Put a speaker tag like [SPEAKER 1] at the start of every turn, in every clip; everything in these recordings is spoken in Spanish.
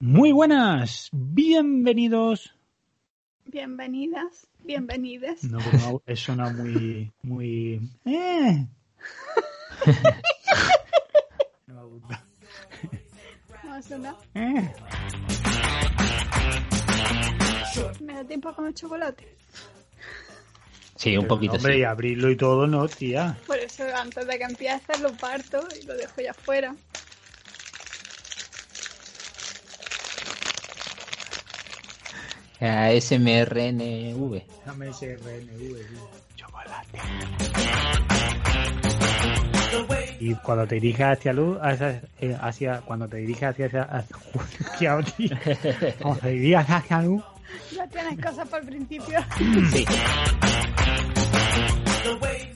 [SPEAKER 1] Muy buenas, bienvenidos.
[SPEAKER 2] Bienvenidas, bienvenides.
[SPEAKER 1] No, no, eso suena muy, muy. Eh. No me gusta.
[SPEAKER 2] ¿Cómo suena?
[SPEAKER 1] Eh.
[SPEAKER 2] ¿Me da tiempo a comer chocolate?
[SPEAKER 3] Sí, un poquito
[SPEAKER 1] Hombre,
[SPEAKER 3] sí.
[SPEAKER 1] y abrirlo y todo, no, tía.
[SPEAKER 2] Por eso antes de que empiece lo parto y lo dejo ya afuera.
[SPEAKER 3] ASMRNV.
[SPEAKER 1] Dame ese RNV, tío. Chocolate. Y cuando te diriges hacia luz, hacia, eh, hacia cuando te diriges hacia, hacia, hacia, tío. cuando te diriges hacia luz,
[SPEAKER 2] Ya tienes cosas para el principio.
[SPEAKER 3] Sí.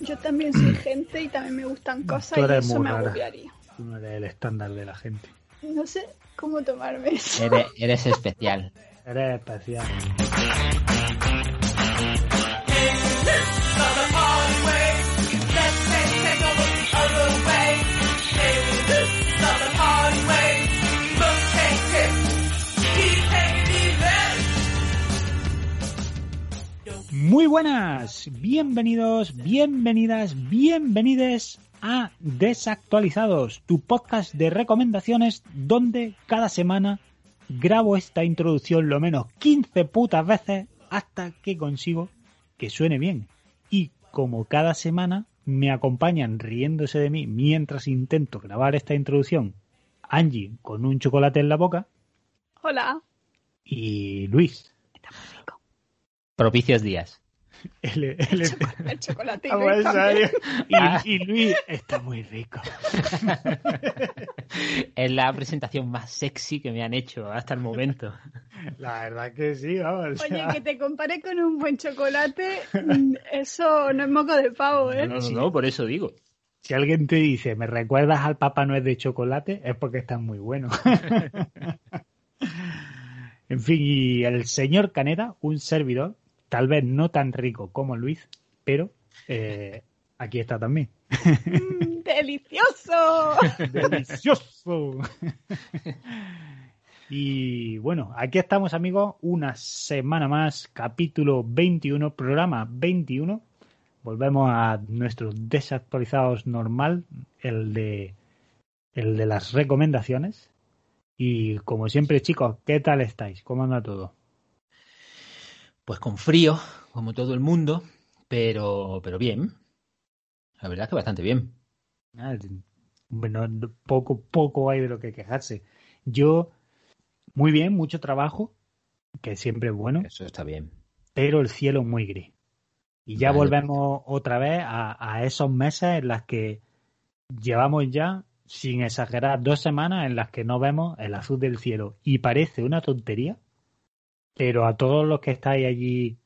[SPEAKER 2] Yo también soy gente y también me gustan cosas
[SPEAKER 1] Tú
[SPEAKER 2] y eso
[SPEAKER 1] muy
[SPEAKER 2] me
[SPEAKER 1] rara.
[SPEAKER 2] agobiaría.
[SPEAKER 1] tú no eres el estándar de la gente.
[SPEAKER 2] No sé cómo tomarme eso.
[SPEAKER 3] Eres, eres especial.
[SPEAKER 1] Eres. Muy buenas, bienvenidos, bienvenidas, bienvenides a Desactualizados, tu podcast de recomendaciones donde cada semana grabo esta introducción lo menos 15 putas veces hasta que consigo que suene bien. Y como cada semana me acompañan riéndose de mí mientras intento grabar esta introducción, Angie con un chocolate en la boca
[SPEAKER 2] Hola.
[SPEAKER 1] y Luis.
[SPEAKER 3] Propicios días.
[SPEAKER 1] Él, él-
[SPEAKER 2] El chocolate.
[SPEAKER 1] Ah, y, y Luis está muy rico.
[SPEAKER 3] Es la presentación más sexy que me han hecho hasta el momento.
[SPEAKER 1] La verdad que sí, vamos.
[SPEAKER 2] Oye,
[SPEAKER 1] sea,
[SPEAKER 2] que te compare con un buen chocolate, mm, eso no es moco de pavo, ¿eh?
[SPEAKER 3] No, no, no, por eso digo.
[SPEAKER 1] Si alguien te dice, ¿me recuerdas al Papá Noel de chocolate? Es porque está muy bueno. en fin, y el señor Caneda, un servidor, tal vez no tan rico como Luis, pero eh, aquí está también.
[SPEAKER 2] Mm, ¡Delicioso!
[SPEAKER 1] ¡Delicioso! y bueno, aquí estamos amigos, una semana más, capítulo 21, programa 21. Volvemos a nuestros desactualizados normal, el de, el de las recomendaciones. Y como siempre, chicos, ¿qué tal estáis? ¿Cómo anda todo?
[SPEAKER 3] Pues con frío, como todo el mundo, pero, pero bien. La verdad es que bastante bien.
[SPEAKER 1] Ah, Bueno, poco, poco hay de lo que quejarse. Yo, muy bien, mucho trabajo, que siempre es bueno.
[SPEAKER 3] Eso está bien.
[SPEAKER 1] pero el cielo muy gris. Y ya
[SPEAKER 3] Vale.
[SPEAKER 1] volvemos otra vez a, a esos meses en las que llevamos ya, sin exagerar, dos semanas en las que no vemos el azul del cielo. Y parece una tontería, pero a todos los que estáis allí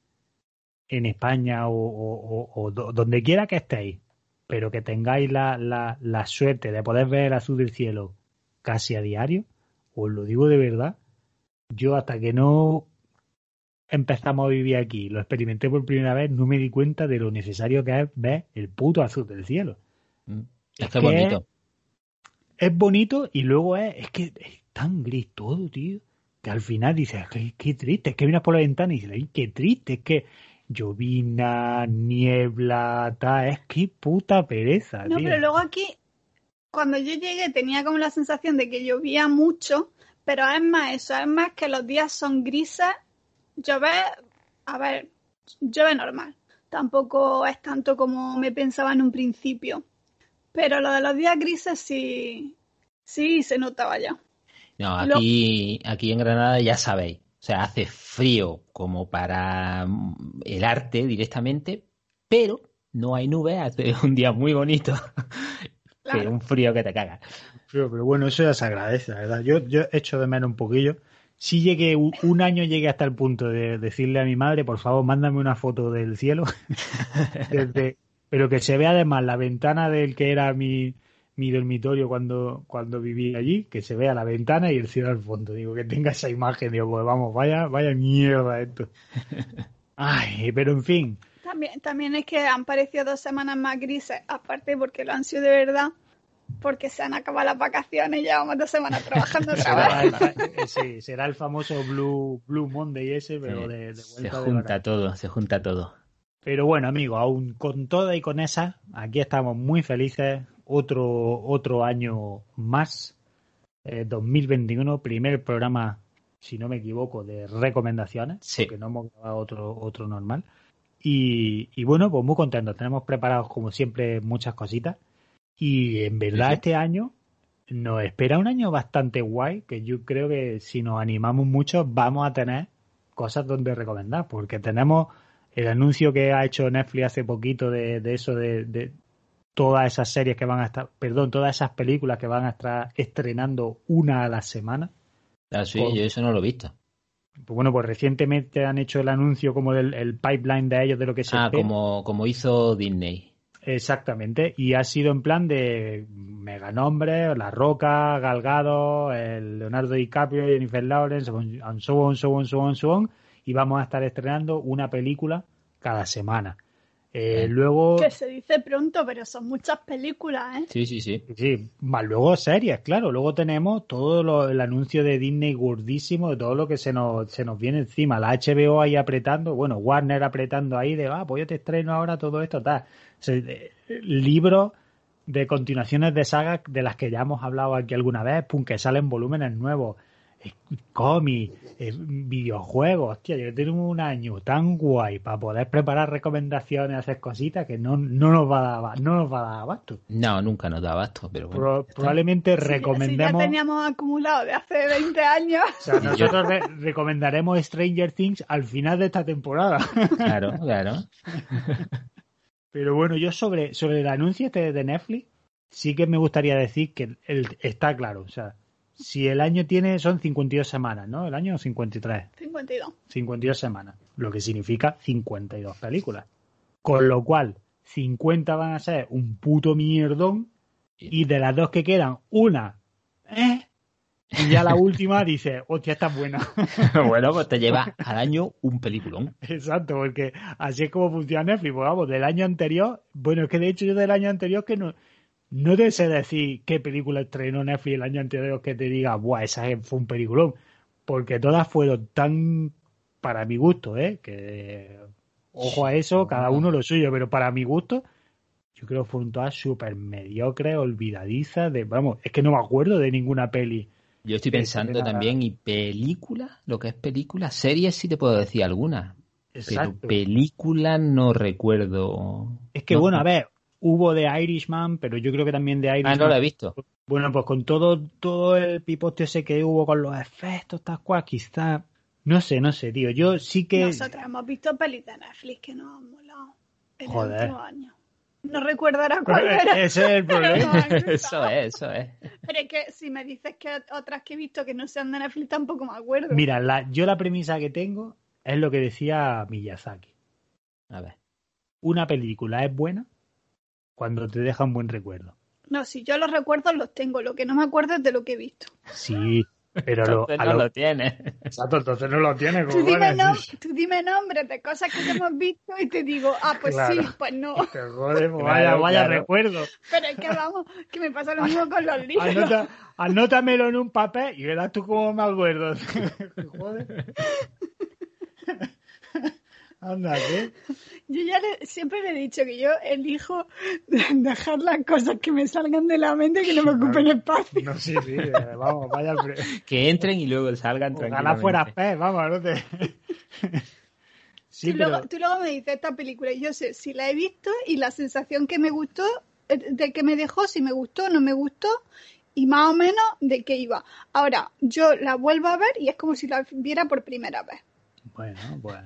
[SPEAKER 1] en España o, o- o- o do- donde quiera que estéis, pero que tengáis la, la, la suerte de poder ver el azul del cielo casi a diario, os lo digo de verdad, yo hasta que no empezamos a vivir aquí, lo experimenté por primera vez, no me di cuenta de lo necesario que es ver el puto azul del cielo.
[SPEAKER 3] Mm.
[SPEAKER 1] Es
[SPEAKER 3] Es que- bonito.
[SPEAKER 1] Es bonito y luego es, es que es tan gris todo, tío, que al final dices, qué, qué triste, es que miras por la ventana y dices, ay, qué triste, es que llovina, niebla, tal, es que puta pereza,
[SPEAKER 2] No,
[SPEAKER 1] tío.
[SPEAKER 2] pero luego aquí, cuando yo llegué, tenía como la sensación de que llovía mucho, pero es más eso, es más que los días son grises, llover, a ver, llueve normal. Tampoco es tanto como me pensaba en un principio. Pero lo de los días grises sí, sí se notaba ya.
[SPEAKER 3] No,
[SPEAKER 2] Lo-
[SPEAKER 3] aquí, aquí en Granada ya sabéis. O sea, hace frío como para mm, el arte directamente, pero no hay nubes, hace un día muy bonito.
[SPEAKER 2] Claro.
[SPEAKER 3] Pero un frío que te cagas.
[SPEAKER 1] Pero, pero bueno, eso ya se agradece, la verdad. Yo, yo echo de menos un poquillo. Sí llegué, un, un año llegué hasta el punto de decirle a mi madre, por favor, mándame una foto del cielo. Desde- pero que se vea además la ventana del que era mi, mi dormitorio cuando, cuando vivía allí, que se vea la ventana y el cielo al fondo. Digo, que tenga esa imagen. Digo, pues vamos, vaya, vaya mierda esto. Ay, pero en fin.
[SPEAKER 2] También, también es que han parecido dos semanas más grises, aparte porque lo han sido de verdad, porque se han acabado las vacaciones y llevamos dos semanas trabajando otra
[SPEAKER 1] Será
[SPEAKER 2] vez.
[SPEAKER 1] el, fa- sí, será el famoso Blue, Blue Monday ese, pero
[SPEAKER 3] Sí,
[SPEAKER 1] de, de
[SPEAKER 3] se
[SPEAKER 1] vuelta de
[SPEAKER 3] junta todo, se junta todo.
[SPEAKER 1] Pero bueno, amigos, aún con toda y con esa, aquí estamos muy felices. Otro, otro año más, eh, 2021, primer programa, si no me equivoco, de recomendaciones,
[SPEAKER 3] Sí.
[SPEAKER 1] porque no hemos grabado otro, otro normal. Y, y bueno, pues muy contentos. Tenemos preparados, como siempre, muchas cositas. Y en verdad,
[SPEAKER 3] Sí,
[SPEAKER 1] este año nos espera un año bastante guay, que yo creo que si nos animamos mucho, vamos a tener cosas donde recomendar, porque tenemos el anuncio que ha hecho Netflix hace poquito de, de eso de, de todas esas series que van a estar, perdón, todas esas películas que van a estar estrenando una a la semana.
[SPEAKER 3] Ah, sí,
[SPEAKER 1] Con-
[SPEAKER 3] yo eso no lo he visto.
[SPEAKER 1] Pues bueno, pues recientemente han hecho el anuncio como del el pipeline de ellos de lo que se
[SPEAKER 3] Ah,
[SPEAKER 1] espera.
[SPEAKER 3] como, como hizo Disney.
[SPEAKER 1] Exactamente, y ha sido en plan de mega nombres, La Roca, Galgado, el Leonardo DiCaprio, Jennifer Lawrence, and so on, so on, so on, so on, y vamos a estar estrenando una película cada semana. Eh, luego,
[SPEAKER 2] Que se dice pronto, pero son muchas películas, ¿eh?
[SPEAKER 3] Sí, sí, sí.
[SPEAKER 1] sí, más luego series, claro, luego tenemos todo lo- el anuncio de Disney gordísimo, de todo lo que se nos, se nos viene encima, la HBO ahí apretando, bueno, Warner apretando ahí de, ah, pues yo te estreno ahora todo esto, tal. O sea, libros de continuaciones de sagas de las que ya hemos hablado aquí alguna vez, pum, que salen volúmenes nuevos, cómics, eh, videojuegos, hostia, yo tengo un año tan guay para poder preparar recomendaciones, hacer cositas que no, no nos va a dar, aba- no nos va a dar abasto.
[SPEAKER 3] No, nunca nos da abasto, pero bueno.
[SPEAKER 1] Pro- probablemente
[SPEAKER 2] Si
[SPEAKER 1] recomendemos,
[SPEAKER 2] ya teníamos acumulado de hace 20 años.
[SPEAKER 1] o sea, nosotros re- recomendaremos Stranger Things al final de esta temporada.
[SPEAKER 3] Claro, claro.
[SPEAKER 1] Pero bueno, yo sobre, sobre el anuncio este de Netflix, sí que me gustaría decir que el, está claro. O sea, si el año tiene, son 52 semanas, ¿no? El año 53.
[SPEAKER 2] 52.
[SPEAKER 1] 52 semanas. Lo que significa 52 películas. Con lo cual, 50 van a ser un puto mierdón. Y de las dos que quedan, una, ¿eh? Y ya la última dice, hostia, esta es buena.
[SPEAKER 3] bueno, pues te lleva al año un peliculón.
[SPEAKER 1] Exacto, porque así es como funciona Netflix. Pues vamos, del año anterior, bueno, es que de hecho yo del año anterior que no, no te sé decir qué película estrenó Netflix el año anterior que te diga, buah, esa fue un peliculón. Porque todas fueron tan, para mi gusto, ¿eh? Que, ojo a eso, cada uno lo suyo, pero para mi gusto, yo creo que fueron todas súper mediocres, olvidadizas, de, vamos, es que no me acuerdo de ninguna peli.
[SPEAKER 3] Yo estoy pensando también, y película, lo que es película, series sí te puedo decir alguna. Pero película no recuerdo.
[SPEAKER 1] Es que
[SPEAKER 3] No.
[SPEAKER 1] bueno, a ver, hubo de Irishman, pero yo creo que también de
[SPEAKER 3] Ah,
[SPEAKER 1] Irishman.
[SPEAKER 3] no la he visto.
[SPEAKER 1] Bueno, pues con todo, todo el pipote ese que hubo con los efectos, tal cual, quizá. No sé, no sé, tío. Yo sí que.
[SPEAKER 2] Nosotros hemos visto pelis de Netflix que nos han molado en
[SPEAKER 1] Joder.
[SPEAKER 2] el último año. No recuerdará cuál era.
[SPEAKER 1] Ese es el
[SPEAKER 2] pero
[SPEAKER 1] problema.
[SPEAKER 3] Eso es, eso es.
[SPEAKER 2] Pero es que si me dices que otras que he visto que no sean de Netflix tampoco me acuerdo.
[SPEAKER 1] Mira, la, yo la premisa que tengo es lo que decía Miyazaki.
[SPEAKER 3] A ver.
[SPEAKER 1] Una película es buena cuando te deja un buen recuerdo.
[SPEAKER 2] No, si yo los recuerdos los tengo, lo que no me acuerdo es de lo que he visto.
[SPEAKER 1] Sí, pero lo, a
[SPEAKER 3] no
[SPEAKER 1] lo-
[SPEAKER 3] lo tienes.
[SPEAKER 1] Exacto, entonces no lo tienes.
[SPEAKER 2] Tú dime, nom- tú dime nombres de cosas que hemos visto y te digo, ah, pues
[SPEAKER 1] Claro.
[SPEAKER 2] sí, pues no.
[SPEAKER 1] Te jodes, pues
[SPEAKER 3] Claro,
[SPEAKER 1] vaya, vaya
[SPEAKER 3] claro.
[SPEAKER 1] recuerdo.
[SPEAKER 2] Pero es que vamos, que me pasa lo mismo con los libros.
[SPEAKER 1] Anota, anótamelo en un papel y verás tú cómo me acuerdo. Joder. Anda, ¿qué?
[SPEAKER 2] Yo ya le- siempre le he dicho que yo elijo dejar las cosas que me salgan de la mente y que no me ocupen espacio.
[SPEAKER 1] No, sí, sí, eh, vamos, vaya. pre-
[SPEAKER 3] Que entren y luego salgan
[SPEAKER 1] Ojalá
[SPEAKER 3] tranquilamente.
[SPEAKER 1] fuera pez, vamos, no te. Sí,
[SPEAKER 2] tú,
[SPEAKER 1] pero.
[SPEAKER 2] luego, tú luego me dices esta película y yo sé si la he visto y la sensación que me gustó, eh, de que me dejó, si me gustó, no me gustó y más o menos de qué iba. Ahora, yo la vuelvo a ver y es como si la viera por primera vez.
[SPEAKER 1] Bueno, pues.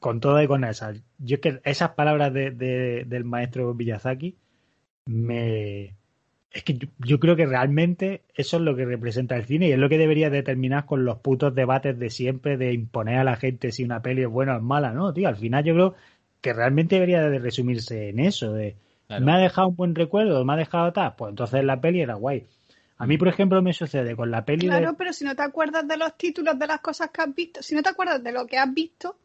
[SPEAKER 1] Con todo y con esas. Yo es que esas palabras de, de- del maestro Miyazaki me. Es que yo, yo creo que realmente eso es lo que representa el cine y es lo que debería determinar con los putos debates de siempre de imponer a la gente si una peli es buena o es mala, ¿no? Tío, al final yo creo que realmente debería de resumirse en eso, de
[SPEAKER 3] Claro.
[SPEAKER 1] me ha dejado un buen recuerdo, me ha dejado tal, pues entonces la peli era guay. A mí, por ejemplo, me sucede con la peli de...
[SPEAKER 2] Claro, pero si no te acuerdas de los títulos de las cosas que has visto, si no te acuerdas de lo que has visto,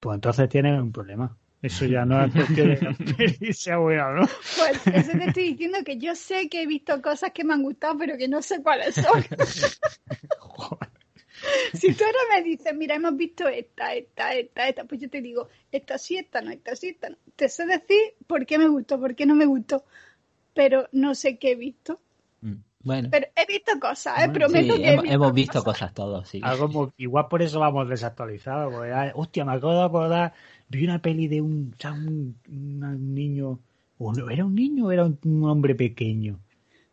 [SPEAKER 1] Pues entonces tienes un problema. Eso ya no es cuestión de que sea buena, ¿no?
[SPEAKER 2] Pues eso te estoy diciendo que yo sé que he visto cosas que me han gustado, pero que no sé cuáles son. Si tú ahora me dices, mira, hemos visto esta, esta, esta, esta, pues yo te digo, esta sí, esta no, esta sí, esta no. Te sé decir por qué me gustó, por qué no me gustó, pero no sé qué he visto.
[SPEAKER 3] Bueno,
[SPEAKER 2] Pero he visto cosas, ¿eh?
[SPEAKER 1] Bueno,
[SPEAKER 2] prometo
[SPEAKER 3] sí,
[SPEAKER 2] que he
[SPEAKER 3] hemos,
[SPEAKER 2] visto
[SPEAKER 3] hemos visto cosas todos, sí.
[SPEAKER 1] Algo igual por eso vamos desactualizados. porque, ah, hostia, me acabo de acordar. Vi una peli de un, o sea, un, un niño. O no, ¿Era un niño o era un, un hombre pequeño?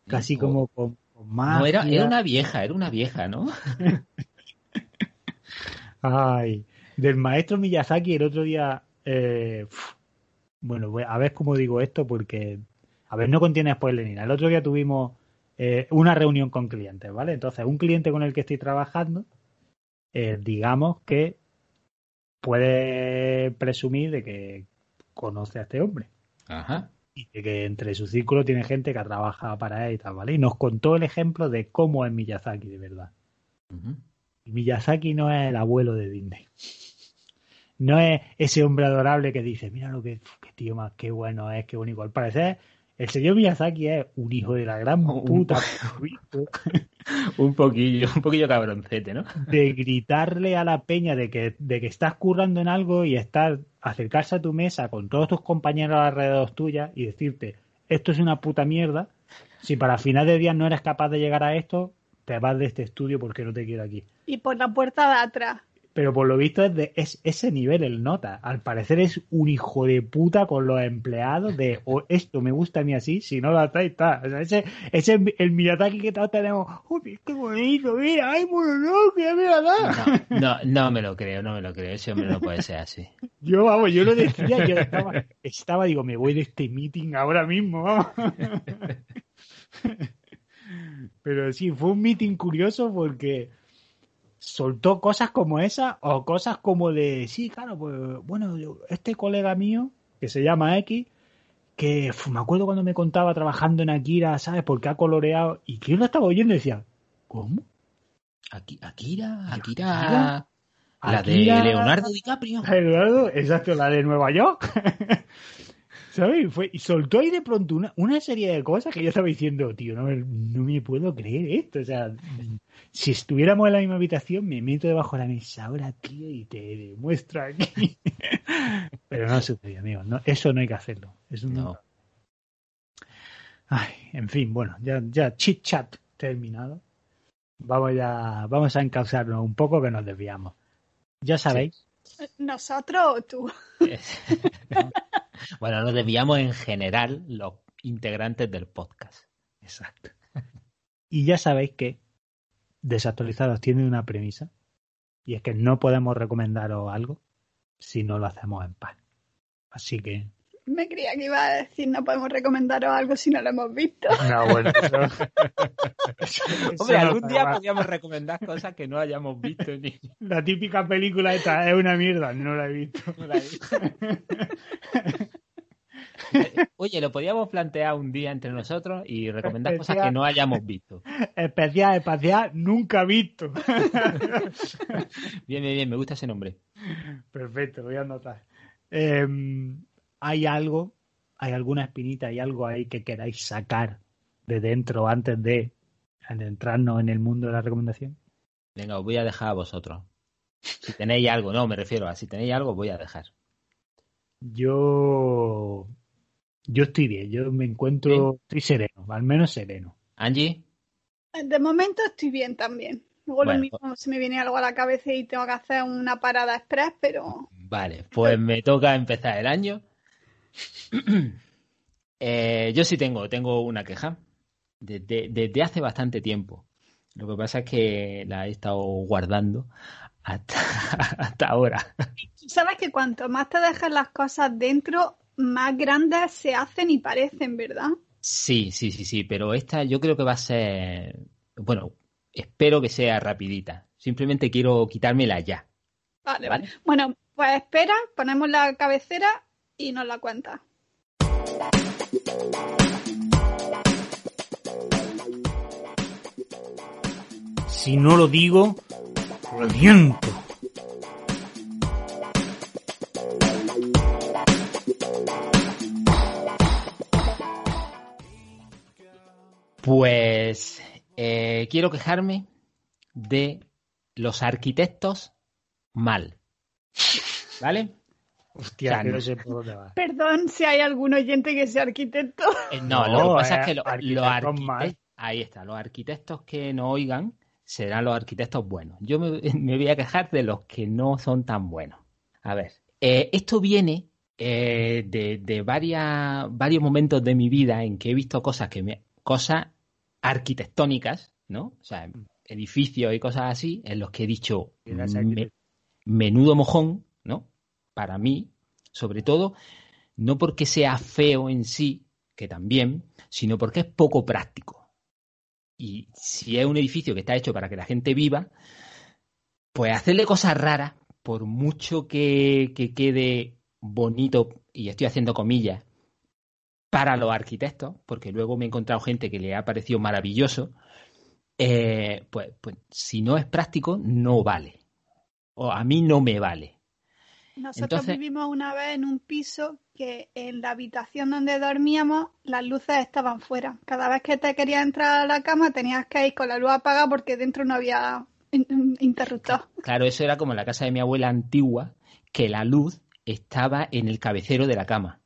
[SPEAKER 1] Casi
[SPEAKER 3] No.
[SPEAKER 1] como con, con magia.
[SPEAKER 3] No, era, era una vieja, era una vieja, ¿no?
[SPEAKER 1] Ay, del maestro Miyazaki el otro día. eh, bueno, a ver cómo digo esto porque. A ver, no contiene spoiler ni nada. El otro día tuvimos eh, una reunión con clientes, ¿vale? Entonces, un cliente con el que estoy trabajando, eh, digamos que puede presumir de que conoce a este hombre
[SPEAKER 3] Ajá.
[SPEAKER 1] y de que entre su círculo tiene gente que trabaja para él y tal, ¿vale? Y nos contó el ejemplo de cómo es Miyazaki de verdad. Miyazaki no es el abuelo de Disney. No es ese hombre adorable que dice, mira lo que, qué tío más, qué bueno es, qué bonito. Al parecer, el señor Miyazaki es un hijo de la gran
[SPEAKER 3] Un-
[SPEAKER 1] puta
[SPEAKER 3] Un poquillo, un poquillo cabroncete, ¿no?
[SPEAKER 1] de gritarle a la peña de que, de que estás currando en algo y estar, acercarse a tu mesa con todos tus compañeros alrededor tuya y decirte, esto es una puta mierda, si para final de día no eres capaz de llegar a esto, te vas de este estudio porque no te quiero aquí.
[SPEAKER 2] Y por la puerta de atrás.
[SPEAKER 1] Pero por lo visto es de es, ese nivel el nota. Al parecer es un hijo de puta con los empleados de o esto me gusta a mí así, si no lo hacéis, está. O sea, ese, ese es el Miyazaki que todos tenemos. ¡Uy, qué bonito! ¡Mira! ¡Ay, mononoke! ¡Mira!
[SPEAKER 3] No, no, no me lo creo, no me lo creo. Ese hombre no puede ser así.
[SPEAKER 1] Yo, vamos, yo lo decía, yo estaba, estaba, digo, me voy de este meeting ahora mismo, vamos. Pero sí, fue un meeting curioso porque soltó cosas como esa o cosas como de, sí, claro, pues bueno, yo- este colega mío, que se llama X, que uf, me acuerdo cuando me contaba trabajando en Akira, ¿sabes? Porque ha coloreado y que yo lo estaba oyendo y decía, ¿cómo?
[SPEAKER 3] Aquí, Akira,
[SPEAKER 1] Akira,
[SPEAKER 3] Akira, la de Leonardo DiCaprio.
[SPEAKER 1] Exacto, la de Nueva York. ¿Sabes? Y Fue, y soltó ahí de pronto una, una serie de cosas que yo estaba diciendo, tío, no, me- no me puedo creer esto. O sea, si estuviéramos en la misma habitación, me meto debajo de la mesa ahora, tío, y te demuestro aquí. Pero no sucedió, amigo. No, eso no hay que hacerlo. Es un...
[SPEAKER 3] No.
[SPEAKER 1] Ay, en fin, bueno, ya, ya chit chat terminado. Vamos ya, vamos a encauzarnos un poco que nos desviamos. Ya sabéis,
[SPEAKER 2] ¿Nosotros o tú?
[SPEAKER 3] Bueno, nos desviamos en general los integrantes del podcast.
[SPEAKER 1] Exacto. Y ya sabéis que Desactualizados tiene una premisa y es que no podemos recomendaros algo si no lo hacemos en paz. Así que.
[SPEAKER 2] Me creía que iba a decir no podemos recomendaros algo si no lo hemos visto.
[SPEAKER 1] No, bueno, eso
[SPEAKER 3] Hombre,
[SPEAKER 1] no
[SPEAKER 3] algún día podríamos recomendar cosas que no hayamos visto ni
[SPEAKER 1] La típica película esta es una mierda, no la he visto.
[SPEAKER 3] no la he visto. Oye, lo podríamos plantear un día entre nosotros y recomendar cosas que no hayamos visto.
[SPEAKER 1] Especial, espacial, nunca visto.
[SPEAKER 3] Bien, bien, bien, me gusta ese nombre.
[SPEAKER 1] Perfecto, lo voy a anotar. Eh, ¿Hay algo, hay alguna espinita, hay algo ahí que queráis sacar de dentro antes de entrarnos en el mundo de la recomendación?
[SPEAKER 3] Venga, os voy a dejar a vosotros. Si tenéis algo, no, me refiero a si tenéis algo, voy a dejar.
[SPEAKER 1] Yo, yo estoy bien, yo me encuentro, estoy sereno, al menos sereno.
[SPEAKER 3] Angie,
[SPEAKER 2] De momento estoy bien también. Luego
[SPEAKER 3] Bueno,
[SPEAKER 2] lo mismo se me viene algo a la cabeza y tengo que hacer una parada express, pero
[SPEAKER 3] vale, pues me toca empezar el año. Eh, yo sí tengo, tengo una queja desde, desde hace bastante tiempo. Lo que pasa es que la he estado guardando hasta, hasta ahora.
[SPEAKER 2] sabes que cuanto más te dejas las cosas dentro, más grandes se hacen y parecen, ¿verdad?
[SPEAKER 3] Sí, sí, sí, sí, pero esta yo creo que va a ser, bueno, espero que sea rapidita. Simplemente quiero quitármela ya.
[SPEAKER 2] ¿Vale?
[SPEAKER 3] vale.
[SPEAKER 2] Bueno, pues espera, ponemos la cabecera y nos la cuenta.
[SPEAKER 1] Si no lo digo, reviento.
[SPEAKER 3] Pues eh, quiero quejarme de los arquitectos mal. ¿Vale?
[SPEAKER 1] Hostia,
[SPEAKER 3] O sea,
[SPEAKER 1] que no sé por dónde va.
[SPEAKER 2] Perdón si hay algún oyente que sea arquitecto.
[SPEAKER 3] Eh, No,
[SPEAKER 1] No,
[SPEAKER 3] lo que pasa
[SPEAKER 1] eh,
[SPEAKER 3] es que lo- los
[SPEAKER 1] arquitectos
[SPEAKER 3] arquitectos,
[SPEAKER 1] mal.
[SPEAKER 3] ahí está, los arquitectos que no oigan serán los arquitectos buenos. Yo me, me voy a quejar de los que no son tan buenos. A ver, eh, esto viene eh, de, de varias, varios momentos de mi vida en que he visto cosas que me, cosas arquitectónicas, ¿no? O sea, edificios y cosas así, en los que he dicho menudo mojón. Para mí, sobre todo, no porque sea feo en sí, que también, sino porque es poco práctico. Y si es un edificio que está hecho para que la gente viva, pues hacerle cosas raras, por mucho que, que quede bonito, y estoy haciendo comillas, para los arquitectos, porque luego me he encontrado gente que le ha parecido maravilloso, eh, pues, pues si no es práctico, no vale. O a mí no me vale.
[SPEAKER 2] Nosotros
[SPEAKER 3] Entonces-
[SPEAKER 2] vivimos una vez en un piso que en la habitación donde dormíamos las luces estaban fuera. Cada vez que te querías entrar a la cama tenías que ir con la luz apagada porque dentro no había in- in- interruptor.
[SPEAKER 3] Claro, eso era como en la casa de mi abuela antigua, que la luz estaba en el cabecero de la cama.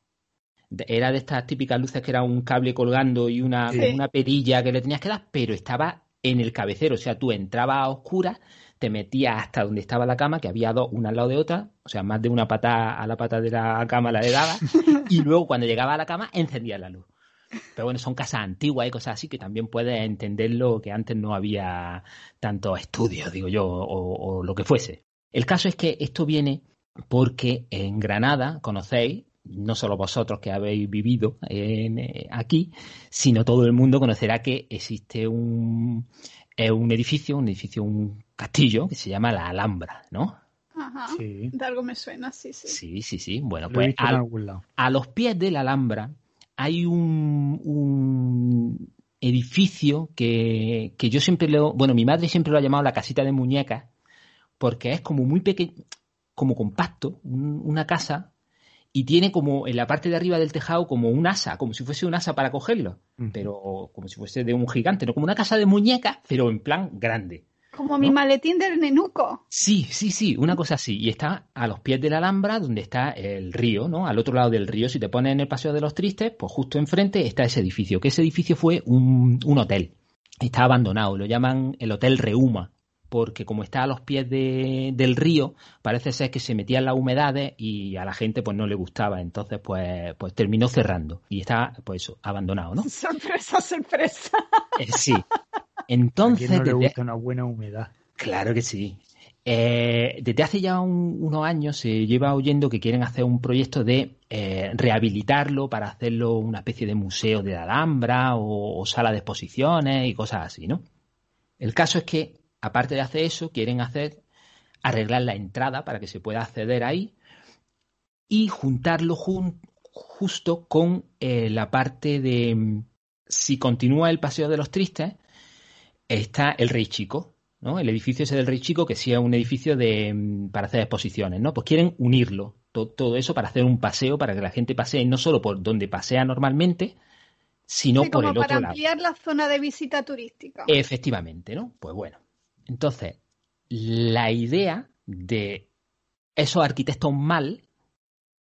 [SPEAKER 3] Era de estas típicas luces que era un cable colgando y una,
[SPEAKER 2] Sí.
[SPEAKER 3] una perilla que le tenías que dar, pero estaba en el cabecero. O sea, tú entrabas a oscuras, te metías hasta donde estaba la cama, que había dos, una al lado de otra, o sea, más de una pata a la pata de la cama la le dabas, y luego cuando llegaba a la cama encendías la luz. Pero bueno, son casas antiguas y cosas así que también puedes entenderlo que antes no había tantos estudios, digo yo, o, o lo que fuese. El caso es que esto viene porque en Granada, conocéis, no solo vosotros que habéis vivido en, eh, aquí, sino todo el mundo conocerá que existe un, eh, un edificio, un edificio, un castillo que se llama la Alhambra, ¿no?
[SPEAKER 2] Ajá.
[SPEAKER 1] Sí,
[SPEAKER 2] De algo me suena, sí, sí.
[SPEAKER 3] Sí, sí, sí. Bueno,
[SPEAKER 1] lo
[SPEAKER 3] pues a los pies de la Alhambra hay un, un edificio que, que yo siempre lo, bueno, mi madre siempre lo ha llamado la casita de muñecas, porque es como muy pequeño, como compacto, un- una casa, y tiene como en la parte de arriba del tejado como un asa, como si fuese un asa para cogerlo, pero como si fuese de un gigante, no como una casa de muñecas, pero en plan grande.
[SPEAKER 2] Como mi maletín del nenuco.
[SPEAKER 3] Sí, sí, sí, una cosa así. Y está a los pies de la Alhambra, donde está el río, ¿no? Al otro lado del río, si te pones en el Paseo de los Tristes, pues justo enfrente está ese edificio, que ese edificio fue un, un hotel. Está abandonado, lo llaman el Hotel Reuma, porque como está a los pies de- del río, parece ser que se metían las humedades y a la gente pues no le gustaba, entonces pues, pues terminó cerrando y está pues eso, abandonado, ¿no?
[SPEAKER 2] Sorpresa, sorpresa.
[SPEAKER 3] Eh, sí.
[SPEAKER 1] ¿A
[SPEAKER 3] Entonces,
[SPEAKER 1] quién no le gusta una buena humedad?
[SPEAKER 3] Claro que sí. Eh, desde hace ya un- unos años se lleva oyendo que quieren hacer un proyecto de eh, rehabilitarlo para hacerlo una especie de museo de la Alhambra o, o sala de exposiciones y cosas así, ¿no? El caso es que, aparte de hacer eso, quieren hacer arreglar la entrada para que se pueda acceder ahí y juntarlo jun- justo con eh, la parte de mm, si continúa el Paseo de los Tristes, está el Rey Chico, ¿no? El edificio ese del Rey Chico, que sí es un edificio de, mm, para hacer exposiciones, ¿no? Pues quieren unirlo, to- todo eso para hacer un paseo, para que la gente pasee no solo por donde pasea normalmente, sino
[SPEAKER 2] Sí,
[SPEAKER 3] por
[SPEAKER 2] como
[SPEAKER 3] el
[SPEAKER 2] para
[SPEAKER 3] otro lado.
[SPEAKER 2] ampliar la zona de visita turística.
[SPEAKER 3] Efectivamente, ¿no? Pues bueno. Entonces, la idea de esos arquitectos mal,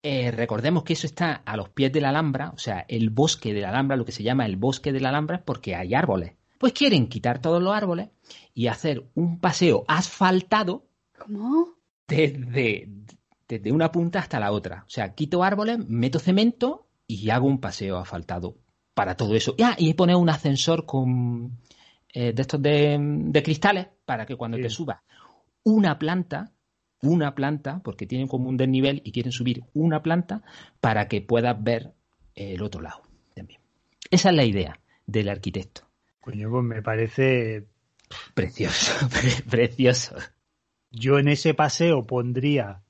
[SPEAKER 3] eh, recordemos que eso está a los pies de la Alhambra, o sea, el bosque de la Alhambra, lo que se llama el bosque de la Alhambra, es porque hay árboles. Pues quieren quitar todos los árboles y hacer un paseo asfaltado
[SPEAKER 2] ¿Cómo?
[SPEAKER 3] desde, desde una punta hasta la otra. O sea, quito árboles, meto cemento y hago un paseo asfaltado para todo eso. Ah, y poner un ascensor con eh, de estos de, de cristales para que cuando
[SPEAKER 1] Sí.
[SPEAKER 3] te subas una planta, una planta, porque tienen como un desnivel y quieren subir una planta para que puedas ver el otro lado también. Esa es la idea del arquitecto.
[SPEAKER 1] Coño, pues me parece.
[SPEAKER 3] Precioso, pre- precioso.
[SPEAKER 1] Yo en ese paseo pondría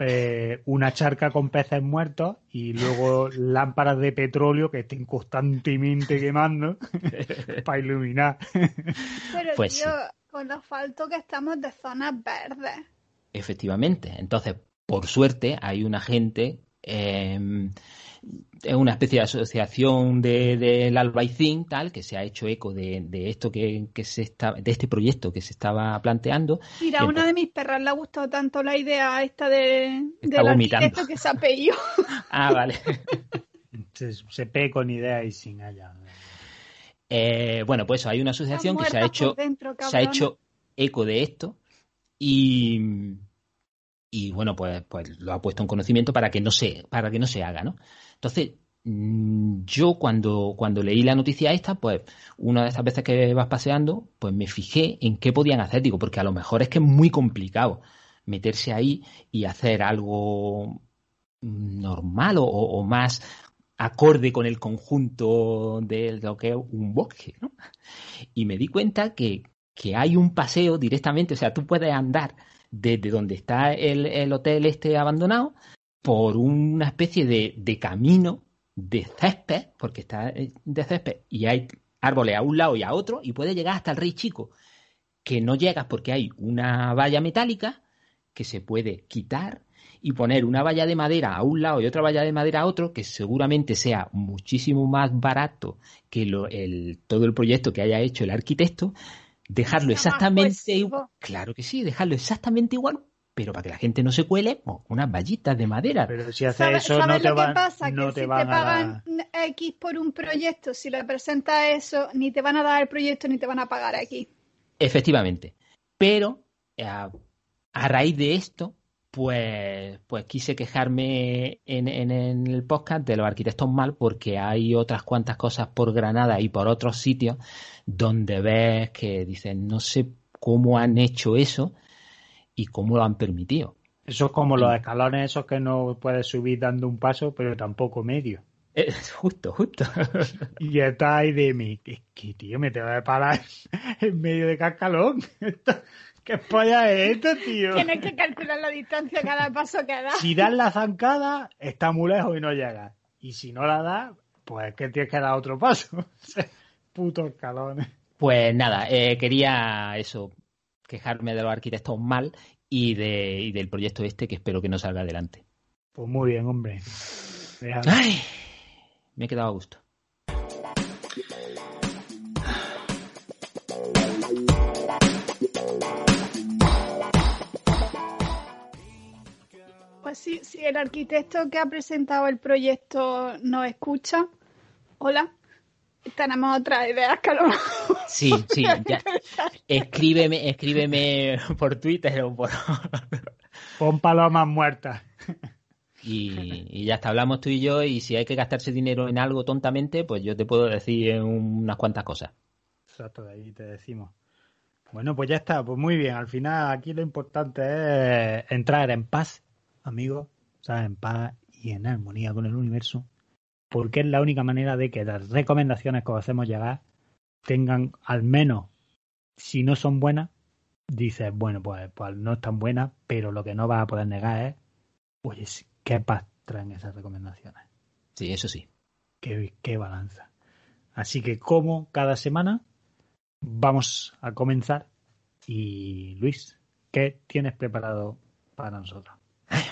[SPEAKER 1] eh, una charca con peces muertos y luego lámparas de petróleo que estén constantemente quemando para iluminar.
[SPEAKER 2] Pero
[SPEAKER 3] Pues
[SPEAKER 2] tío, con lo falto que estamos de zonas verdes.
[SPEAKER 3] Efectivamente. Entonces, por suerte, hay una gente Eh, es una especie de asociación del de, de Albaicín, tal, que se ha hecho eco de, de esto que, que, se está, de este proyecto que se estaba planteando.
[SPEAKER 2] Mira, a una de mis perras le ha gustado tanto la idea esta de del arquitecto que se ha pedido.
[SPEAKER 3] ah, vale.
[SPEAKER 1] se, se pe con idea y sin allá.
[SPEAKER 3] Eh, bueno, pues hay una asociación que se ha hecho, dentro, se ha hecho eco de esto y, y bueno, pues, pues lo ha puesto en conocimiento para que no se, para que no se haga, ¿no? Entonces, mm, yo cuando, cuando leí la noticia esta, pues una de esas veces que vas paseando, pues me fijé en qué podían hacer, digo, porque a lo mejor es que es muy complicado meterse ahí y hacer algo normal o, o más acorde con el conjunto de lo que es un bosque, ¿no? Y me di cuenta que, que hay un paseo directamente, o sea, tú puedes andar desde donde está el, el hotel este abandonado por una especie de, de, camino de césped, porque está de césped, y hay árboles a un lado y a otro, y puedes llegar hasta el Rey Chico, que no llegas porque hay una valla metálica que se puede quitar y poner una valla de madera a un lado y otra valla de madera a otro, que seguramente sea muchísimo más barato que lo, el, todo el proyecto que haya hecho el arquitecto, dejarlo exactamente igual. Claro que sí, dejarlo exactamente igual, pero para que la gente no se cuele, unas vallitas de madera.
[SPEAKER 1] Pero si hace eso no te van,
[SPEAKER 2] pasa?
[SPEAKER 1] no
[SPEAKER 2] que
[SPEAKER 1] te
[SPEAKER 2] si
[SPEAKER 1] van
[SPEAKER 2] te pagan X por un proyecto, si le presentas eso, ni te van a dar el proyecto ni te van a pagar aquí.
[SPEAKER 3] Efectivamente. Pero a, a raíz de esto, pues, pues quise quejarme en, en, en, el podcast de los arquitectos mal porque hay otras cuantas cosas por Granada y por otros sitios donde ves que dicen no sé cómo han hecho eso y cómo lo han permitido.
[SPEAKER 1] Eso es como los escalones esos que no puedes subir dando un paso, pero tampoco medio.
[SPEAKER 3] Eh, justo, justo.
[SPEAKER 1] y está ahí de mí, que, que tío, me te voy a parar en medio de cascalón. ¿Qué polla es esto, tío?
[SPEAKER 2] Tienes que calcular la distancia cada paso que das.
[SPEAKER 1] Si das la zancada, está muy lejos y no llega. Y si no la das, pues que tienes que dar otro paso. Putos escalones.
[SPEAKER 3] Pues nada, eh, quería eso, quejarme de los arquitectos mal y, de, y del proyecto este que espero que no salga adelante.
[SPEAKER 1] Pues muy bien, hombre.
[SPEAKER 3] Ay, me he quedado a gusto.
[SPEAKER 2] Pues sí, si el arquitecto que ha presentado el proyecto nos escucha, hola, tenemos otras ideas que a lo mejor
[SPEAKER 3] Sí, sí, ya. Escríbeme, escríbeme por Twitter o por...
[SPEAKER 1] Pon palomas muertas.
[SPEAKER 3] Y, y, ya está, hablamos tú y yo y si hay que gastarse dinero en algo tontamente, pues yo te puedo decir unas cuantas cosas.
[SPEAKER 1] Exacto, de ahí te decimos. Bueno, pues ya está, pues muy bien. Al final aquí lo importante es entrar en paz, amigos, ¿sabes? En paz y en armonía con el universo porque es la única manera de que las recomendaciones que os hacemos llegar tengan al menos, si no son buenas, dices, bueno, pues, pues no están buenas, pero lo que no vas a poder negar es, oye, qué paz traen esas recomendaciones.
[SPEAKER 3] Sí, eso sí.
[SPEAKER 1] Qué, qué balanza. Así que como cada semana vamos a comenzar y Luis, ¿qué tienes preparado para nosotros?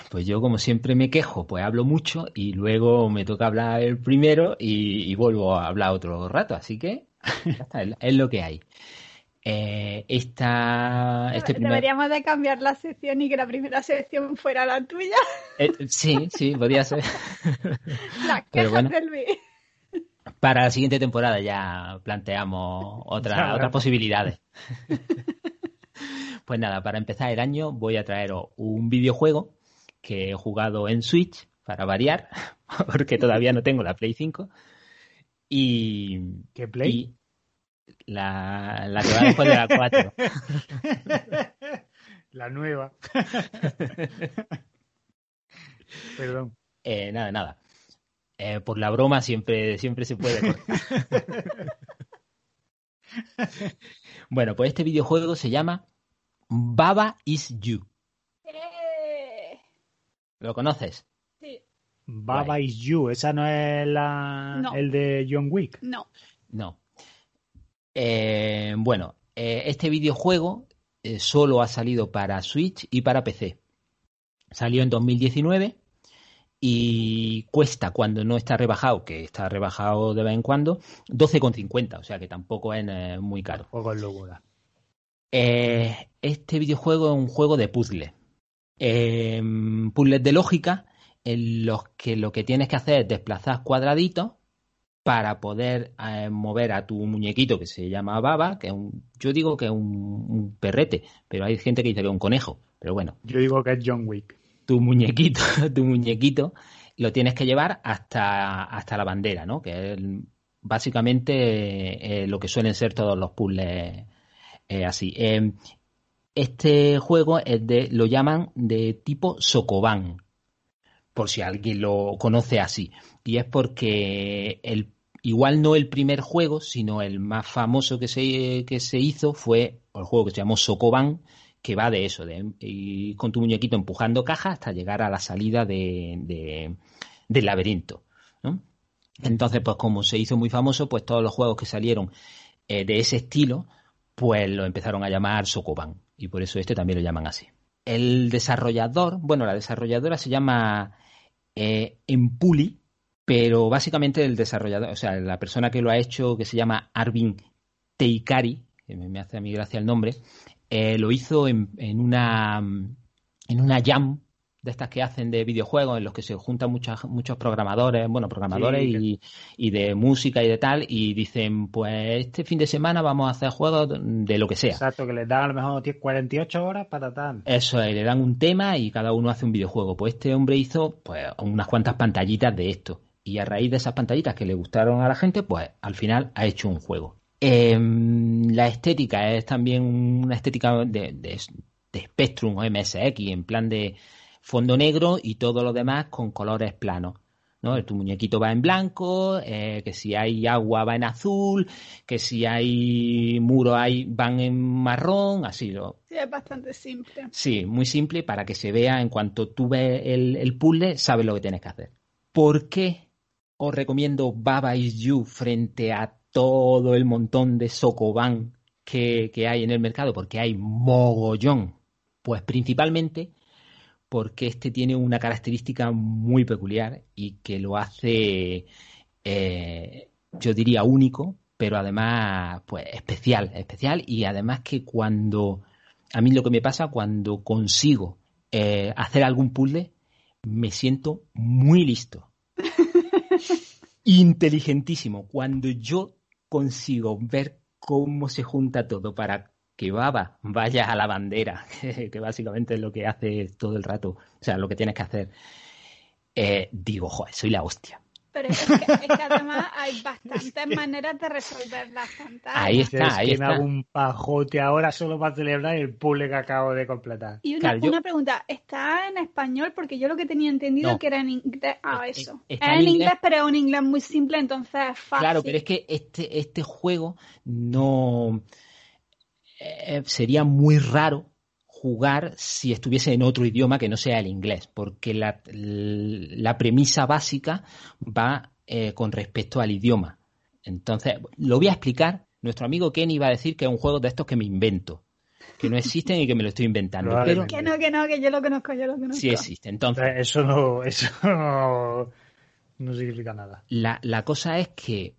[SPEAKER 3] Pues yo, como siempre me quejo, pues hablo mucho y luego me toca hablar el primero y, y vuelvo a hablar otro rato. Así que ya está, es, lo que hay. Eh, esta, este primer...
[SPEAKER 2] Deberíamos de cambiar la sección y que la primera sección fuera la tuya.
[SPEAKER 3] Eh, sí, sí, podría ser.
[SPEAKER 2] Las quejas bueno, del Luis.
[SPEAKER 3] Para la siguiente temporada ya planteamos otra, ya, otras posibilidades. pues nada, para empezar el año voy a traeros un videojuego que he jugado en Switch, para variar, porque todavía no tengo la Play 5. Y.
[SPEAKER 1] ¿Qué Play?
[SPEAKER 3] Y la, la que va después de la 4.
[SPEAKER 1] la nueva. Perdón.
[SPEAKER 3] Eh, nada, nada. Eh, por la broma siempre, siempre se puede cortar. bueno, pues este videojuego se llama Baba is You. ¿Lo conoces?
[SPEAKER 2] Sí.
[SPEAKER 1] Baba is You, esa no es la
[SPEAKER 2] No.
[SPEAKER 1] el de John Wick.
[SPEAKER 2] No.
[SPEAKER 3] No. Eh, bueno, eh, este videojuego eh, solo ha salido para Switch y para PC. Salió en 2019 y cuesta cuando no está rebajado, que está rebajado de vez en cuando, 12,50, o sea que tampoco es eh, muy caro.
[SPEAKER 1] Juego en locura.
[SPEAKER 3] Eh, este videojuego es un juego de puzzles. Eh, puzzles de lógica en los que lo que tienes que hacer es desplazar cuadraditos para poder eh, mover a tu muñequito que se llama Baba, que es un, yo digo que es un, un, perrete, pero hay gente que dice que es un conejo, pero bueno.
[SPEAKER 1] Yo digo que es John Wick
[SPEAKER 3] tu muñequito, tu muñequito, lo tienes que llevar hasta, hasta la bandera, ¿no? Que es básicamente eh, lo que suelen ser todos los puzzles eh, así. Este juego lo llaman de tipo Sokoban, por si alguien lo conoce así. Y es porque el, igual no el primer juego, sino el más famoso que se, que se hizo fue el juego que se llamó Sokoban, que va de eso, de ir con tu muñequito empujando cajas hasta llegar a la salida de, del laberinto. Entonces, pues como se hizo muy famoso, pues todos los juegos que salieron eh, de ese estilo, pues lo empezaron a llamar Sokoban. Y por eso este también lo llaman así. El desarrollador, bueno, la desarrolladora se llama eh, Empuli, pero básicamente el desarrollador, o sea, la persona que lo ha hecho, que se llama Arvin Teikari, que me hace a mí gracia el nombre, eh, lo hizo en, en, una en una jam de estas que hacen de videojuegos en los que se juntan muchos muchos programadores, bueno, programadores sí, y, y, de música y de tal, y dicen, pues este fin de semana vamos a hacer juegos de lo que sea.
[SPEAKER 1] Exacto, que les dan a lo mejor 48 horas para tal.
[SPEAKER 3] Eso es, le dan un tema y cada uno hace un videojuego. Pues este hombre hizo pues unas cuantas pantallitas de esto. Y a raíz de esas pantallitas que le gustaron a la gente, pues al final ha hecho un juego. Eh, la estética es también una estética de, de, de, Spectrum o MSX, en plan de fondo negro y todo lo demás con colores planos. ¿no? Tu muñequito va en blanco, eh, que si hay agua va en azul, que si hay muro hay, van en marrón, así. ¿no?
[SPEAKER 2] Sí, es bastante simple.
[SPEAKER 3] Sí, muy simple para que se vea en cuanto tú ves el, el puzzle, sabes lo que tienes que hacer. ¿Por qué os recomiendo Baba Is You frente a todo el montón de Sokoban que, que hay en el mercado, porque hay mogollón. Pues principalmente porque este tiene una característica muy peculiar y que lo hace, eh, yo diría, único, pero además, pues especial, especial y además que cuando, a mí lo que me pasa cuando consigo eh, hacer algún puzzle, me siento muy listo. Inteligentísimo. Cuando yo consigo ver cómo se junta todo para que Baba vaya a la bandera, que, básicamente es lo que hace todo el rato, o sea, lo que tienes que hacer, eh, digo, joder, soy la hostia.
[SPEAKER 2] Pero es que, es que además hay bastantes maneras de resolver las pantallas.
[SPEAKER 3] Ahí está,
[SPEAKER 1] es
[SPEAKER 3] ahí
[SPEAKER 1] que
[SPEAKER 3] está.
[SPEAKER 1] me hago un pajote ahora solo para celebrar el puzzle que acabo de completar.
[SPEAKER 2] Y una,
[SPEAKER 3] Claro, yo-
[SPEAKER 2] una pregunta, ¿está en español? Porque yo lo que tenía entendido
[SPEAKER 3] No.
[SPEAKER 2] que era en inglés. Ah,
[SPEAKER 3] Eh,
[SPEAKER 2] eso.
[SPEAKER 3] eh,
[SPEAKER 2] Es
[SPEAKER 3] está
[SPEAKER 2] en
[SPEAKER 3] en
[SPEAKER 2] inglés,
[SPEAKER 3] inglés.
[SPEAKER 2] pero es un inglés muy simple, entonces es fácil.
[SPEAKER 3] Claro, pero es que este, este juego no eh, sería muy raro jugar si estuviese en otro idioma que no sea el inglés, porque la, la premisa básica va eh, con respecto al idioma. Entonces, lo voy a explicar. Nuestro amigo Kenny va a decir que es un juego de estos que me invento, que no existen y que me lo estoy inventando, pero.
[SPEAKER 2] Que no, que no, que yo lo conozco, yo lo conozco.
[SPEAKER 3] sí existe. Entonces,
[SPEAKER 1] Eso no, eso no, no significa nada.
[SPEAKER 3] la, la cosa es que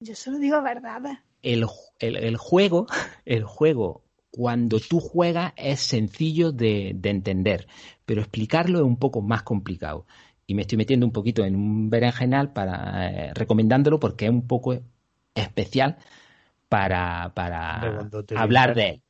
[SPEAKER 2] Yo solo digo verdades.
[SPEAKER 3] El, el, el juego, el juego, cuando tú juegas es sencillo de, de entender, pero explicarlo es un poco más complicado. Y me estoy metiendo un poquito en un berenjenal para eh, recomendándolo porque es un poco especial para, para hablar de él.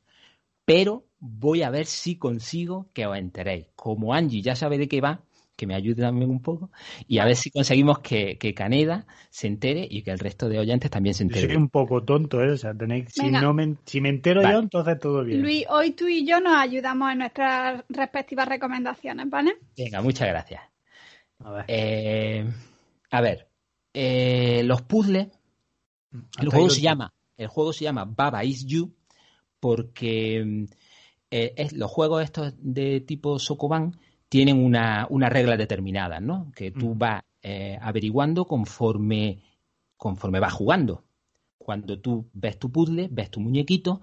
[SPEAKER 3] Pero voy a ver si consigo que os enteréis. Como Angie ya sabe de qué va, que me ayude también un poco, y a ver si conseguimos que, que Caneda se entere y que el resto de oyentes también se
[SPEAKER 1] Yo
[SPEAKER 3] enteren.
[SPEAKER 1] soy un poco tonto, ¿eh? O sea, tenéis, si, no me, si me entero
[SPEAKER 3] Vale.
[SPEAKER 1] yo, entonces todo bien.
[SPEAKER 2] Luis, hoy tú y yo nos ayudamos en nuestras respectivas recomendaciones, ¿vale?
[SPEAKER 3] Venga, muchas gracias.
[SPEAKER 1] A ver.
[SPEAKER 3] Eh, a ver, eh, los puzzles, el juego se llama, el juego se llama Baba Is You porque eh, es- los juegos estos de tipo Sokoban tienen una, una regla determinada, ¿no? Que tú
[SPEAKER 1] Mm.
[SPEAKER 3] vas eh, averiguando conforme, conforme vas jugando. Cuando tú ves tu puzzle, ves tu muñequito,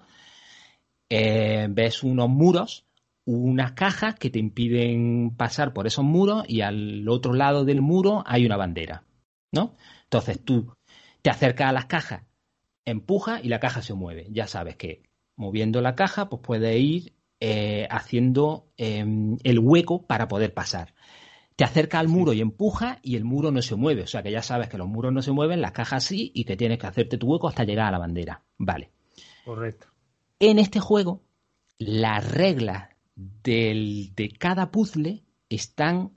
[SPEAKER 3] eh, ves unos muros unas cajas que te impiden pasar por esos muros y al otro lado del muro hay una bandera, ¿no? Entonces tú te acercas a las cajas, empujas y la caja se mueve. Ya sabes que moviendo la caja, pues puedes ir eh, haciendo em, el hueco para poder pasar. Te acerca al muro y empuja y el muro no se mueve. O sea que ya sabes que los muros no se mueven, las cajas sí, y que tienes que hacerte tu hueco hasta llegar a la bandera. Vale.
[SPEAKER 1] Correcto.
[SPEAKER 3] En este juego, las reglas de cada puzzle están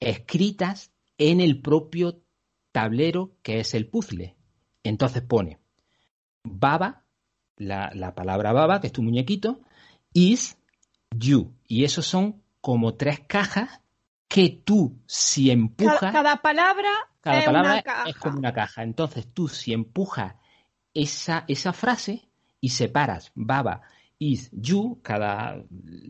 [SPEAKER 3] escritas en el propio tablero que es el puzzle. Entonces pone baba, la, palabra baba, que es tu muñequito, is you. Y esos son como tres cajas que tú, si empujas.
[SPEAKER 2] Cada, palabra,
[SPEAKER 3] cada palabra es como una caja. Entonces tú, si empujas esa, esa frase y separas baba is you, cada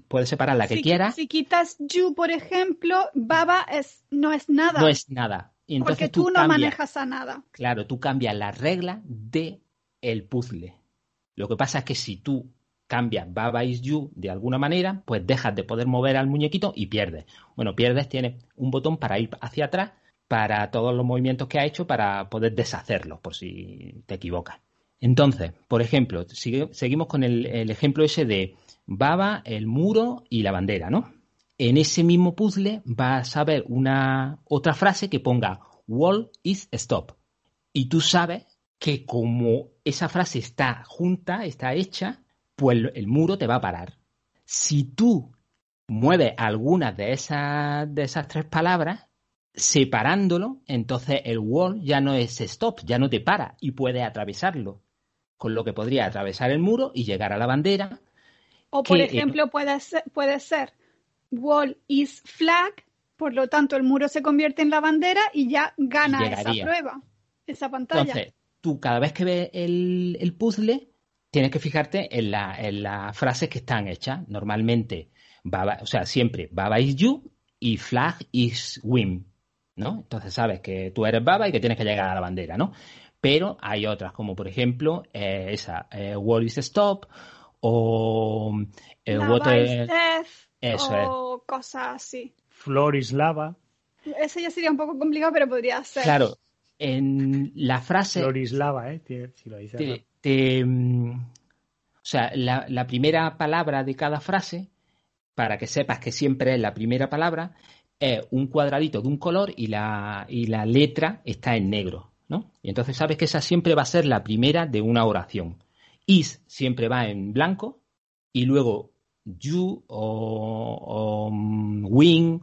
[SPEAKER 3] puedes separar la que quieras.
[SPEAKER 2] Si quitas you, por ejemplo, baba es no es nada.
[SPEAKER 3] No es nada.
[SPEAKER 2] Porque tú, no manejas a nada.
[SPEAKER 3] Claro, tú cambias la regla de el puzzle. Lo que pasa es que si tú cambias Baba is you de alguna manera, pues dejas de poder mover al muñequito y pierdes. Bueno, pierdes, tienes un botón para ir hacia atrás para todos los movimientos que ha hecho para poder deshacerlos, por si te equivocas. Entonces, por ejemplo, seguimos con el, ejemplo ese de Baba, el muro y la bandera, ¿no? En ese mismo puzzle vas a ver una otra frase que ponga Wall is stop. Y tú sabes que como esa frase está junta, está hecha, pues el muro te va a parar. Si tú mueves alguna de esas, de esas tres palabras, separándolo, entonces el wall ya no es stop, ya no te para y puedes atravesarlo con lo que podría atravesar el muro y llegar a la bandera.
[SPEAKER 2] O, por ejemplo, puede, ser, puede ser wall is flag, por lo tanto el muro se convierte en la bandera y ya gana esa prueba, esa pantalla.
[SPEAKER 3] Entonces, tú cada vez que ves el, puzzle, tienes que fijarte en, la, en las frases que están hechas. Normalmente, baba, o sea, siempre Baba is you y flag is win, ¿no? Entonces sabes que tú eres Baba y que tienes que llegar a la bandera, ¿no? pero hay otras, como por ejemplo eh, esa, eh, Wall is Stop o
[SPEAKER 2] eh, Water... o cosas así.
[SPEAKER 1] Floor is Lava.
[SPEAKER 2] Ese ya sería un poco complicado, pero podría ser.
[SPEAKER 3] Claro, en la frase...
[SPEAKER 1] Floor is Lava, ¿eh? Si lo dices.
[SPEAKER 3] Mm, o sea, la, primera palabra de cada frase, para que sepas que siempre es la primera palabra, es un cuadradito de un color y la, y la letra está en negro. ¿no? Y entonces sabes que esa siempre va a ser la primera de una oración. Is siempre va en blanco y luego you o, mm, win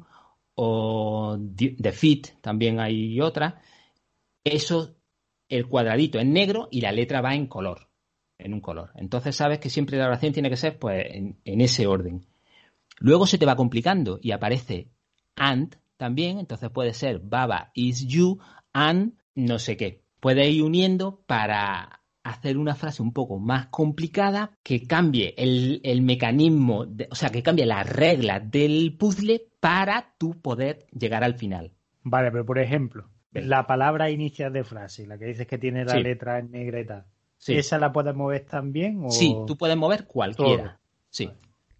[SPEAKER 3] o defeat, también hay otra. Eso, el cuadradito en negro y la letra va en color, en un color. Entonces sabes que siempre la oración tiene que ser pues en, ese orden. Luego se te va complicando y aparece and también, entonces puede ser Baba is you and no sé qué. Puedes ir uniendo para hacer una frase un poco más complicada que cambie el, mecanismo, o sea, que cambie las reglas del puzzle para tú poder llegar al final.
[SPEAKER 1] Vale, pero por ejemplo, la palabra inicial de frase, la que dices que tiene la letra en negra y tal, ¿esa la puedes mover también? O...
[SPEAKER 3] Sí, tú puedes mover cualquiera. Sí.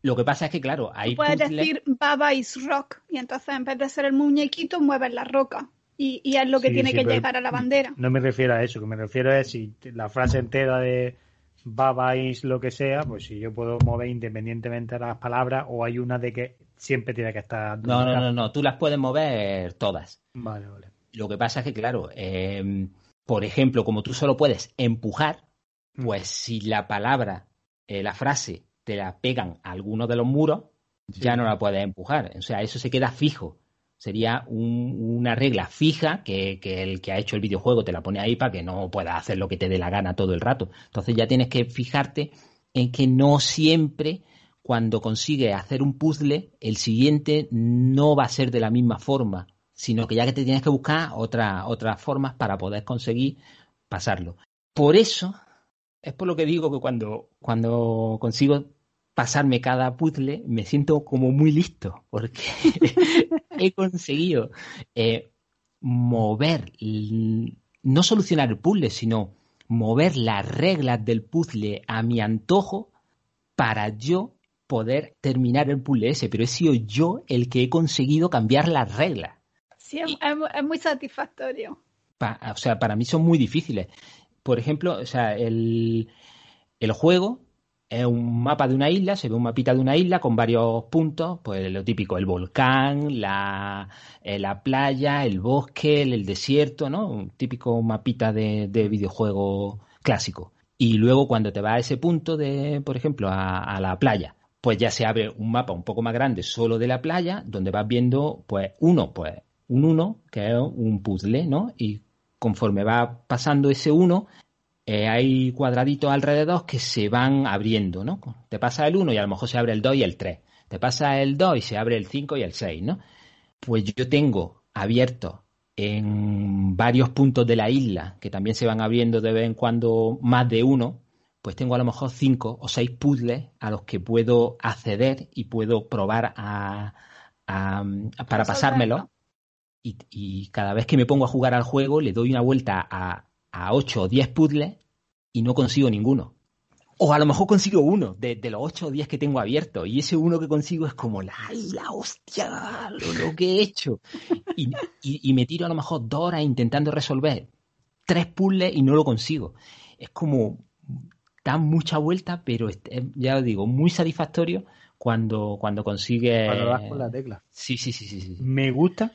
[SPEAKER 3] Lo que pasa es que, claro, hay.
[SPEAKER 2] puedes decir Baba is rock y entonces en vez de ser el muñequito, mueves la roca y, es lo que tiene que llegar a la bandera.
[SPEAKER 1] No me refiero a eso, que me refiero a si la frase entera de babáis lo que sea, pues si yo puedo mover independientemente de las palabras o hay una de que siempre tiene que estar...
[SPEAKER 3] No, no, no, no, tú las puedes mover todas.
[SPEAKER 1] Vale, vale.
[SPEAKER 3] Lo que pasa es que, claro, em, por ejemplo, como tú solo puedes empujar, mm. pues si la palabra, eh, la frase, te la pegan a alguno de los muros, ya no la puedes empujar. O sea, eso se queda fijo sería una regla fija que, el que ha hecho el videojuego te la pone ahí para que no puedas hacer lo que te dé la gana todo el rato. Entonces ya tienes que fijarte en que no siempre cuando consigues hacer un puzzle, el siguiente no va a ser de la misma forma, sino que ya que te tienes que buscar otras formas para poder conseguir pasarlo. Por eso, es por lo que digo que cuando, cuando consigo pasarme cada puzzle, me siento como muy listo, porque he conseguido eh, mover, no solucionar el puzzle, sino mover las reglas del puzzle a mi antojo para yo poder terminar el puzzle ese, pero he sido yo el que he conseguido cambiar las reglas.
[SPEAKER 2] Sí, es, muy satisfactorio.
[SPEAKER 3] o sea, para mí son muy difíciles. Por ejemplo, o sea, el, el juego es un mapa de una isla, se ve un mapita de una isla con varios puntos, pues lo típico, el volcán, la, eh, la playa, el bosque, el, desierto, ¿no? Un típico mapita de, de, videojuego clásico. Y luego cuando te vas a ese punto de, por ejemplo, a, la playa, pues ya se abre un mapa un poco más grande solo de la playa, donde vas viendo, pues, uno, pues, un uno, que es un puzzle, ¿no? Y conforme va pasando ese uno, eh, hay cuadraditos alrededor que se van abriendo, ¿no? Te pasa el 1 y a lo mejor se abre el 2 y el 3. Te pasa el 2 y se abre el 5 y el 6, ¿no? Pues yo tengo abierto en varios puntos de la isla, que también se van abriendo de vez en cuando más de uno, pues tengo a lo mejor 5 o 6 puzzles a los que puedo acceder y puedo probar a, para pasármelo. Y, y, cada vez que me pongo a jugar al juego le doy una vuelta a, a 8 o 10 puzzles y no consigo ninguno. O a lo mejor consigo uno de, los 8 o 10 que tengo abiertos. Y ese uno que consigo es como la, la hostia, lo, que he hecho. Y, me tiro a lo mejor dos horas intentando resolver tres puzzles y no lo consigo. Es como da mucha vuelta, pero ya lo digo, muy satisfactorio cuando, cuando consigue.
[SPEAKER 1] Cuando vas con la tecla.
[SPEAKER 3] Sí, sí, sí, sí.
[SPEAKER 1] Me gusta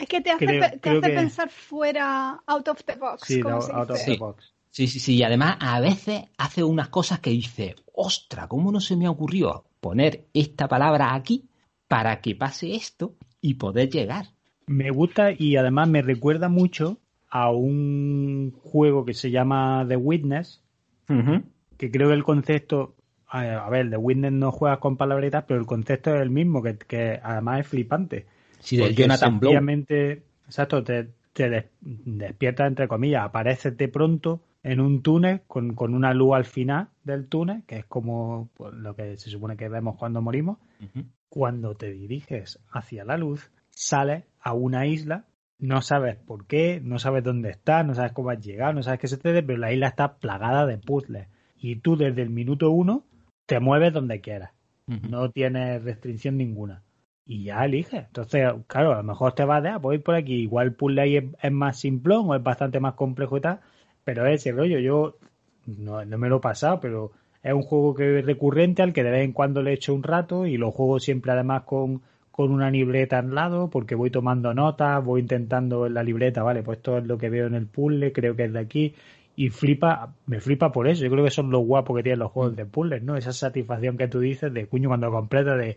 [SPEAKER 2] es que te hace, te hace pensar fuera, out of the box.
[SPEAKER 1] Sí, out of the box.
[SPEAKER 3] Sí, sí, sí. Y además a veces hace unas cosas que dice, ostra, ¿cómo no se me ocurrió poner esta palabra aquí para que pase esto y poder llegar?
[SPEAKER 1] Me gusta y además me recuerda mucho a un juego que se llama The Witness, que creo que el concepto, a ver, The Witness no juegas con palabretas, pero el concepto es el mismo, que, que además es flipante
[SPEAKER 3] Sí, del Jonathan Blow.
[SPEAKER 1] Exacto, te, te despiertas, entre comillas, apareces de pronto en un túnel con, con, una luz al final del túnel, que es como pues, lo que se supone que vemos cuando morimos. Cuando te diriges hacia la luz, sales a una isla, no sabes por qué, no sabes dónde estás, no sabes cómo has llegado, no sabes qué dé, pero la isla está plagada de puzzles. Y tú desde el minuto uno te mueves donde quieras. No tienes restricción ninguna y ya eliges. Entonces, claro, a lo mejor te vas de, ah, ir por aquí. Igual puzzle ahí es, más simplón o es bastante más complejo y tal, pero ese rollo yo no, me lo he pasado, pero es un juego que es recurrente al que de vez en cuando le echo un rato y lo juego siempre además con, con una libreta al lado porque voy tomando notas, voy intentando en la libreta, vale, pues esto es lo que veo en el puzzle, creo que es de aquí y flipa, me flipa por eso. Yo creo que son los guapos que tienen los juegos de puzzles, ¿no? Esa satisfacción que tú dices de cuño cuando completas de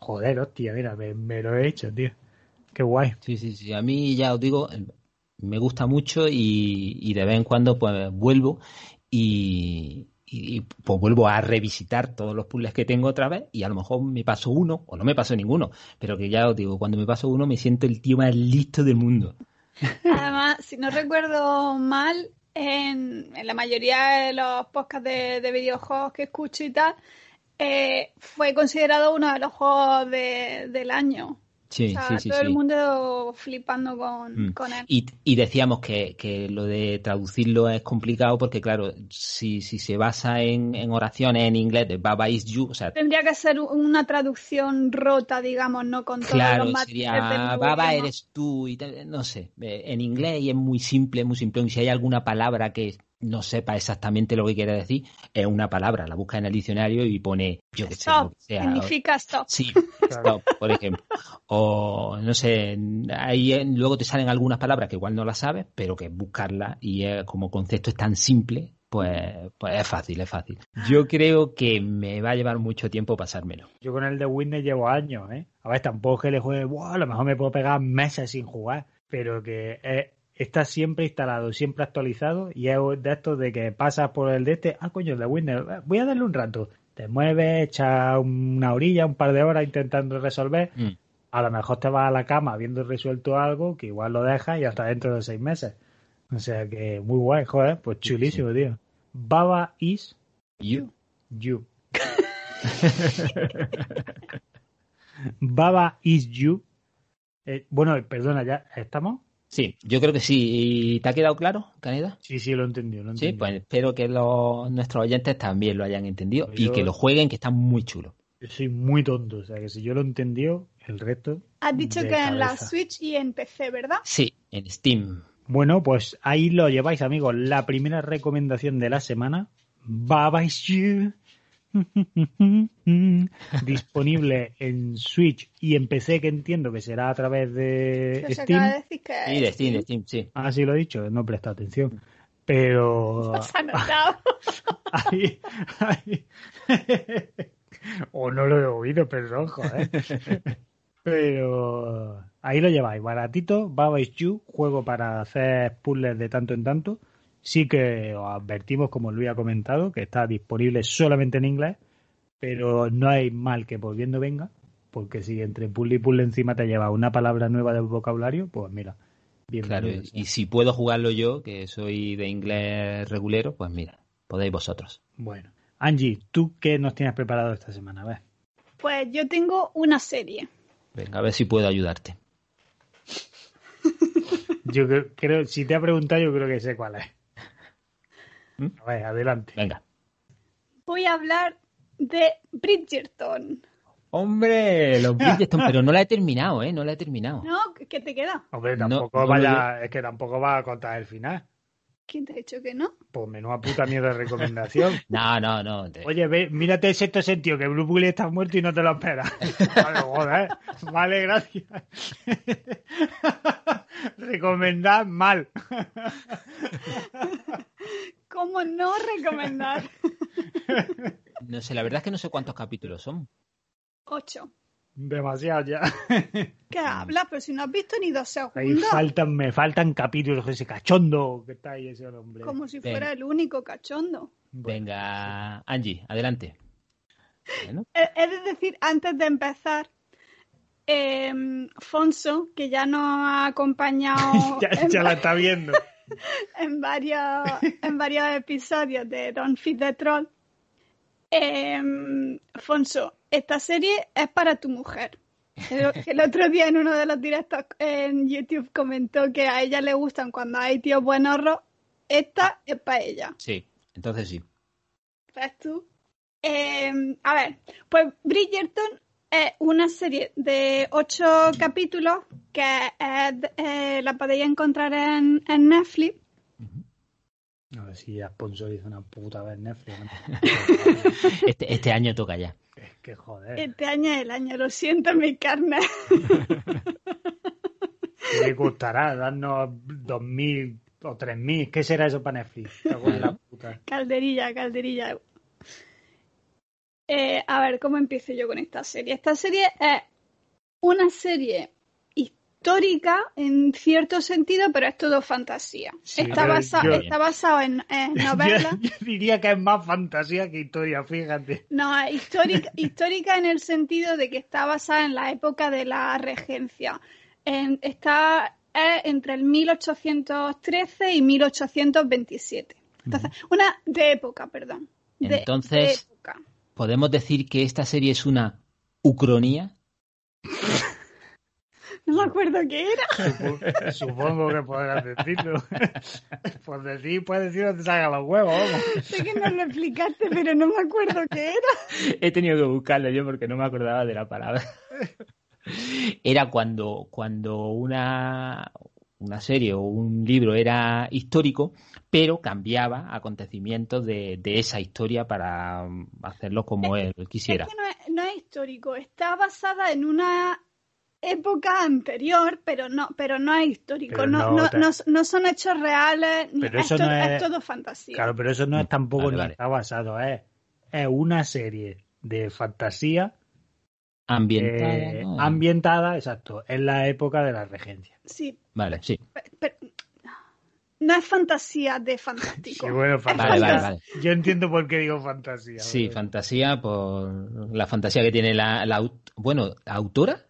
[SPEAKER 1] Joder, hostia, mira, me, lo he hecho, tío. Qué guay.
[SPEAKER 3] Sí, sí, sí. A mí ya os digo, me gusta mucho y, de vez en cuando pues vuelvo y, pues vuelvo a revisitar todos los puzzles que tengo otra vez y a lo mejor me paso uno o no me paso ninguno, pero que ya os digo, cuando me paso uno me siento el tío más listo del mundo.
[SPEAKER 2] Además, si no recuerdo mal, en, la mayoría de los podcasts de, de videojuegos que escucho y tal, eh, fue considerado uno de los juegos del año.
[SPEAKER 3] Sí, sí, sí,
[SPEAKER 2] todo el mundo flipando con, mm. él.
[SPEAKER 3] Y, decíamos que, lo de traducirlo es complicado porque, claro, si, si se basa en, oraciones en inglés de Baba is you, o sea...
[SPEAKER 2] Tendría que ser una traducción rota, digamos, no con todos
[SPEAKER 3] claro,
[SPEAKER 2] los
[SPEAKER 3] sería Baba eres tú y no sé, eh, en inglés y es muy simple, muy simple. Y si hay alguna palabra que no sepa exactamente lo que quiere decir, es una palabra, la busca en el diccionario y pone, yo que sé,
[SPEAKER 2] Significa stop.
[SPEAKER 3] Sí, stop, por ejemplo. O, no sé, ahí luego te salen algunas palabras que igual no las sabes, pero que buscarlas y como concepto es tan simple, pues, pues es fácil, es fácil. Yo creo que me va a llevar mucho tiempo pasármelo.
[SPEAKER 1] Yo con el de Windows llevo años, ¿eh? A ver, tampoco que le juegue, a lo mejor me puedo pegar meses sin jugar, pero que es está siempre instalado, siempre actualizado y es de esto de que pasas por el de este, ah, coño, de Windows, eh, voy a darle un rato. Te mueves, echas una orilla, un par de horas intentando resolver. Mm. A lo mejor te vas a la cama habiendo resuelto algo que igual lo dejas y hasta dentro de seis meses. O sea que muy guay, joder, pues chulísimo, tío. Baba is
[SPEAKER 3] you.
[SPEAKER 1] You. Baba is you. Eh, bueno, perdona, ya estamos.
[SPEAKER 3] Sí, yo creo que sí. ¿Y te ha quedado claro, Caneda?
[SPEAKER 1] Sí, sí, lo he entendido.
[SPEAKER 3] Sí, pues espero que los, nuestros oyentes también lo hayan entendido y que lo jueguen, que está muy chulo.
[SPEAKER 1] Yo soy muy tonto, o sea que si yo lo entendió, el resto.
[SPEAKER 2] Has dicho que en la
[SPEAKER 1] cabeza.
[SPEAKER 2] Switch y en PC, ¿verdad?
[SPEAKER 3] Sí, en Steam.
[SPEAKER 1] Bueno, pues ahí lo lleváis, amigos. La primera recomendación de la semana. Baba is You. Disponible en Switch y en PC, que entiendo que será a través de
[SPEAKER 2] de
[SPEAKER 1] Steam.
[SPEAKER 2] decir que
[SPEAKER 3] Sí, de Steam, de Steam, sí.
[SPEAKER 1] Ah, sí lo he dicho, no he prestado atención. Pero
[SPEAKER 2] Se ha notado.
[SPEAKER 1] ahí, ahí- o no lo he oído, pero joder. Pero ahí lo lleváis, baratito, Baba is You, juego para hacer puzzles de tanto en tanto. Sí que os advertimos, como Luis ha comentado, que está disponible solamente en inglés, pero no hay mal que por viendo venga, porque si entre puzzle y puzzle encima te lleva una palabra nueva del vocabulario, pues mira,
[SPEAKER 3] Claro, y si puedo jugarlo yo, que soy de inglés regulero, pues mira, podéis vosotros.
[SPEAKER 1] Bueno, Angie, ¿tú qué nos tienes preparado esta semana? A ver.
[SPEAKER 2] Pues yo tengo una serie.
[SPEAKER 3] Venga, a ver si puedo ayudarte.
[SPEAKER 1] Yo creo, creo- si te ha preguntado, yo creo que sé cuál es.
[SPEAKER 3] ¿Mm?
[SPEAKER 1] A ver, adelante.
[SPEAKER 3] Venga.
[SPEAKER 2] Voy a hablar de Bridgerton.
[SPEAKER 3] Hombre, los Bridgerton, pero no la he terminado, ¿eh? No la he terminado.
[SPEAKER 2] ¿No? ¿Qué te queda?
[SPEAKER 1] Hombre, tampoco
[SPEAKER 3] no
[SPEAKER 1] vaya, es que tampoco va a contar el final.
[SPEAKER 2] ¿Quién te ha dicho que no?
[SPEAKER 1] Pues menuda puta mierda de recomendación.
[SPEAKER 3] No, no, no. te-
[SPEAKER 1] Oye, ve, mírate el sexto sentido, que Bruce Willis está muerto y no te lo esperas. Vale, joder. Vale, gracias. Recomendar mal.
[SPEAKER 2] ¿Cómo no recomendar?
[SPEAKER 3] No sé, la verdad es que no sé cuántos capítulos son.
[SPEAKER 2] Ocho.
[SPEAKER 1] Demasiado ya.
[SPEAKER 2] ¿Qué hablas? Pero si no has visto ni dos
[SPEAKER 1] Ahí
[SPEAKER 2] segundos.
[SPEAKER 1] faltan, me faltan capítulos, ese cachondo que está ahí ese hombre.
[SPEAKER 2] Como si
[SPEAKER 3] Venga.
[SPEAKER 2] fuera el único cachondo.
[SPEAKER 3] Venga, Angie, adelante. Bueno,
[SPEAKER 2] he de decir, antes de empezar, eh, Fonso, que ya nos ha acompañado
[SPEAKER 1] ya,
[SPEAKER 2] en,
[SPEAKER 1] ya la está viendo.
[SPEAKER 2] en varios, en varios episodios de Don't Feed the Troll, eh, Fonso, esta serie es para tu mujer. El, el otro día en uno de los directos en YouTube comentó que a ella le gustan cuando hay tíos buenorros. Esta es para ella.
[SPEAKER 3] sí, entonces sí.
[SPEAKER 2] ¿Ves tú? Eh, a ver, pues Bridgerton es una serie de ocho capítulos que es- eh, la podéis encontrar en, en Netflix.
[SPEAKER 1] A ver si ya sponsoriza una puta vez Netflix. ¿no?
[SPEAKER 3] Este, este año toca ya.
[SPEAKER 1] es que joder.
[SPEAKER 2] Este año es el año, lo siento, mi carne.
[SPEAKER 1] ¿Qué le costará darnos 2.000 o 3.000? ¿Qué será eso para Netflix? La puta.
[SPEAKER 2] calderilla, calderilla. Eh, a ver, ¿cómo empiezo yo con esta serie? Esta serie es una serie histórica en cierto sentido, pero es todo fantasía.
[SPEAKER 1] Sí,
[SPEAKER 2] está, basa-
[SPEAKER 1] yo-
[SPEAKER 2] está basado en, en novelas.
[SPEAKER 1] Yo, yo diría que es más fantasía que historia, fíjate.
[SPEAKER 2] No, es histórica, histórica en el sentido de que está basada en la época de la regencia. En- está es entre el 1813 y 1827. Entonces, una de época, perdón. De-
[SPEAKER 3] Entonces-
[SPEAKER 2] de época.
[SPEAKER 3] ¿Podemos decir que esta serie es una ucronía?
[SPEAKER 2] No me acuerdo qué era.
[SPEAKER 1] Supongo, que podrás decirlo. Por decir, puedes decir donde salgan los huevos, vamos.
[SPEAKER 2] Sé que no lo explicaste, pero no me acuerdo qué era.
[SPEAKER 3] He tenido que buscarlo yo porque no me acordaba de la palabra. Era cuando, cuando una, una serie o un libro era histórico, pero cambiaba acontecimientos de, de esa historia para um, hacerlo como él quisiera.
[SPEAKER 2] Es que no es, no es histórico, está basada en una época anterior, pero no, pero no es histórico.
[SPEAKER 1] Pero
[SPEAKER 2] no,
[SPEAKER 1] no
[SPEAKER 2] no,
[SPEAKER 1] te-
[SPEAKER 2] no, no son hechos reales, ni-
[SPEAKER 1] Pero
[SPEAKER 2] es,
[SPEAKER 1] eso
[SPEAKER 2] todo,
[SPEAKER 1] no es-
[SPEAKER 2] es todo fantasía.
[SPEAKER 1] Claro, pero eso no es tampoco
[SPEAKER 3] Vale,
[SPEAKER 1] ni
[SPEAKER 3] vale.
[SPEAKER 1] está basado, es, es una serie de fantasía
[SPEAKER 3] Ambientada.
[SPEAKER 1] eh,
[SPEAKER 3] ¿no?
[SPEAKER 1] ambientada, exacto, en la época de la regencia.
[SPEAKER 2] Sí,
[SPEAKER 3] Vale, sí.
[SPEAKER 2] no es fantasía de fantástico.
[SPEAKER 1] Sí, bueno,
[SPEAKER 3] Vale,
[SPEAKER 1] fantasía.
[SPEAKER 3] vale,
[SPEAKER 2] fantasía.
[SPEAKER 3] vale.
[SPEAKER 1] Yo entiendo por qué digo fantasía.
[SPEAKER 3] Sí, fantasía por la fantasía que tiene la, la bueno, ¿autora?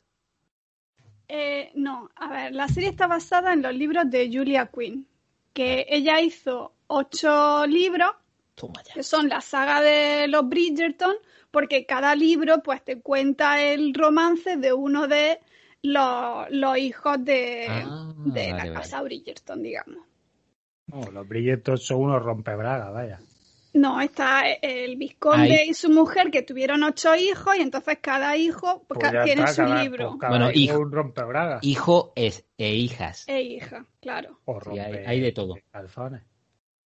[SPEAKER 2] Eh, no, a ver, la serie está basada en los libros de Julia Quinn, que ella hizo ocho libros
[SPEAKER 3] Toma ya.
[SPEAKER 2] que son la saga de los Bridgerton, porque cada libro pues te cuenta el romance de uno de los, los hijos de,
[SPEAKER 3] Ah,
[SPEAKER 2] de la
[SPEAKER 3] vale,
[SPEAKER 2] casa Bridgerton, digamos.
[SPEAKER 1] No, los brillantes son unos rompebragas, vaya.
[SPEAKER 2] No, está el vizconde y su mujer que tuvieron ocho hijos y entonces cada hijo pues,
[SPEAKER 1] Pues
[SPEAKER 2] tiene
[SPEAKER 1] está,
[SPEAKER 2] su
[SPEAKER 1] cada-
[SPEAKER 2] libro.
[SPEAKER 1] pues cada
[SPEAKER 3] Bueno,
[SPEAKER 1] hijo
[SPEAKER 3] hijo-
[SPEAKER 1] un rompebragas.
[SPEAKER 3] Hijo es, e hijas.
[SPEAKER 2] E hija, claro.
[SPEAKER 1] O
[SPEAKER 3] Sí, hay- de todo.
[SPEAKER 1] calzones.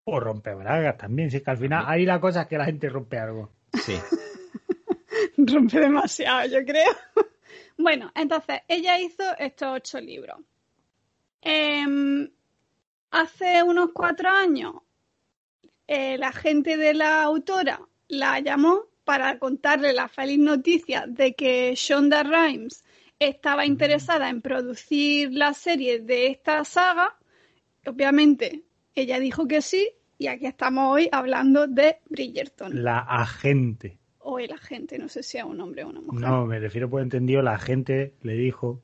[SPEAKER 1] O rompebragas también. Si es que al final ahí la cosa es que la gente rompe algo.
[SPEAKER 3] Sí.
[SPEAKER 2] Rompe demasiado, yo creo. bueno, entonces, ella hizo estos ocho libros. Em, hace unos cuatro años, eh, la gente de la autora la llamó para contarle la feliz noticia de que Shonda Rhimes estaba interesada en producir la serie de esta saga. Obviamente, ella dijo que sí, y aquí estamos hoy hablando de Bridgerton.
[SPEAKER 1] La agente.
[SPEAKER 2] O el agente, no sé si es un hombre o una mujer.
[SPEAKER 1] No, me refiero por entendido, la agente le dijo.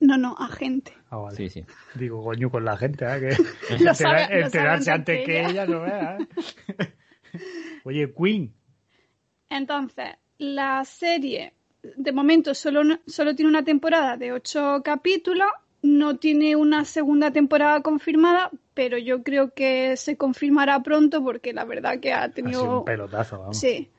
[SPEAKER 2] No, no, agente.
[SPEAKER 1] Ah, vale.
[SPEAKER 3] Sí, sí.
[SPEAKER 1] Digo, coño, con la gente, ¿eh? que
[SPEAKER 2] Lo lo
[SPEAKER 1] enterarse antes que
[SPEAKER 2] ella.
[SPEAKER 1] ella, no veas. ¿eh? Oye, Queen,
[SPEAKER 2] Entonces, la serie de momento solo, solo tiene una temporada de ocho capítulos, no tiene una segunda temporada confirmada, pero yo creo que se confirmará pronto porque la verdad que ha
[SPEAKER 1] ha sido
[SPEAKER 2] tenido...
[SPEAKER 1] un pelotazo, vamos.
[SPEAKER 2] Sí.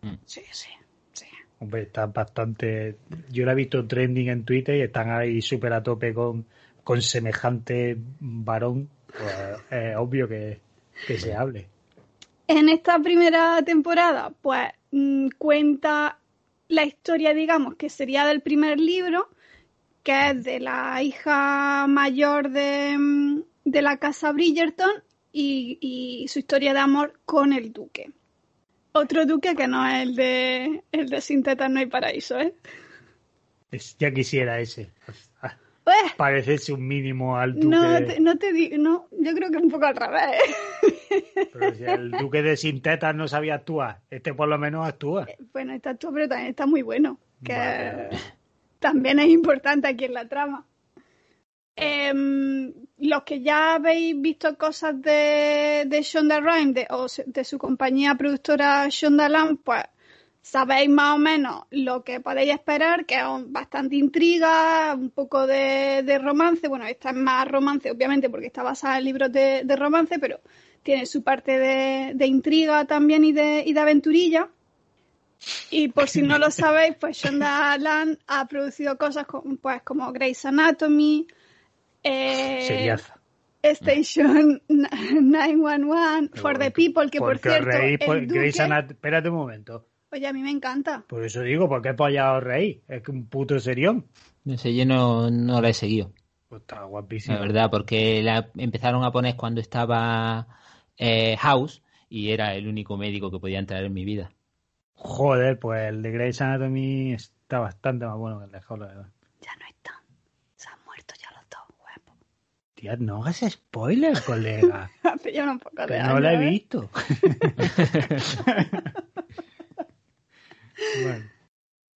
[SPEAKER 3] Mm.
[SPEAKER 2] sí, sí, sí.
[SPEAKER 1] Hombre, están bastante. Yo la he visto trending en Twitter y están ahí súper a tope con, con semejante varón. Pues es obvio que, que se hable.
[SPEAKER 2] En esta primera temporada, pues mm, cuenta la historia, digamos, que sería del primer libro, que es de la hija mayor de, mm, de la casa Bridgerton y, y su historia de amor con el duque. Otro duque que no es el de, el de Sin tetas no hay paraíso, ¿eh?
[SPEAKER 1] Es- ya quisiera ese.
[SPEAKER 2] Pues,
[SPEAKER 1] Parecerse un mínimo al duque.
[SPEAKER 2] no,
[SPEAKER 1] de-
[SPEAKER 2] te, no te digo, no, yo creo que un poco al revés. ¿eh?
[SPEAKER 1] Pero si el duque de Sin Tetas no sabía actuar, este por lo menos actúa.
[SPEAKER 2] Bueno, está tú, pero también está muy bueno. Que
[SPEAKER 1] Vale.
[SPEAKER 2] también es importante aquí en la trama. Em, los que ya habéis visto cosas de, de Shonda Rhimes de, o de su compañía productora Shonda Land, pues sabéis más o menos lo que podéis esperar, que es bastante intriga, un poco de, de romance. Bueno, esta es más romance, obviamente, porque está basada en libros de, de romance, pero tiene su parte de, de intriga también y de, y de aventurilla. Y por si no lo sabéis, pues Shonda Land ha producido cosas como, pues, como Grey's Anatomy, eh,
[SPEAKER 1] Seriaza.
[SPEAKER 2] Station 911, For the People, que por cierto,
[SPEAKER 1] reís por
[SPEAKER 2] el
[SPEAKER 1] Grey's
[SPEAKER 2] Duque,
[SPEAKER 1] Anat- Espérate un momento.
[SPEAKER 2] oye, a mí me encanta.
[SPEAKER 1] Por eso digo, ¿por qué polla os reís? Es que un puto serión.
[SPEAKER 3] No sé, yo no, no la he seguido.
[SPEAKER 1] Pues está guapísimo.
[SPEAKER 3] La verdad, porque la empezaron a poner cuando estaba eh, House y era el único médico que podía entrar en mi vida.
[SPEAKER 1] Joder, pues el de Grey's Anatomy está bastante más bueno que el de House, la verdad.
[SPEAKER 2] Ya no están. Se han muerto ya los dos huevos.
[SPEAKER 1] No hagas spoiler, colega.
[SPEAKER 2] Un poco
[SPEAKER 1] que no la he
[SPEAKER 2] ¿eh?
[SPEAKER 1] visto. bueno,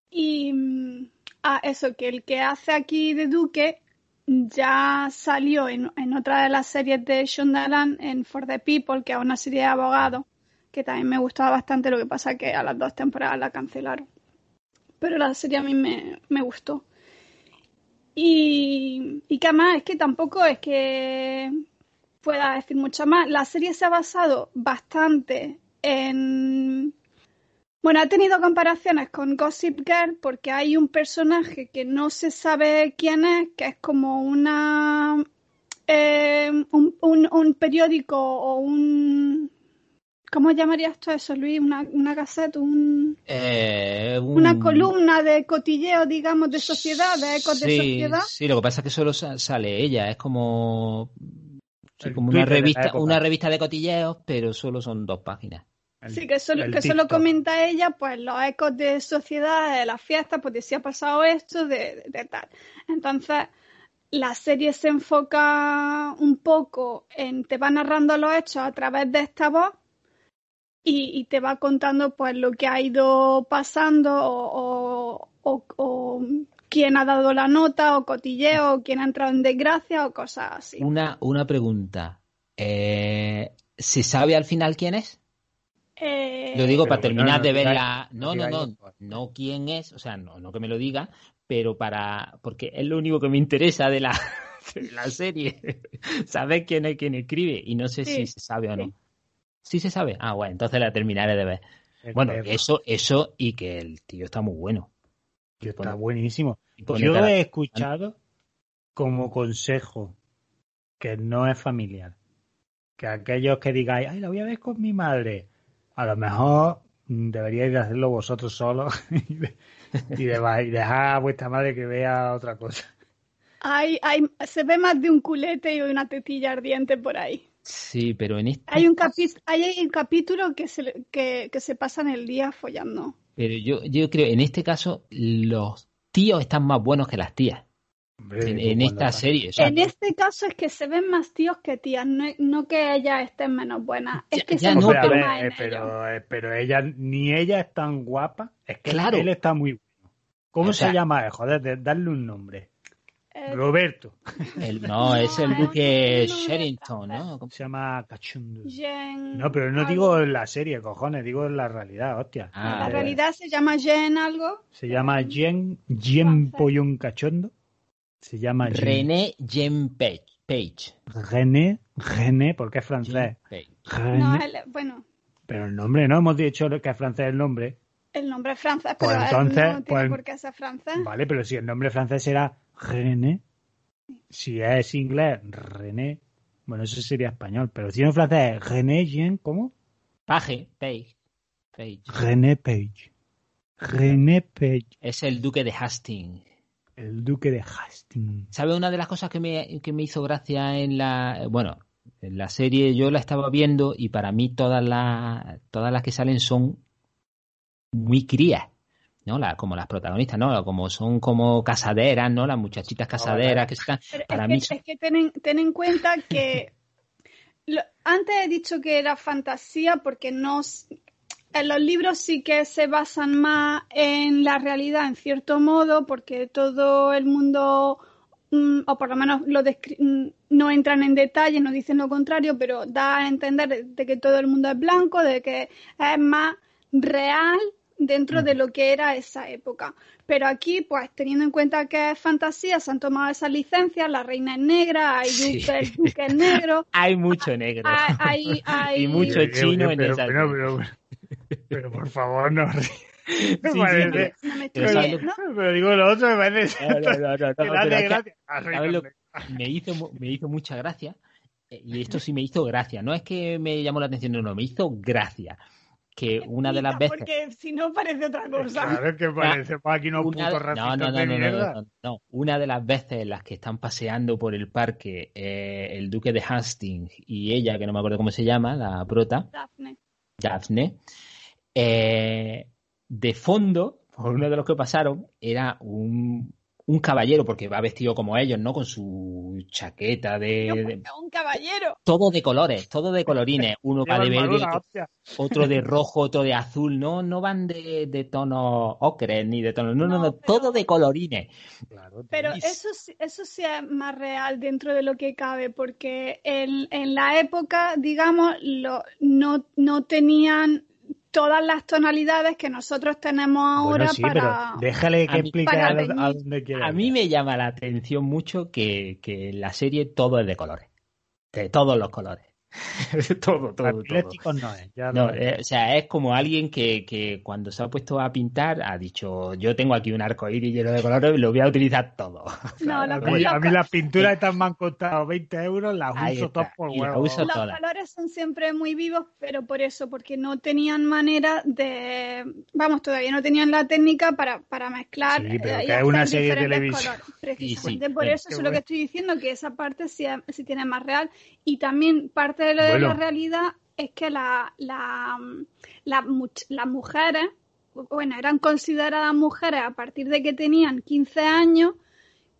[SPEAKER 2] Y mm, ah, eso, que el que hace aquí de Duque ya salió en, en otra de las series de Shonda Land, en For the People, que es una serie de abogados, que también me gustaba bastante, lo que pasa que a las dos temporadas la cancelaron. Pero la serie a mí me, me gustó. Y, y que además es que tampoco es que pueda decir mucho más. La serie se ha basado bastante en bueno, ha tenido comparaciones con Gossip Girl porque hay un personaje que no se sabe quién es, que es como una eh, un- un periódico o un ¿cómo llamarías tú eso, Luis? Una, una gaceta, un-
[SPEAKER 3] Eh, un-
[SPEAKER 2] una columna de cotilleo, digamos, de sociedad, de ecos de sociedad.
[SPEAKER 3] Sí, lo que pasa es que solo sa- sale ella, es como, sí, como una revista, una revista de cotilleos, pero solo son dos páginas.
[SPEAKER 1] el-
[SPEAKER 2] Sí, que solo, que solo comenta ella, pues los ecos de sociedad, de las fiestas, pues de si ha pasado esto, de, de tal. Entonces, la serie se enfoca un poco en, te va narrando los hechos a través de esta voz y, y te va contando pues lo que ha ido pasando o, o, o- o quién ha dado la nota o cotilleo o quién ha entrado en desgracia o cosas así.
[SPEAKER 3] Una, una pregunta. Eh, ¿Se sabe al final quién es?
[SPEAKER 2] Eh,
[SPEAKER 3] Lo digo
[SPEAKER 1] Pero
[SPEAKER 3] para terminar
[SPEAKER 1] no
[SPEAKER 3] de ver
[SPEAKER 1] digáis-
[SPEAKER 3] la...
[SPEAKER 1] no
[SPEAKER 3] No, no, no, quién es, o sea, no, no que me lo diga, pero para... Porque es lo único que me interesa de la, de la serie. Saber quién es quien escribe y no sé
[SPEAKER 2] Sí,
[SPEAKER 3] si se sabe o no.
[SPEAKER 2] sí.
[SPEAKER 3] Sí se sabe. Ah, bueno, entonces la terminaré de ver. Bueno, eso, eso y que el tío está muy bueno.
[SPEAKER 1] está buenísimo. Yo lo he escuchado como consejo que no es familiar. Que aquellos que digáis, ay, la voy a ver con mi madre, a lo mejor deberíais de hacerlo vosotros solos y, dejar a vuestra madre que vea otra cosa.
[SPEAKER 2] Hay, hay, se ve más de un culete y una tetilla ardiente por ahí.
[SPEAKER 3] Sí, pero en este
[SPEAKER 2] hay un, hay un capítulo que se, que, que se pasan el día follando.
[SPEAKER 3] Pero yo, yo creo, en este caso, los tíos están más buenos que las tías. en, esta serie.
[SPEAKER 2] En este caso es que se ven más tíos que tías, no, que ellas estén menos buenas. Es que se no,
[SPEAKER 1] pero, eh, pero, eh, pero, ella, ni ella es tan guapa, es que claro. él está muy bueno. ¿Cómo se llama? Joder, darle un nombre. Roberto.
[SPEAKER 3] no, es el duque Sherrington, ¿no?
[SPEAKER 1] ¿Cómo se llama? Cachundo. No, pero no digo en la serie, cojones, digo en la realidad, hostia.
[SPEAKER 2] Ah, la realidad se llama Jen algo.
[SPEAKER 1] Se llama Jen, Jen Pollón Cachondo. Se llama
[SPEAKER 3] René Jen Page.
[SPEAKER 1] René, René, porque es francés.
[SPEAKER 2] No, bueno.
[SPEAKER 1] Pero el nombre, no hemos dicho que es francés el nombre.
[SPEAKER 2] El nombre es francés, pues pero entonces, no tiene pues por qué ser francés.
[SPEAKER 1] Vale, pero si el nombre francés será René. Si es inglés, René. Bueno, eso sería español, pero si en francés, René Jean, ¿cómo?
[SPEAKER 3] Page, Page.
[SPEAKER 1] René Page. René Page.
[SPEAKER 3] Es el duque de Hastings.
[SPEAKER 1] El duque de Hastings.
[SPEAKER 3] ¿Sabe una de las cosas que me, que me hizo gracia en la. Bueno, en la serie yo la estaba viendo y para mí todas las, todas las que salen son muy crías. ¿No? La, como las protagonistas, ¿no? Como son como casaderas, ¿no? Las muchachitas casaderas que están... para
[SPEAKER 2] es
[SPEAKER 3] mí...
[SPEAKER 2] Que, es que ten, en, cuenta que... antes he dicho que era fantasía porque no... En los libros sí que se basan más en la realidad, en cierto modo, porque todo el mundo, mm, o por lo menos lo mm, no entran en detalle, no dicen lo contrario, pero da a entender de que todo el mundo es blanco, de que es más real dentro de lo que era esa época. Pero aquí, pues teniendo en cuenta que es fantasía, se han tomado esas licencias, la reina es negra, hay sí. duque, es negro.
[SPEAKER 3] hay mucho negro.
[SPEAKER 2] Hay, hay,
[SPEAKER 3] y mucho chino en esa.
[SPEAKER 1] Pero, pero, pero, por favor, no.
[SPEAKER 3] Sí, sí, no me
[SPEAKER 1] pero, pero, digo lo otro me parece.
[SPEAKER 3] No, no, no, no, me, hizo, me hizo mucha gracia. Eh, y esto sí me hizo gracia. No es que me llamó la atención, no, no, me hizo gracia que una de las veces.
[SPEAKER 2] Porque si no parece otra cosa.
[SPEAKER 1] Claro que parece pues aquí no una... puto no, no, no, no,
[SPEAKER 3] no, Una de las veces en las que están paseando por el parque eh, el duque de Hastings y ella, que no me acuerdo cómo se llama, la prota.
[SPEAKER 2] Daphne.
[SPEAKER 3] Daphne. Eh, de fondo, por uno de los que pasaron, era un, un caballero, porque va vestido como ellos, ¿no? Con su chaqueta de,
[SPEAKER 2] Un caballero.
[SPEAKER 3] Todo de colores, todo de colorines. Uno va de verde, otro, de rojo, otro de azul. No, no van de, de tonos ocres ni de tonos. No, no, no, todo de colorines.
[SPEAKER 2] pero eso, eso sí es más real dentro de lo que cabe, porque en, en la época, digamos, lo, no, no tenían todas las tonalidades que nosotros tenemos ahora para...
[SPEAKER 1] déjale que explique a, dónde quiere.
[SPEAKER 3] A mí me llama la atención mucho que, que la serie todo es de colores. De todos los colores. todo, todo, todo.
[SPEAKER 1] no es.
[SPEAKER 3] no, eh, o sea, es como alguien que, que, cuando se ha puesto a pintar ha dicho, yo tengo aquí un arco iris lleno de colores y lo voy a utilizar todo.
[SPEAKER 2] No,
[SPEAKER 1] a, mí, a, mí, las pinturas estas me han costado 20 euros, las uso todas por huevo.
[SPEAKER 2] Los colores son siempre muy vivos, pero por eso, porque no tenían manera de, vamos, todavía no tenían la técnica para, para mezclar.
[SPEAKER 1] Sí, pero eh, que es una serie de televisión.
[SPEAKER 2] Precisamente por eso, eso es lo que estoy diciendo, que esa parte sí, sí tiene más real y también parte de, lo de la realidad es que la, la, las mujeres, bueno, eran consideradas mujeres a partir de que tenían 15 años,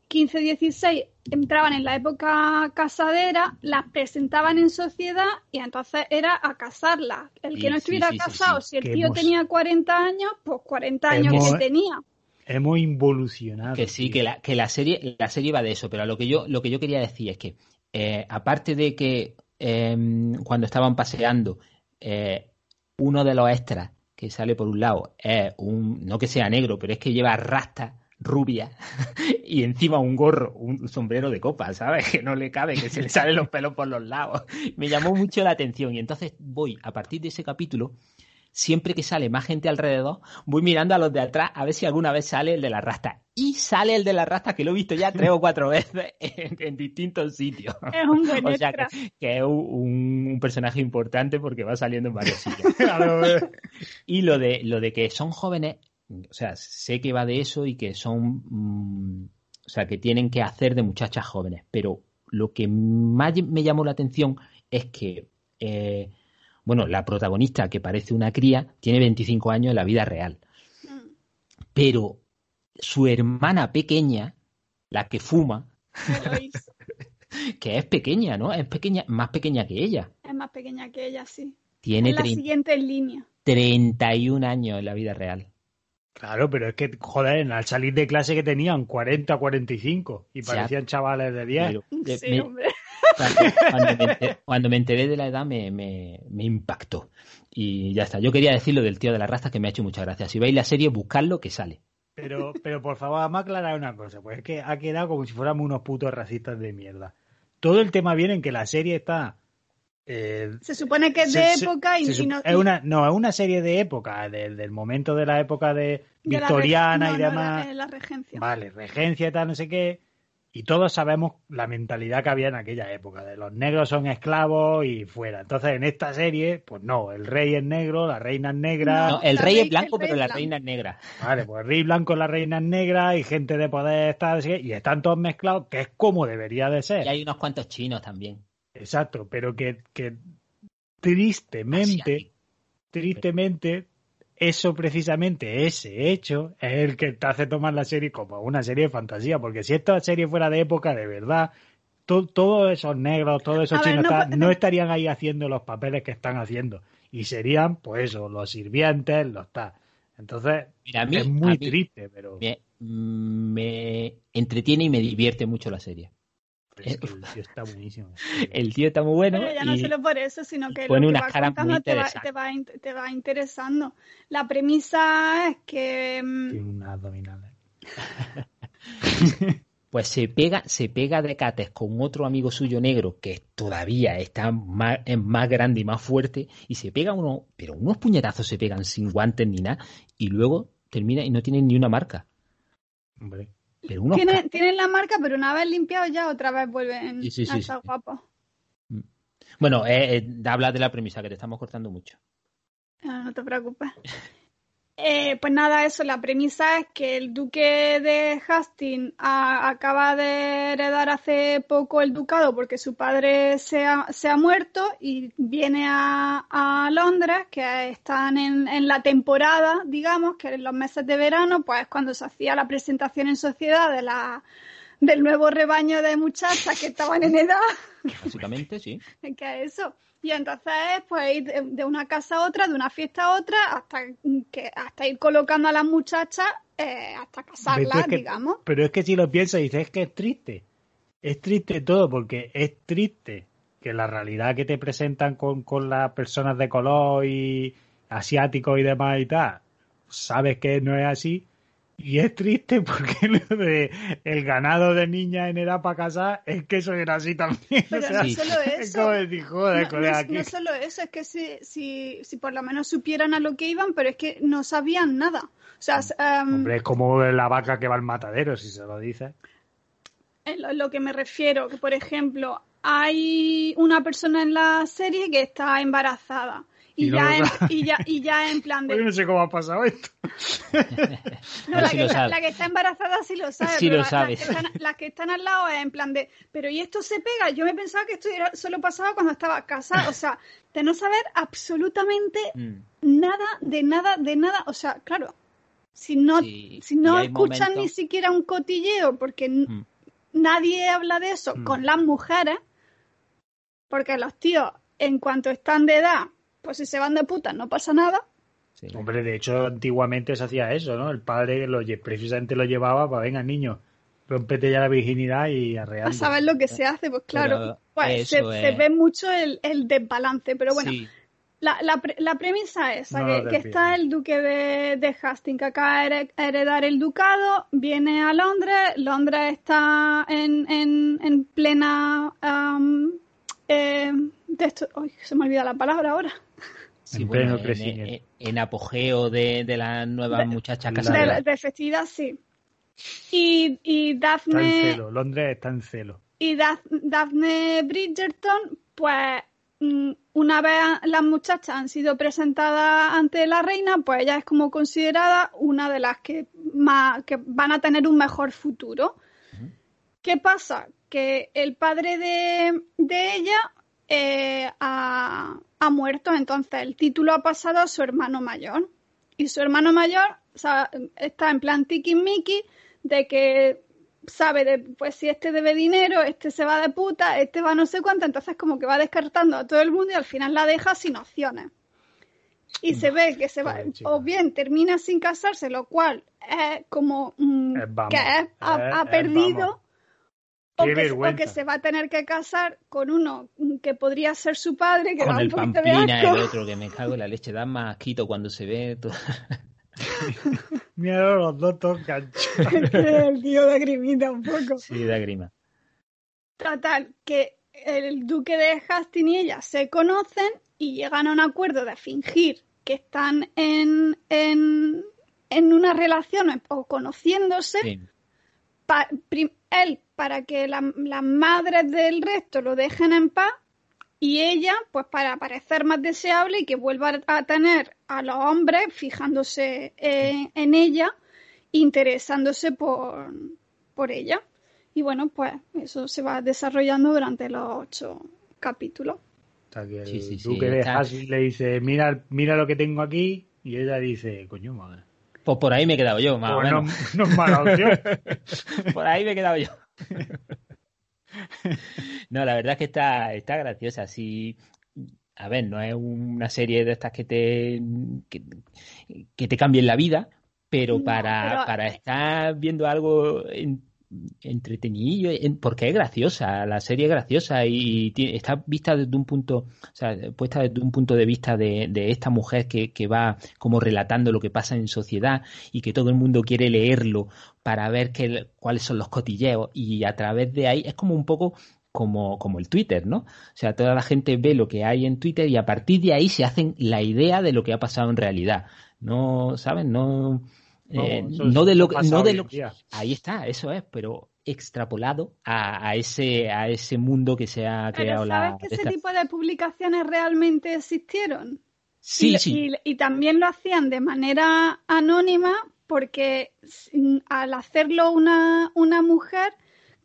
[SPEAKER 2] 15, 16, entraban en la época casadera, las presentaban en sociedad y entonces era a casarlas. El que no estuviera casado, si el tío tenía 40 años, pues 40 años que tenía.
[SPEAKER 1] Hemos involucionado.
[SPEAKER 3] Que sí, que la, que la serie, la serie va de eso, pero lo que yo, lo que yo quería decir es que, eh, aparte de que Em, cuando estaban paseando, eh, uno de los extras que sale por un lado es un, no que sea negro, pero es que lleva rastas rubia y encima un gorro, un sombrero de copa, ¿sabes? Que no le cabe, que se le salen los pelos por los lados. Me llamó mucho la atención y entonces voy, a partir de ese capítulo, siempre que sale más gente alrededor, voy mirando a los de atrás a ver si alguna vez sale el de la rasta. Y sale el de la rasta, que lo he visto ya tres o cuatro veces en, distintos sitios.
[SPEAKER 2] Es un buen
[SPEAKER 3] O sea, que, que es un, un personaje importante porque va saliendo en varios sitios. y lo de, lo de que son jóvenes, o sea, sé que va de eso y que son, mm, o sea, que tienen que hacer de muchachas jóvenes, pero lo que más me llamó la atención es que, eh, bueno, la protagonista, que parece una cría, tiene 25 años en la vida real, pero su hermana pequeña, la que fuma, que es pequeña, ¿no? Es pequeña, más pequeña que ella,
[SPEAKER 2] es más pequeña que ella, sí.
[SPEAKER 3] tiene
[SPEAKER 2] es la
[SPEAKER 3] 30
[SPEAKER 2] siguiente en línea.
[SPEAKER 3] 31 años en la vida real.
[SPEAKER 1] Claro, pero es que, joder, al salir de clase que tenían 40, 45 y
[SPEAKER 3] Ya.
[SPEAKER 1] parecían chavales de 10.
[SPEAKER 3] Pero, eh,
[SPEAKER 2] Sí,
[SPEAKER 3] me-
[SPEAKER 2] hombre.
[SPEAKER 3] Cuando, cuando me enteré, cuando me enteré de la edad me, me- me impactó. Y ya está. Yo quería decir lo del tío de la raza que me ha hecho muchas gracias. Si veis la serie, buscadlo que sale.
[SPEAKER 1] Pero, pero por favor, vamos a aclarar una cosa, pues es que ha quedado como si fuéramos unos putos racistas de mierda. Todo el tema viene en que la serie está... eh,
[SPEAKER 2] Se supone que es
[SPEAKER 1] se-
[SPEAKER 2] de
[SPEAKER 1] se-
[SPEAKER 2] época y,
[SPEAKER 1] se
[SPEAKER 2] y no,
[SPEAKER 1] es una, no, es una serie de época, del, del momento de la época de
[SPEAKER 2] de la
[SPEAKER 1] victoriana y
[SPEAKER 2] no, no,
[SPEAKER 1] demás.
[SPEAKER 2] la, eh, la regencia.
[SPEAKER 1] Vale, regencia y tal, no sé qué. Y todos sabemos la mentalidad que había en aquella época, de los negros son esclavos y fuera. Entonces, en esta serie, pues no, el rey es negro, la reina es negra.
[SPEAKER 3] No, el rey
[SPEAKER 2] rey-
[SPEAKER 3] es blanco,
[SPEAKER 2] rey
[SPEAKER 3] pero
[SPEAKER 2] es
[SPEAKER 3] la
[SPEAKER 2] blanco.
[SPEAKER 3] reina es negra.
[SPEAKER 1] Vale, pues el rey blanco, la reina es negra y gente de poder está, así, y están todos mezclados, que es como debería de ser.
[SPEAKER 3] Y hay unos cuantos chinos también.
[SPEAKER 1] Exacto, pero que, que tristemente, tristemente, eso precisamente, ese hecho, es el que te hace tomar la serie como una serie de fantasía, porque si esta serie fuera de época, de verdad, to- todos esos negros, todos esos
[SPEAKER 2] A ver,
[SPEAKER 1] chinos
[SPEAKER 2] no
[SPEAKER 1] estarían ahí haciendo los papeles que están haciendo, y serían, pues eso, los sirvientes, los tal. Entonces,
[SPEAKER 3] Mira, a mí,
[SPEAKER 1] es muy
[SPEAKER 3] a mí
[SPEAKER 1] triste, pero
[SPEAKER 3] me, me entretiene y me divierte mucho la serie.
[SPEAKER 1] Pero es que el tío está buenísimo.
[SPEAKER 3] El tío está muy bueno.
[SPEAKER 2] Pero ya no solo por eso, sino que
[SPEAKER 3] pone
[SPEAKER 2] lo que
[SPEAKER 3] unas
[SPEAKER 2] va
[SPEAKER 3] caras muy
[SPEAKER 2] te va, te, va, te va interesando. La premisa es que mm,
[SPEAKER 1] Tiene unas abdominales.
[SPEAKER 3] pues se pega, se pega de cates con otro amigo suyo negro que todavía está más, es más grande y más fuerte y se pega uno, pero unos puñetazos se pegan sin guantes ni nada y luego termina y no tienen ni una marca.
[SPEAKER 1] Hombre.
[SPEAKER 3] Pero unos
[SPEAKER 2] tiene-
[SPEAKER 3] ca-
[SPEAKER 2] tienen la marca, pero una vez limpiado ya otra vez vuelven
[SPEAKER 3] Sí, sí, sí,
[SPEAKER 2] a estar guapos.
[SPEAKER 3] Bueno, eh, eh, habla de la premisa que te estamos cortando mucho.
[SPEAKER 2] Ah, No te preocupes. Eh, pues nada, eso, la premisa es que el duque de Hastings a- acaba de heredar hace poco el ducado porque su padre se ha, se ha muerto y viene a, a Londres, que están en, en la temporada, digamos, que en los meses de verano, pues cuando se hacía la presentación en sociedad de la, del nuevo rebaño de muchachas que estaban en edad.
[SPEAKER 3] Básicamente, sí.
[SPEAKER 2] que es eso. Y entonces, pues ir de, una casa a otra, de una fiesta a otra, hasta que hasta ir colocando a las muchachas eh, hasta casarlas,
[SPEAKER 1] es que-
[SPEAKER 2] digamos.
[SPEAKER 1] Pero es que si lo piensas, dices es que es triste. Es triste todo, porque es triste que la realidad que te presentan con, con las personas de color y asiáticos y demás y tal, sabes que no es así. Y es triste porque lo de el ganado de niñas en edad para casar es que eso era así también.
[SPEAKER 2] Pero
[SPEAKER 1] o sea,
[SPEAKER 2] no solo
[SPEAKER 1] es
[SPEAKER 2] eso.
[SPEAKER 1] como decir, joder,
[SPEAKER 2] No, no-
[SPEAKER 1] aquí-
[SPEAKER 2] no solo eso, es que si, si, si por lo menos supieran a lo que iban, pero es que no sabían nada. O sea, em,
[SPEAKER 1] Hombre, es como la vaca que va al matadero, si se lo dices.
[SPEAKER 2] es lo, lo que me refiero, que por ejemplo, hay una persona en la serie que está embarazada. Y, ya, en, y, ya, y ya en plan de...
[SPEAKER 1] Yo no sé cómo ha pasado esto.
[SPEAKER 2] No, la,
[SPEAKER 3] sí
[SPEAKER 2] que,
[SPEAKER 3] lo
[SPEAKER 2] la-
[SPEAKER 3] sabe.
[SPEAKER 2] la que está embarazada sí lo sabe.
[SPEAKER 3] Sí
[SPEAKER 2] pero
[SPEAKER 3] lo.
[SPEAKER 2] Las, que están, las que están al lado es en plan de, pero ¿y esto se pega? Yo me pensaba que esto era- solo pasaba cuando estaba casada. O sea, de no saber absolutamente
[SPEAKER 3] Mm.
[SPEAKER 2] nada, de nada, de nada. O sea, claro, si no,
[SPEAKER 3] Sí,
[SPEAKER 2] si no escuchan ni siquiera un cotilleo, porque
[SPEAKER 3] Mm.
[SPEAKER 2] nadie habla de eso
[SPEAKER 1] Mm.
[SPEAKER 2] con las mujeres, porque los tíos, en cuanto están de edad, pues si se van de putas no pasa nada.
[SPEAKER 3] Sí.
[SPEAKER 1] Hombre, de hecho, antiguamente se hacía eso, ¿no? El padre lo, precisamente lo llevaba para, venga, niño, rompete ya la virginidad y
[SPEAKER 2] a
[SPEAKER 1] arreando.
[SPEAKER 2] saber lo que se hace, pues claro,
[SPEAKER 3] Pero
[SPEAKER 2] pues se, ve mucho el, el desbalance, pero bueno,
[SPEAKER 3] Sí.
[SPEAKER 2] la, la, la premisa es esa, que, que, está el duque de, de Hastings que acaba de heredar el ducado, viene a Londres, Londres está en, en, en plena... Um, eh, de esto, uy, se me olvida la palabra ahora.
[SPEAKER 3] Sí, en, bueno, en, en, apogeo de, de las nuevas muchachas
[SPEAKER 2] casadas. De, de, festividad, sí. Y, y Daphne...
[SPEAKER 1] Está en celo, Londres está en celo.
[SPEAKER 2] Y Daphne Bridgerton, pues Mm, una vez las muchachas han sido presentadas ante la reina, pues ella es como considerada una de las que más que van a tener un mejor futuro. ¿Qué pasa? Que el padre de, de ella eh, ha, ha, muerto, entonces el título ha pasado a su hermano mayor. Y su hermano mayor o sea, está en plan tiki miki de que sabe de, pues si este debe dinero, este se va de puta, este va no sé cuánto, entonces como que va descartando a todo el mundo y al final la deja sin opciones. Y se ve que se va, o bien termina sin casarse, lo cual es como mm, que ha, perdido, o que, se va a tener que casar con uno que podría ser su padre, que
[SPEAKER 3] con el Pamplina, el otro, que me cago en la leche, da más quito cuando se ve todo.
[SPEAKER 1] Mira los dos tocan.
[SPEAKER 2] el tío de grimita un poco.
[SPEAKER 3] Sí, de grima.
[SPEAKER 2] Total, que el duque de Hastings y ella se conocen y llegan a un acuerdo de fingir que están en, en, en una relación o conociéndose. Sí. Pa, prim, él, para que la, las madres del resto lo dejen en paz y ella, pues para parecer más deseable y que vuelva a tener a los hombres fijándose en, en ella, interesándose por, por ella. Y bueno, pues eso se va desarrollando durante los ocho capítulos.
[SPEAKER 1] Sea, que el sí, sí, duque de Hassi le dice, mira, mira lo que tengo aquí, y ella dice, coño, madre.
[SPEAKER 3] Pues por ahí me he quedado yo, más
[SPEAKER 1] pues
[SPEAKER 3] o
[SPEAKER 1] menos. No, no es mala opción.
[SPEAKER 3] por ahí me he quedado yo. no, la verdad es que está, está graciosa. Sí, a ver, no es una serie de estas que te, que, que te cambien la vida, pero, no, para,
[SPEAKER 2] pero...
[SPEAKER 3] para estar viendo algo en, entretenido, porque es graciosa, la serie es graciosa y, está vista desde un punto, o sea, puesta desde un punto de vista de, esta mujer que, que, va como relatando lo que pasa en sociedad y que todo el mundo quiere leerlo para ver qué, cuáles son los cotilleos y a través de ahí es como un poco como, como el Twitter, ¿no? O sea, toda la gente ve lo que hay en Twitter y a partir de ahí se hacen la idea de lo que ha pasado en realidad. No, ¿saben? No, eh, no, no de lo que, no de lo que, ahí está, eso es, pero extrapolado a, a, ese a ese mundo que se ha creado
[SPEAKER 2] pero ¿sabes
[SPEAKER 3] la
[SPEAKER 2] que ese esta... tipo de publicaciones realmente existieron?
[SPEAKER 3] Sí,
[SPEAKER 2] y,
[SPEAKER 3] sí.
[SPEAKER 2] Y, y, también lo hacían de manera anónima porque al hacerlo una, una mujer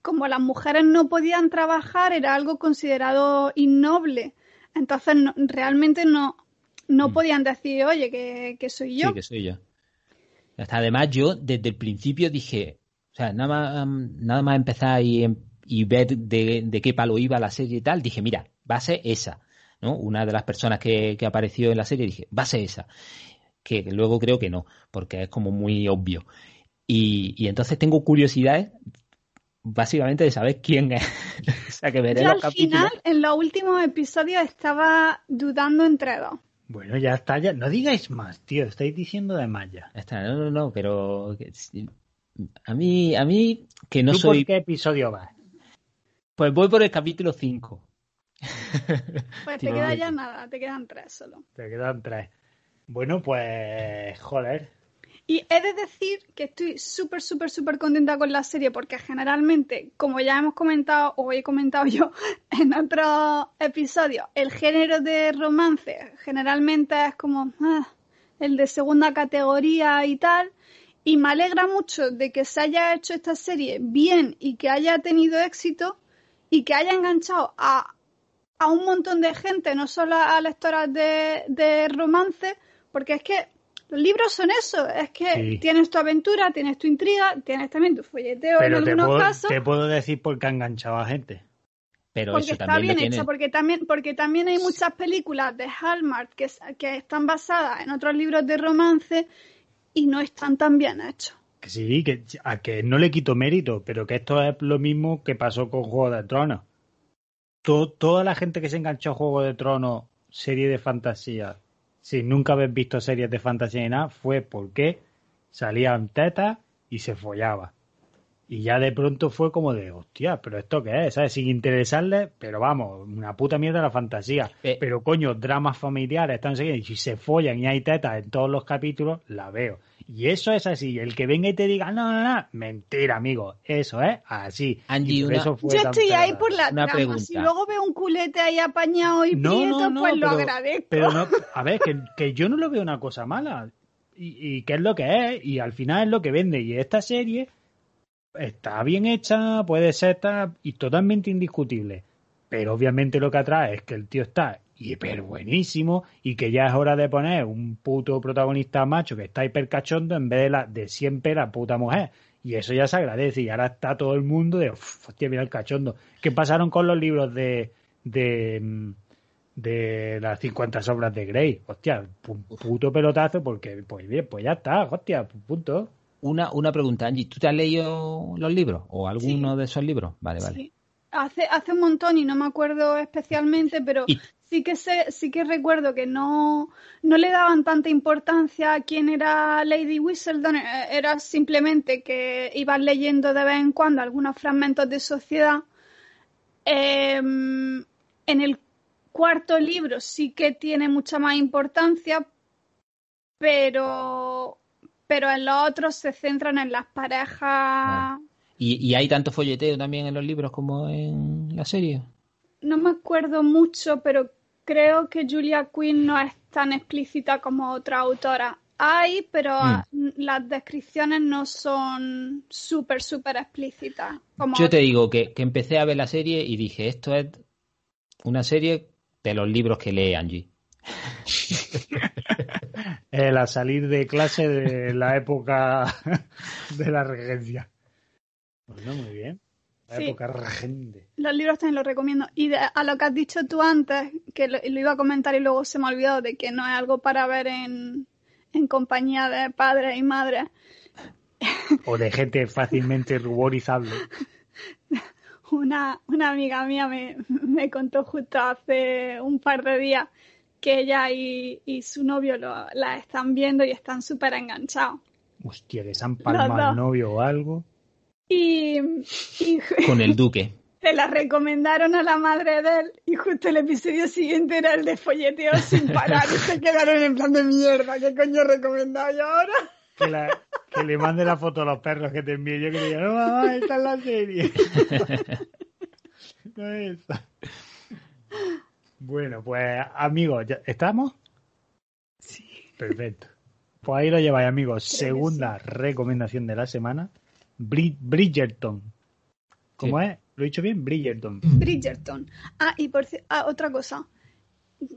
[SPEAKER 2] como las mujeres no podían trabajar, era algo considerado innoble. Entonces, no, realmente no, no mm. podían decir, oye, que, que, soy yo.
[SPEAKER 3] Sí, que soy yo. Hasta además, yo desde el principio dije, o sea, nada más, nada más empezar y, y ver de, de, qué palo iba la serie y tal, dije, mira, va a ser esa. ¿no? Una de las personas que, que apareció en la serie dije, va a ser esa. Que luego creo que no, porque es como muy obvio. Y, y entonces tengo curiosidades básicamente de saber quién es. o sea, que veré
[SPEAKER 2] Yo
[SPEAKER 3] los
[SPEAKER 2] al
[SPEAKER 3] capítulos.
[SPEAKER 2] final, en los últimos episodios, estaba dudando entre dos.
[SPEAKER 1] Bueno, ya está, ya. No digáis más, tío. Estáis diciendo de más ya.
[SPEAKER 3] Está, no, no, no, pero a mí, a mí que no
[SPEAKER 1] ¿Tú
[SPEAKER 3] soy.
[SPEAKER 1] ¿Por qué episodio vas?
[SPEAKER 3] Pues voy por el capítulo 5.
[SPEAKER 2] Pues te queda ya nada, te quedan tres solo.
[SPEAKER 1] Te quedan tres. Bueno, pues, joder,
[SPEAKER 2] y he de decir que estoy súper, súper, súper contenta con la serie porque generalmente, como ya hemos comentado o he comentado yo en otros episodios, el género de romance generalmente es como ah, el de segunda categoría y tal. Y me alegra mucho de que se haya hecho esta serie bien y que haya tenido éxito y que haya enganchado a, a un montón de gente, no solo a lectoras de, de romance, porque es que los libros son eso, es que sí. tienes tu aventura, tienes tu intriga, tienes también tu folleteo
[SPEAKER 1] Pero
[SPEAKER 2] en
[SPEAKER 1] te
[SPEAKER 2] algunos
[SPEAKER 1] puedo,
[SPEAKER 2] casos.
[SPEAKER 1] Te puedo decir por qué ha enganchado a gente.
[SPEAKER 3] Pero
[SPEAKER 2] porque
[SPEAKER 3] eso
[SPEAKER 2] está
[SPEAKER 3] también
[SPEAKER 2] bien hecho, porque también, porque también hay muchas películas de Hallmark que, que están basadas en otros libros de romance y no están tan bien hechos.
[SPEAKER 1] Que sí, que a que no le quito mérito, pero que esto es lo mismo que pasó con Juego de Tronos. Todo, toda la gente que se enganchó a Juego de Tronos serie de fantasía, si nunca habéis visto series de fantasía ni nada, fue porque salían tetas y se follaba. Y ya de pronto fue como de, hostia, pero esto qué es, ¿sabes? Sin interesarle, pero vamos, una puta mierda la fantasía. pero coño, dramas familiares, están siguiendo, y si se follan y hay tetas en todos los capítulos, la veo. Y eso es así. El que venga y te diga, no, no, no, mentira, amigo. Eso es así.
[SPEAKER 3] Angie,
[SPEAKER 2] Yo estoy ahí por la trama. Si luego veo un culete ahí apañado y prieto, pues lo agradezco.
[SPEAKER 1] Pero no, a ver, que, que, yo no lo veo una cosa mala. Y, y que es lo que es. Y al final es lo que vende. Y esta serie está bien hecha, puede ser y totalmente indiscutible. Pero obviamente lo que atrae es que el tío está hiper buenísimo y que ya es hora de poner un puto protagonista macho que está hiper cachondo en vez de, la, de siempre la puta mujer. Y eso ya se agradece y ahora está todo el mundo de, hostia, mira el cachondo. ¿Qué pasaron con los libros de, de, de las 50 sombras de Grey? Hostia, puto pelotazo porque, pues bien, pues ya está, hostia, punto.
[SPEAKER 3] Una, una pregunta, Angie, ¿tú te has leído los libros o alguno de esos libros? Vale, vale.
[SPEAKER 2] Hace, hace un montón y no me acuerdo especialmente, pero sí que sé, sí que recuerdo que no, no le daban tanta importancia a quién era Lady Whistledown, eh, era simplemente que iban leyendo de vez en cuando algunos fragmentos de sociedad. Em, en el cuarto libro sí que tiene mucha más importancia, pero pero en los otros se centran en las parejas.
[SPEAKER 3] ¿Y, hay tanto folleteo también en los libros como en la serie?
[SPEAKER 2] No me acuerdo mucho, pero creo que Julia Quinn no es tan explícita como otra autora. Hay, pero mm. las descripciones no son súper, súper explícitas.
[SPEAKER 3] Yo te digo que, que empecé a ver la serie y dije, esto es una serie de los libros que lee Angie.
[SPEAKER 1] el a salir de clase de la época de la regencia. Bueno, muy bien. La época regente.
[SPEAKER 2] Los libros también los recomiendo. Y a lo que has dicho tú antes, que lo, iba a comentar y luego se me ha olvidado de que no es algo para ver en, en compañía de padres y madres.
[SPEAKER 1] O de gente fácilmente ruborizable.
[SPEAKER 2] Una, una amiga mía me, me contó justo hace un par de días que ella y, su novio la están viendo y están súper enganchados.
[SPEAKER 1] Hostia, que se han palmado el novio o algo.
[SPEAKER 2] Y,
[SPEAKER 3] Con el duque.
[SPEAKER 2] Se la recomendaron a la madre de él y justo el episodio siguiente era el de folleteo sin parar y se quedaron en plan de mierda. ¿Qué coño he recomendado yo ahora?
[SPEAKER 1] Que, le mande la foto a los perros que te envíe. Yo quería, no, mamá, esta es la serie. no es esa. Bueno, pues amigos, ¿estamos?
[SPEAKER 2] Sí.
[SPEAKER 1] Perfecto. Pues ahí lo lleváis, amigos. Segunda recomendación de la semana. Bridgerton. ¿Cómo es? ¿Lo he dicho bien? Bridgerton.
[SPEAKER 2] Bridgerton. Ah, y por ah, otra cosa.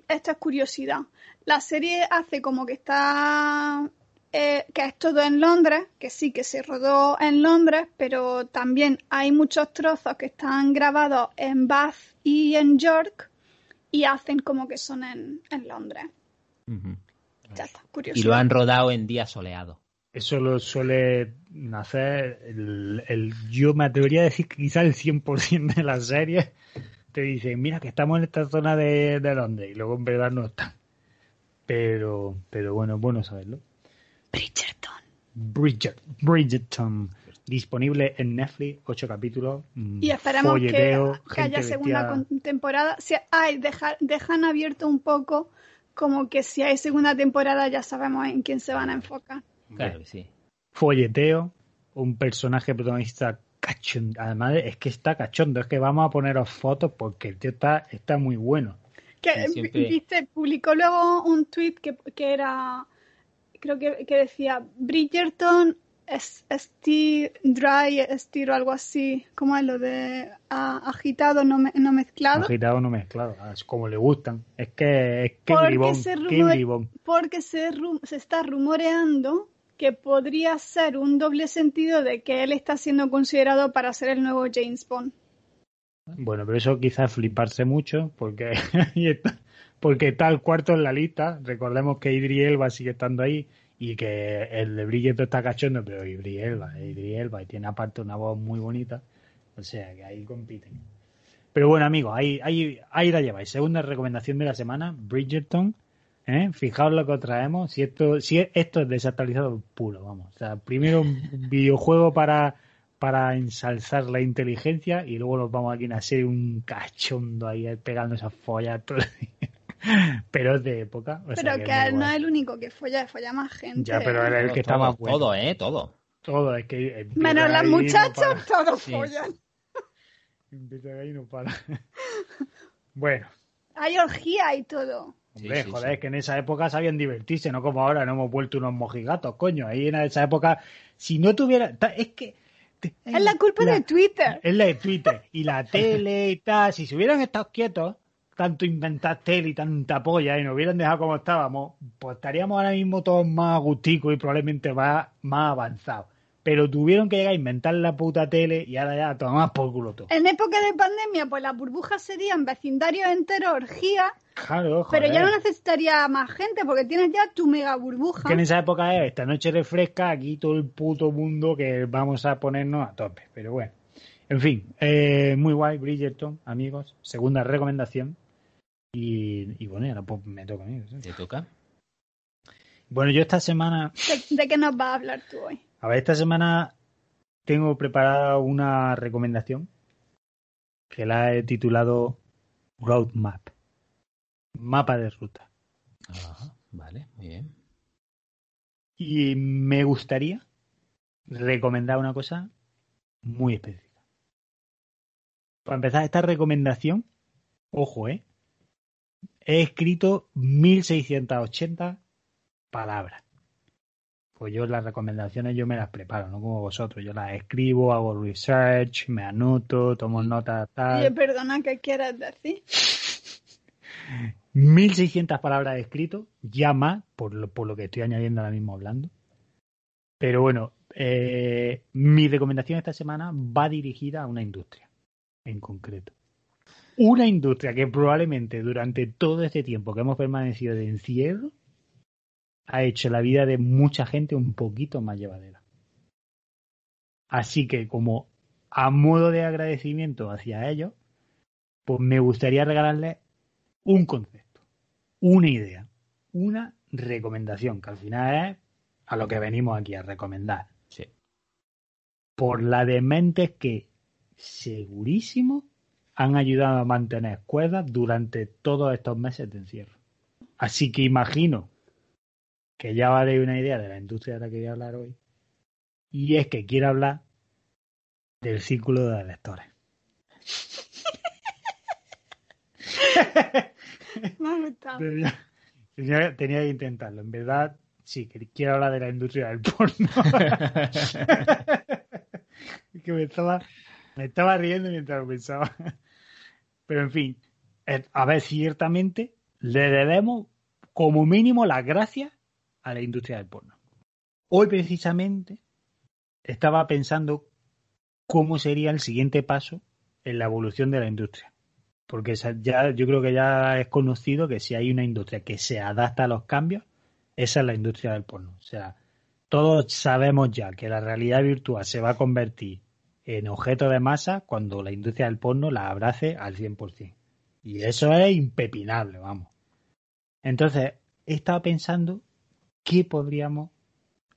[SPEAKER 2] Esta es curiosidad. La serie hace como que está eh, que es todo en Londres, que sí que se rodó en Londres, pero también hay muchos trozos que están grabados en Bath y en York y hacen como que son en, Londres. Ya está, curioso.
[SPEAKER 3] Y lo han rodado en días soleados.
[SPEAKER 1] Eso lo suele hacer el, yo me atrevería a decir que quizá el 100% de las series te dicen, mira que estamos en esta zona de, de Londres y luego en verdad no están. Pero, pero bueno, bueno saberlo.
[SPEAKER 2] Bridgerton.
[SPEAKER 1] Bridget, Bridgerton disponible en Netflix, ocho capítulos.
[SPEAKER 2] Mm, y esperamos que, haya segunda temporada. Si hay, dejan abierto un poco como que si hay segunda temporada ya sabemos en quién se van a enfocar.
[SPEAKER 3] Claro sí.
[SPEAKER 1] Folleteo, un personaje protagonista cachondo. Además es que está cachondo, es que vamos a poneros fotos porque el tío está, está muy bueno.
[SPEAKER 2] Que, viste, publicó luego un tweet que, que era, creo que, que decía, Bridgerton es, dry, estiro, algo así, como es lo de agitado, no, no, mezclado.
[SPEAKER 1] Agitado, no mezclado, ah, es como le gustan. Es que es que
[SPEAKER 2] porque, se, porque se, se está rumoreando que podría ser un doble sentido de que él está siendo considerado para ser el nuevo James Bond.
[SPEAKER 1] Bueno, pero eso quizás fliparse mucho, porque, porque está el cuarto en la lista. Recordemos que Idri Elba sigue estando ahí y que el de Bridget está cachondo, pero Idri Elba, Idri Elba, y tiene aparte una voz muy bonita, o sea que ahí compiten. Pero bueno, amigos, ahí, ahí, ahí la lleváis. Segunda recomendación de la semana, Bridgerton. ¿Eh? Fijaos lo que traemos. Si esto, si esto es desactualizado puro, vamos. O sea, primero un videojuego para, para ensalzar la inteligencia y luego nos vamos aquí a hacer un cachondo ahí pegando esas follas todo el día. Pero es de época. o sea
[SPEAKER 2] Pero
[SPEAKER 1] que
[SPEAKER 2] que no es el único que folla, folla más gente.
[SPEAKER 1] Ya, pero él es el que está
[SPEAKER 3] todo,
[SPEAKER 1] más bueno.
[SPEAKER 3] Todo, ¿eh? Todo.
[SPEAKER 1] Todo, es que. empieza
[SPEAKER 2] Menos las
[SPEAKER 1] no
[SPEAKER 2] muchachas,
[SPEAKER 1] para.
[SPEAKER 2] todos
[SPEAKER 3] Sí.
[SPEAKER 2] follan.
[SPEAKER 1] Empieza ahí y no para. Bueno,
[SPEAKER 2] Hay orgía y todo.
[SPEAKER 1] Hombre,
[SPEAKER 3] sí,
[SPEAKER 1] joder,
[SPEAKER 3] sí.
[SPEAKER 1] es que en esa época sabían divertirse, no como ahora, no hemos vuelto unos mojigatos, coño. Ahí en esa época, si no tuviera. ta- Es que. te-
[SPEAKER 2] Es la culpa de Twitter.
[SPEAKER 1] Es la de Twitter y la tele y tal. Si se hubieran estado quietos, tanto inventar tele y tanta polla y nos hubieran dejado como estábamos, pues estaríamos ahora mismo todos más agusticos y probablemente más, más avanzados. Pero tuvieron que llegar a inventar la puta tele y ahora ya tomamos por culo todo.
[SPEAKER 2] En época de pandemia, pues las burbujas serían vecindarios enteros, orgía,
[SPEAKER 1] Claro,
[SPEAKER 2] pero ya no necesitaría más gente porque tienes ya tu mega burbuja.
[SPEAKER 1] Que en esa época es esta noche refresca, aquí todo el puto mundo que vamos a ponernos a tope. Pero bueno, en fin, eh, muy guay, Bridgerton, amigos. Segunda recomendación. Y, y bueno, y ahora pues me toca a mí. ¿sí?
[SPEAKER 3] ¿Te toca?
[SPEAKER 1] Bueno, yo esta semana,
[SPEAKER 2] ¿De, de qué nos vas a hablar tú hoy?
[SPEAKER 1] A ver, esta semana tengo preparada una recomendación que la he titulado Roadmap. Mapa de ruta.
[SPEAKER 3] Ajá, vale, muy bien.
[SPEAKER 1] Y me gustaría recomendar una cosa muy específica. Para empezar, esta recomendación, ojo, ¿eh? He escrito 1680 palabras. Pues yo las recomendaciones yo me las preparo, no como vosotros. Yo las escribo, hago research, me anoto, tomo notas, tal.
[SPEAKER 2] Oye, perdona, ¿qué quieres decir?
[SPEAKER 1] 1600 palabras escrito, ya más, por lo, por lo que estoy añadiendo ahora mismo hablando. Pero bueno, eh, mi recomendación esta semana va dirigida a una industria en concreto. Una industria que probablemente durante todo este tiempo que hemos permanecido de encierro ha hecho la vida de mucha gente un poquito más llevadera. Así que como a modo de agradecimiento hacia ellos, pues me gustaría regalarles un concepto, una idea, una recomendación, que al final es a lo que venimos aquí a recomendar.
[SPEAKER 3] Sí.
[SPEAKER 1] Por la de mentes que segurísimo han ayudado a mantener cuerdas durante todos estos meses de encierro. Así que imagino que ya vale una idea de la industria de la que voy a hablar hoy. Y es que quiero hablar del círculo de lectores.
[SPEAKER 2] Me ha gustado.
[SPEAKER 1] Tenía, tenía- que intentarlo. En verdad, sí, que quiero hablar de la industria del porno. Es que me estaba, me estaba riendo mientras lo pensaba. Pero en fin, eh, a ver, ciertamente le debemos como mínimo las gracias a la industria del porno. Hoy precisamente estaba pensando cómo sería el siguiente paso en la evolución de la industria. Porque ya, yo creo que ya es conocido que si hay una industria que se adapta a los cambios, esa es la industria del porno. O sea, todos sabemos ya que la realidad virtual se va a convertir en objeto de masa cuando la industria del porno la abrace al 100%. Y eso es impepinable, vamos. Entonces, he estado pensando qué podríamos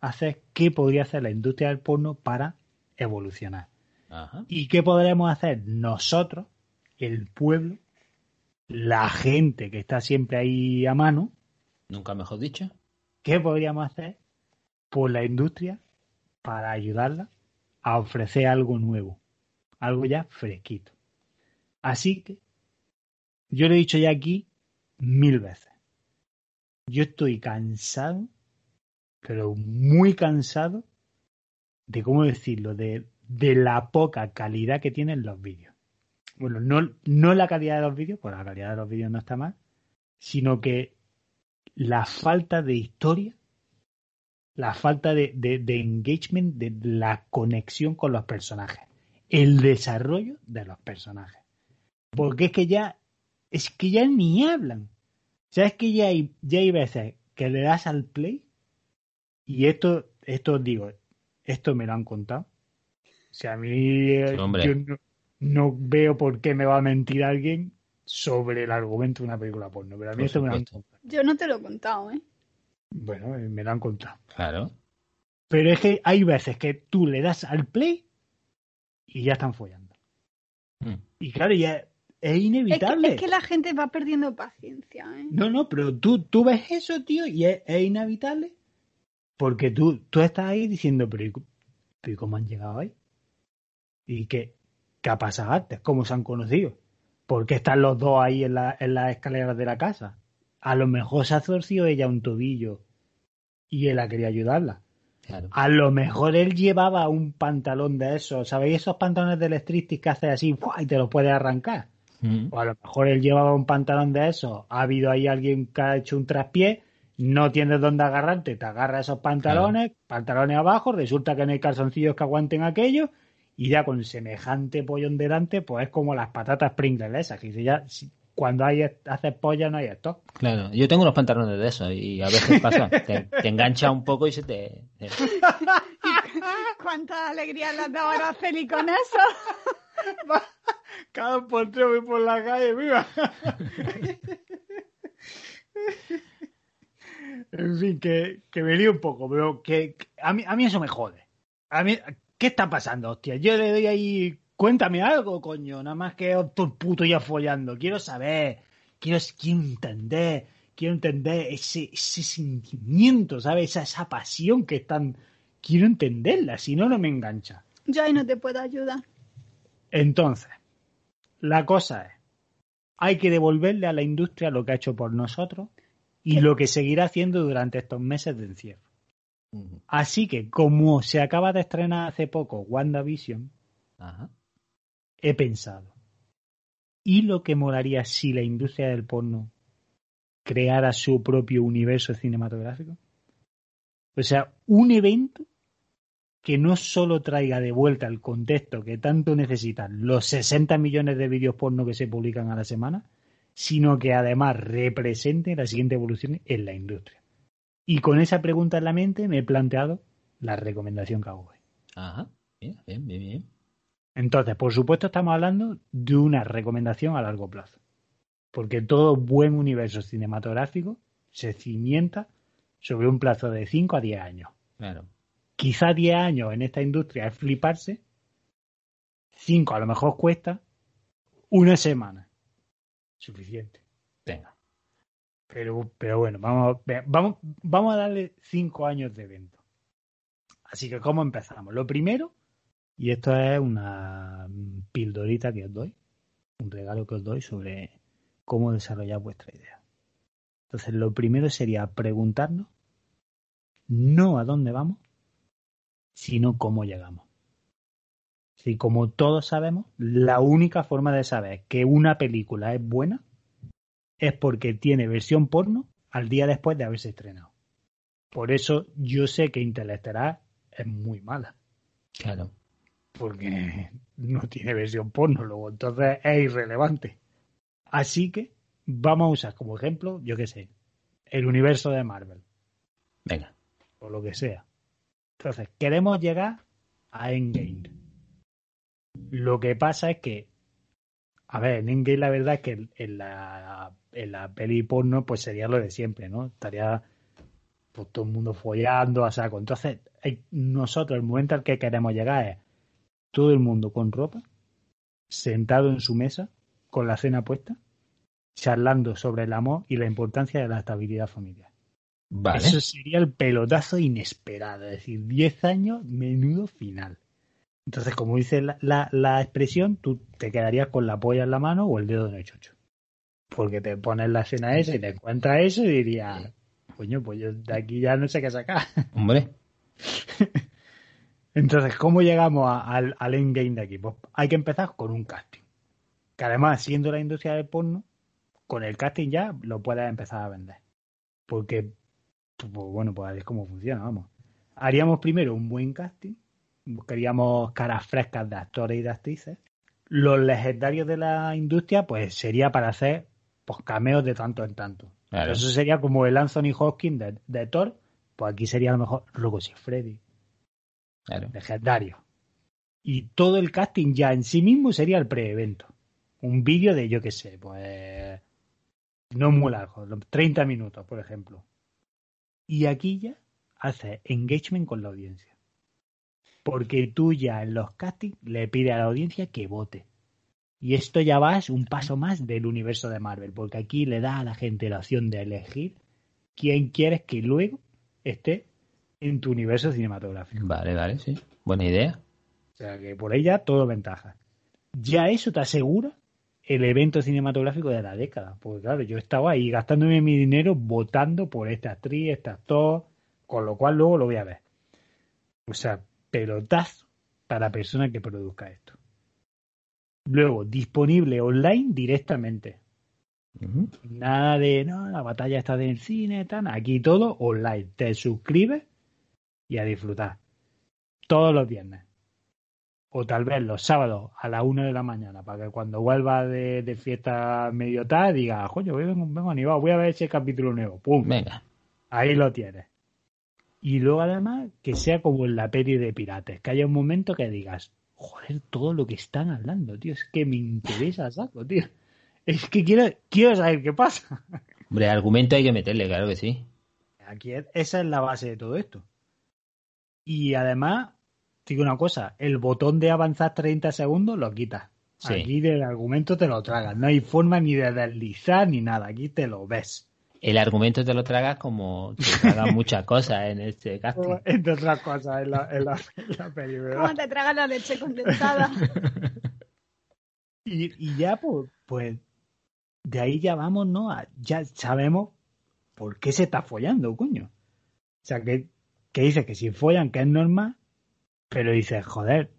[SPEAKER 1] hacer, qué podría hacer la industria del porno para evolucionar.
[SPEAKER 3] Ajá.
[SPEAKER 1] ¿Y qué podremos hacer nosotros, el pueblo, la gente que está siempre ahí a mano?
[SPEAKER 3] Nunca mejor dicho.
[SPEAKER 1] ¿Qué podríamos hacer por la industria para ayudarla a ofrecer algo nuevo? Algo ya fresquito. Así que yo lo he dicho ya aquí mil veces. Yo estoy cansado, pero muy cansado de cómo decirlo, de, de la poca calidad que tienen los vídeos. Bueno, no, no la calidad de los vídeos, pues la calidad de los vídeos no está mal, sino que la falta de historia, la falta de, de- engagement, de la conexión con los personajes, el desarrollo de los personajes. Porque es que ya, es que ya ni hablan. O sea, es que ya hay, ya hay veces que le das al play y esto, esto digo, esto me lo han contado. O sea, a mí, eh,
[SPEAKER 3] Sí, hombre.
[SPEAKER 1] yo, no, no veo por qué me va a mentir alguien sobre el argumento de una película porno. Pero a mí
[SPEAKER 3] Por
[SPEAKER 1] esto me lo han contado.
[SPEAKER 2] Yo no te lo he contado, ¿eh?
[SPEAKER 1] Bueno, eh, me lo han contado.
[SPEAKER 3] Claro.
[SPEAKER 1] Pero es que hay veces que tú le das al play y ya están follando.
[SPEAKER 3] Mm.
[SPEAKER 1] Y claro, ya es
[SPEAKER 2] Es que,
[SPEAKER 1] inevitable.
[SPEAKER 2] es que la gente va perdiendo paciencia, ¿eh?
[SPEAKER 1] No, no, pero tú, tú ves eso, tío, y es, es inevitable. Porque tú, tú estás ahí diciendo, pero ¿y, pero ¿y cómo han llegado ahí? ¿Y qué, qué ha pasado antes? ¿Cómo se han conocido? ¿Por qué están los dos ahí en, la, en las escaleras de la casa? A lo mejor se ha torcido ella un tobillo y él ha querido ayudarla.
[SPEAKER 3] Claro.
[SPEAKER 1] A lo mejor él llevaba un pantalón de esos, ¿sabéis esos pantalones del striptease que haces así ¡fua! y te los puedes arrancar?
[SPEAKER 3] Mm.
[SPEAKER 1] O a lo mejor él llevaba un pantalón de esos, ha habido ahí alguien que ha hecho un traspié, no tienes dónde agarrarte, te agarra esos pantalones, pantalones abajo, resulta que no hay calzoncillos que aguanten aquello, y ya con semejante pollón delante, pues es como las patatas Pringles esas, que dice ya, si- cuando hay, haces polla no hay esto.
[SPEAKER 3] Claro. Yo tengo unos pantalones de esos y a veces pasa. te, te engancha un poco y se te. te-
[SPEAKER 2] ¿Cuánta alegría le has dado a Araceli con eso?
[SPEAKER 1] Cada portero voy por la calle, viva. En fin, que, que me lío un poco, pero que, que a, mí, a mí eso me jode. A mí, ¿qué está pasando, hostia? Yo le doy ahí, cuéntame algo, coño, nada más que todo el puto ya follando. Quiero saber, quiero, quiero entender, quiero entender ese, ese sentimiento, ¿sabes? Esa, esa pasión que están... Quiero entenderla, si no, no me engancha.
[SPEAKER 2] Yo ahí no te puedo ayudar.
[SPEAKER 1] Entonces, la cosa es, hay que devolverle a la industria lo que ha hecho por nosotros y lo que seguirá haciendo durante estos meses de encierro. Así que, como se acaba de estrenar hace poco WandaVision,
[SPEAKER 3] Ajá.
[SPEAKER 1] he pensado, ¿y lo que molaría si la industria del porno creara su propio universo cinematográfico? O sea, un evento que no solo traiga de vuelta el contexto que tanto necesitan los 60 millones de vídeos porno que se publican a la semana, sino que además represente la siguiente evolución en la industria. Y con esa pregunta en la mente me he planteado la recomendación que hago hoy.
[SPEAKER 3] Ajá. Bien, bien, bien, bien.
[SPEAKER 1] Entonces, por supuesto, estamos hablando de una recomendación a largo plazo. Porque todo buen universo cinematográfico se cimienta sobre un plazo de 5 a 10 años.
[SPEAKER 3] Claro.
[SPEAKER 1] Quizá 10 años en esta industria es fliparse. 5 a lo mejor cuesta una semana. Suficiente.
[SPEAKER 3] Venga.
[SPEAKER 1] Pero, pero bueno, vamos, vamos, vamos a darle 5 años de evento. Así que, ¿cómo empezamos? Lo primero, y esto es una pildorita que os doy, un regalo que os doy sobre cómo desarrollar vuestra idea. Entonces, lo primero sería preguntarnos no a dónde vamos, sino cómo llegamos. Si como todos sabemos, la única forma de saber que una película es buena es porque tiene versión porno al día después de haberse estrenado. Por eso yo sé que Interestelar es muy mala,
[SPEAKER 3] Claro.
[SPEAKER 1] porque no tiene versión porno, luego entonces es irrelevante. Así que vamos a usar como ejemplo, yo qué sé, el universo de Marvel
[SPEAKER 3] Venga.
[SPEAKER 1] o lo que sea. Entonces, queremos llegar a Endgame. Lo que pasa es que, a ver, en Endgame la verdad es que en la, en la peli porno pues sería lo de siempre, ¿no? Estaría pues, todo el mundo follando a saco. Entonces, nosotros el momento al que queremos llegar es todo el mundo con ropa, sentado en su mesa, con la cena puesta, charlando sobre el amor y la importancia de la estabilidad familiar.
[SPEAKER 3] Vale.
[SPEAKER 1] Eso sería el pelotazo inesperado, es decir, 10 años, menudo final. Entonces, como dice la, la- la expresión, tú te quedarías con la polla en la mano o el dedo en el chocho. Porque te pones la escena esa y te encuentras eso y dirías, coño, pues yo de aquí ya no sé qué sacar.
[SPEAKER 3] Hombre.
[SPEAKER 1] Entonces, ¿cómo llegamos a- al, al endgame de aquí? Pues hay que empezar con un casting. Que además, siendo la industria del porno, con el casting ya lo puedes empezar a vender. Porque, pues, bueno, pues es como funciona, vamos. Haríamos primero un buen casting, buscaríamos caras frescas de actores y de actrices. Los legendarios de la industria, pues sería para hacer pues, cameos de tanto en tanto.
[SPEAKER 3] Claro.
[SPEAKER 1] Eso sería como el Anthony Hopkins de, de Thor, pues aquí sería a lo mejor Rocco Freddy
[SPEAKER 3] Claro.
[SPEAKER 1] legendario. Y todo el casting ya en sí mismo sería el pre-evento. Un vídeo de, yo qué sé, pues. No muy largo, 30 minutos, por ejemplo. Y aquí ya hace engagement con la audiencia. Porque tú ya en los castings le pides a la audiencia que vote. Y esto ya va un paso más del universo de Marvel, porque aquí le da a la gente la opción de elegir quién quieres que luego esté en tu universo cinematográfico.
[SPEAKER 3] Vale, vale, sí. Buena idea.
[SPEAKER 1] O sea que por ella todo ventaja. Ya eso te asegura el evento cinematográfico de la década. Porque claro, yo estaba ahí gastándome mi dinero votando por esta actriz, este actor, con lo cual luego lo voy a ver. O sea, pelotazo para persona que produzca esto. Luego, disponible online directamente. Nada de, no, la batalla está del cine, tan. Aquí todo online. Te suscribes y a disfrutar. Todos los viernes. O tal vez los sábados a las 1 de la mañana, para que cuando vuelva de, fiesta medio tarde diga, coño, vengo, vengo animado, voy a ver ese capítulo nuevo. ¡Pum!
[SPEAKER 3] Venga.
[SPEAKER 1] Ahí lo tienes. Y luego además que sea como en la peli de pirates, que haya un momento que digas, joder, todo lo que están hablando, tío, es que me interesa saco, tío. Es que quiero, quiero saber qué pasa.
[SPEAKER 3] Hombre, argumento hay que meterle, claro que sí.
[SPEAKER 1] Aquí esa es la base de todo esto. Y además, digo una cosa, el botón de avanzar 30 segundos lo quitas. Aquí del argumento te lo tragas. No hay forma ni de deslizar ni nada. Aquí te lo ves
[SPEAKER 3] el argumento te lo tragas como te tragas muchas cosas en este casting.
[SPEAKER 1] Entre otras cosas en la, en la,
[SPEAKER 2] Como te tragas la leche condensada.
[SPEAKER 1] y, y, ya, pues, pues, de ahí ya vamos, ¿no? Ya sabemos por qué se está follando, coño. O sea, que, que dice que si follan, que es normal, pero dice, joder,